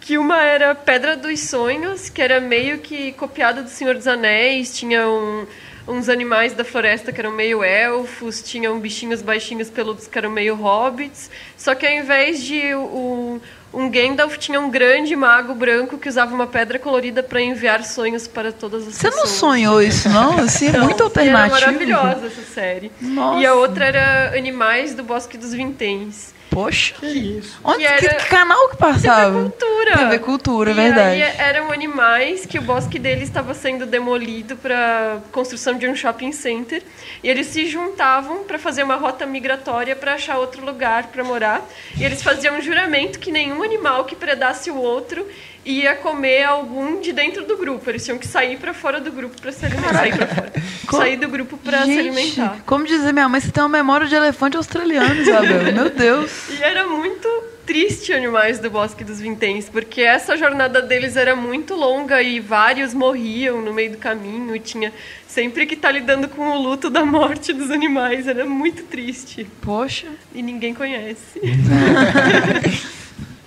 Que uma era Pedra dos Sonhos, que era meio que copiada do Senhor dos Anéis, tinha um- uns animais da floresta que eram meio elfos, tinham bichinhos baixinhos peludos que eram meio hobbits. Só que ao invés de o- um Gandalf, tinha um grande mago branco que usava uma pedra colorida para enviar sonhos para todas as Você pessoas. não sonhou isso, não? Assim, é Não, muito alternativo. Era maravilhosa essa série. Nossa. E a outra era Animais do Bosque dos Vinténs. Poxa. Que isso? Onde, Que que, era- que canal que passava? Cultura. TV Cultura, é e verdade. Aí eram animais que o bosque deles estava sendo demolido para construção de um shopping center. E eles se juntavam para fazer uma rota migratória para achar outro lugar para morar. E eles faziam um juramento que nenhum animal que predasse o outro ia comer algum de dentro do grupo. Eles tinham que sair para fora do grupo para se alimentar. Sair fora. Sair do grupo para se alimentar. como dizer minha mãe, você tem uma memória de elefante australiano, Isabel. Meu Deus. E era muito triste Animais do Bosque dos Vinténs, porque essa jornada deles era muito longa e vários morriam no meio do caminho. E tinha sempre que estar lidando com o luto da morte dos animais. Era muito triste. Poxa. E ninguém conhece.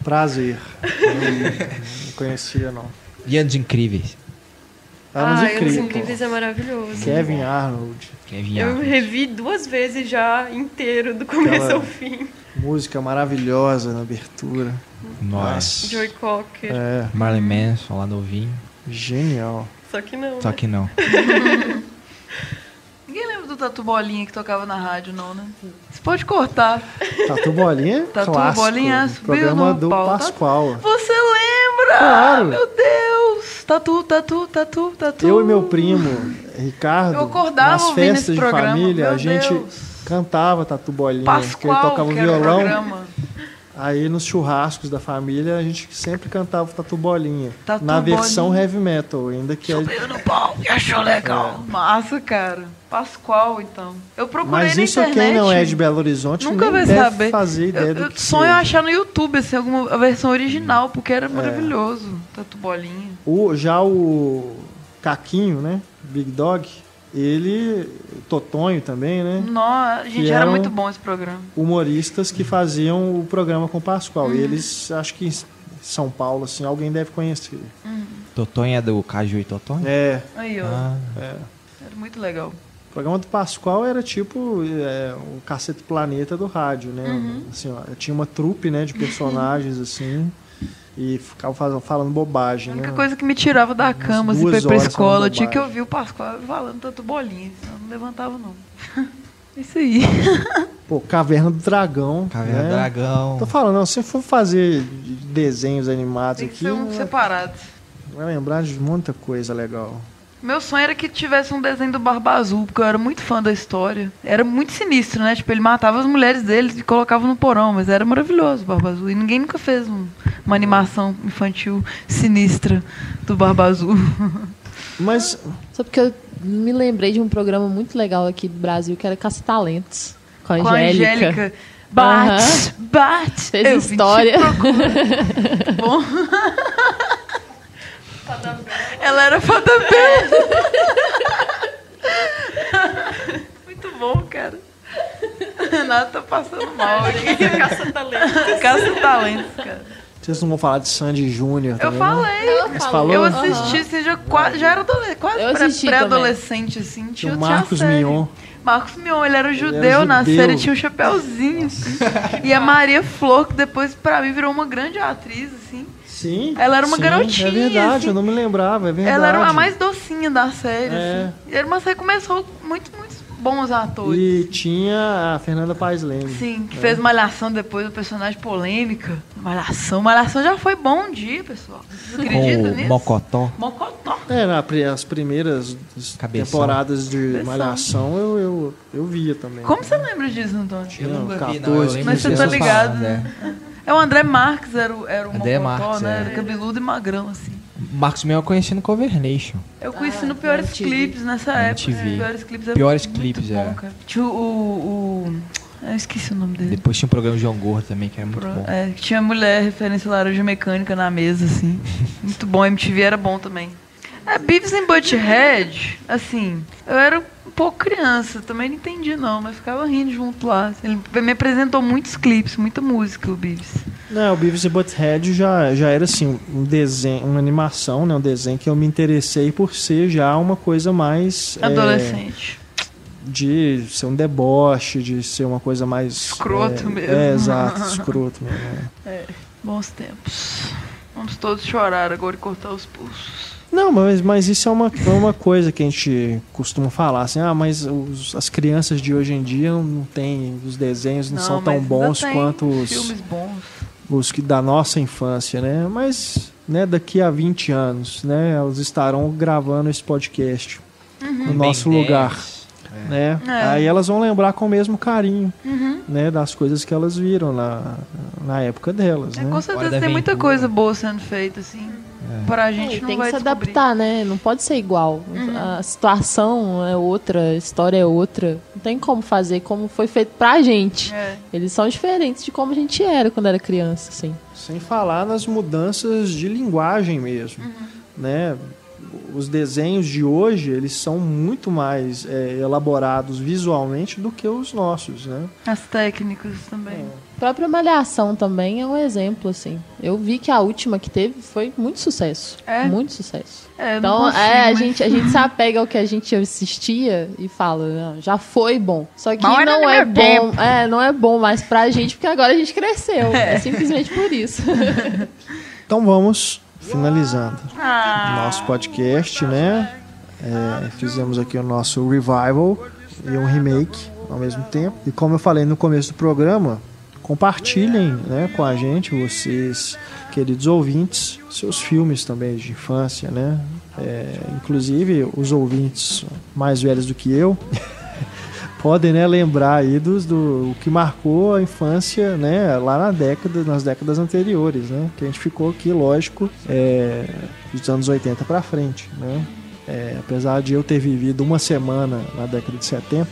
Prazer. Não, não conhecia, não. E Anos Incríveis. Anos Ai, Os incríveis. Incríveis é maravilhoso. Kevin Arnold. Kevin Eu Arnold. revi duas vezes já inteiro, do começo Aquela- ao fim. Música maravilhosa na abertura. Nossa. Joy Cocker. É, Marley Manson lá novinho. genial. Só que não. Só né? que não. Ninguém lembra do Tatu Bolinha que tocava na rádio, não, né? Você pode cortar. Tatu Bolinha, Tatu clássico. Bolinha subiu programa no do. Pascoal. Você lembra? Claro. Meu Deus! Tatu, tatu, tatu, tatu. Eu e meu primo, Ricardo, Eu acordava nas festas de programa, família, a gente Deus. cantava Tatu Bolinha, porque ele Pascoal, tocava que era o violão. programa. Aí nos churrascos da família a gente sempre cantava Tatu Bolinha. Tatu na versão Bolinha. heavy metal, ainda que é- Subiu no pau e achou legal. Massa, cara. Pascoal, então. Eu procurei Mas na isso internet. quem não é de Belo Horizonte Nunca nem vai saber. fazer ideia eu, do eu que sonho seja. achar no YouTube assim, alguma a versão original, porque era maravilhoso. Tatu bolinha. O, já o Caquinho, né? Big Dog, ele. Totonho também, né? Nó, gente, era muito bom esse programa. Humoristas que faziam o programa com o Pascoal. Uhum. E eles, acho que em São Paulo, assim, alguém deve conhecer. Totonho é do Caju e Totonho? É. Aí, ó. Ah, Era muito legal. O programa do Pascoal era tipo é, o Cacete Planeta do rádio, né? Uhum. Assim, ó, tinha uma trupe, né, de personagens, assim, e ficava fazendo, falando bobagem, A única né? coisa que me tirava da cama, assim, pra duas ir pra escola, eu tinha que ouvir o Pascoal falando tanto bolinha, senão eu não levantava, não. Isso aí. Pô, Caverna do Dragão. Caverna né? do Dragão. Tô falando, não, se for fazer desenhos animados Tem que aqui, ser um separado. vai lembrar de muita coisa legal. Meu sonho era que tivesse um desenho do Barba Azul, porque eu era muito fã da história. Era muito sinistro, né? Tipo, ele matava as mulheres dele e colocava no porão, mas era maravilhoso o Barba Azul. E ninguém nunca fez um- uma animação infantil sinistra do Barba Azul. Mas Só porque eu me lembrei de um programa muito legal aqui do Brasil, que era Caça Talentos. Com a Com a Angélica. Angélica. Bate, Aham. bate. Fez Eu vim te história. Bom. Ela era fada verde. Muito bom, cara. Renato tá passando mal aqui. Caça-talento. Caça-talentos, cara. vocês não vão falar de Sandy Júnior Eu também, né? falei. Falou? Eu assisti, você já, qua- já era quase Eu pré-adolescente, assim. Tinha, O Marcos. Mion. Marcos Mion, ele era judeu, era na judeu. série, tinha um chapéuzinho, assim. e a Maria Flor, que depois, pra mim, virou uma grande atriz, assim. Sim. Ela era uma sim, garotinha, É verdade, assim. eu não me lembrava, é verdade. Ela era a mais docinha da série, É. assim. E era uma série que começou com muito, muitos bons atores. E tinha a Fernanda Paes Leme. Sim, que fez Malhação depois, o personagem polêmica. Malhação. Malhação já foi bom dia, pessoal. O nisso? Mocotó. Mocotó. É, as primeiras Cabeção. temporadas de Cabeção. Malhação eu, eu, eu via também. Como você lembra disso, Antônio? Tinha vi, não, eu 14, Mas você tá ligado, falando, né? É o André Marques, era o, era o André Mocotó, Marques, né? é. Era cabeludo e magrão, assim. Marcos Mion eu conheci no Covernation. Eu conheci Ah, no Piores MTV. Clipes nessa MTV. época. né? Piores Clipes era Piores muito Clipes, bom, é. cara. Tinha o, o, o- Eu esqueci o nome dele. Depois tinha um programa de João Gordo também, que era muito Pro- bom. É, que tinha mulher referência laranja mecânica na mesa, assim. Muito bom, MTV era bom também. É, Beavis and Butthead, assim, eu era pouco criança, também não entendi não, mas ficava rindo junto lá. Ele me apresentou muitos clipes, muita música, o Beavis. Não, o Beavis e Butthead já, já era assim, um desenho, uma animação, né? Um desenho que eu me interessei por ser já uma coisa mais. é, Adolescente. de ser um deboche, de ser uma coisa mais. Escroto é, mesmo. É, exato, escroto mesmo. é. Bons tempos. Vamos todos chorar agora e cortar os pulsos. Não, mas, mas isso é uma, é uma coisa que a gente costuma falar, assim, ah, mas os- as crianças de hoje em dia não, não têm, os desenhos não, são tão bons tem quanto os, Filmes bons. os que da nossa infância, né? Mas, né, daqui a 20 anos, né, elas estarão gravando esse podcast no nosso lugar, 10. né? É. Aí elas vão lembrar com o mesmo carinho, Uhum. né, das coisas que elas viram na, na época delas, É, né? com certeza tem muita coisa boa sendo feita, assim. Pra gente É, não tem vai que se descobrir. adaptar, né? Não pode ser igual. A situação é outra, a história é outra. Não tem como fazer como foi feito pra gente. É. Eles são diferentes de como a gente era quando era criança, assim. Sem falar nas mudanças de linguagem mesmo, né? Os desenhos de hoje, eles são muito mais é, elaborados visualmente do que os nossos, né? As técnicas também. A própria Malhação também é um exemplo, assim. Eu vi que a última que teve foi muito sucesso. É? Muito sucesso. É, Então, consigo, é, a mas- gente, a gente se apega ao que a gente assistia e fala, "Não, já foi bom. Só que Mal não é bom, é, não é bom mais pra gente, porque agora a gente cresceu. É, simplesmente por isso. Então vamos finalizando Ah, nosso podcast, né? É, fizemos aqui o nosso revival e um remake ao mesmo tempo. E como eu falei no começo do programa, compartilhem né, com a gente, vocês, queridos ouvintes, seus filmes também de infância, né? É, inclusive os ouvintes mais velhos do que eu podem né, lembrar aí dos, do o que marcou a infância né, lá na década, nas décadas anteriores, né? Que a gente ficou aqui, lógico, é, dos anos 80 para frente, né? É, apesar de eu ter vivido uma semana na década de 70,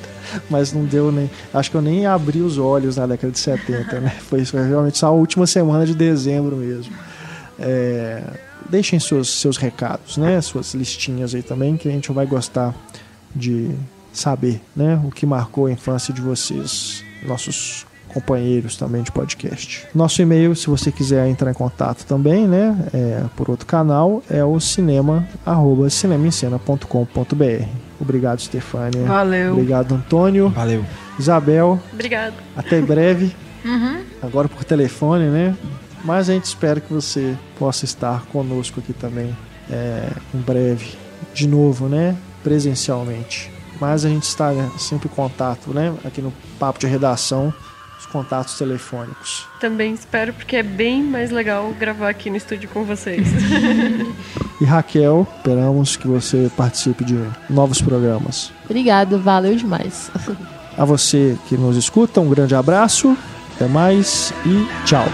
mas não deu nem. Acho que eu nem abri os olhos na década de 70, né? Foi realmente só a última semana de dezembro mesmo. É, deixem seus, seus recados, né? Suas listinhas aí também, que a gente vai gostar de saber, né? O que marcou a infância de vocês, nossos companheiros também de podcast. Nosso e-mail, se você quiser entrar em contato também, né, é, por outro canal, é o cinema arroba cinemaencena.com.br. Obrigado, Stefânia. Valeu. Obrigado, Antônio. Valeu. Isabel. Obrigado. Até breve. Uhum. Agora por telefone, né? Mas a gente espera que você possa estar conosco aqui também é, em breve. De novo, né? Presencialmente. Mas a gente está né, sempre em contato, né? Aqui no Papo de Redação contatos telefônicos. Também espero, porque é bem mais legal gravar aqui no estúdio com vocês. E Raquel, esperamos que você participe de novos programas. Obrigada, valeu demais. A você que nos escuta, um grande abraço, até mais e tchau.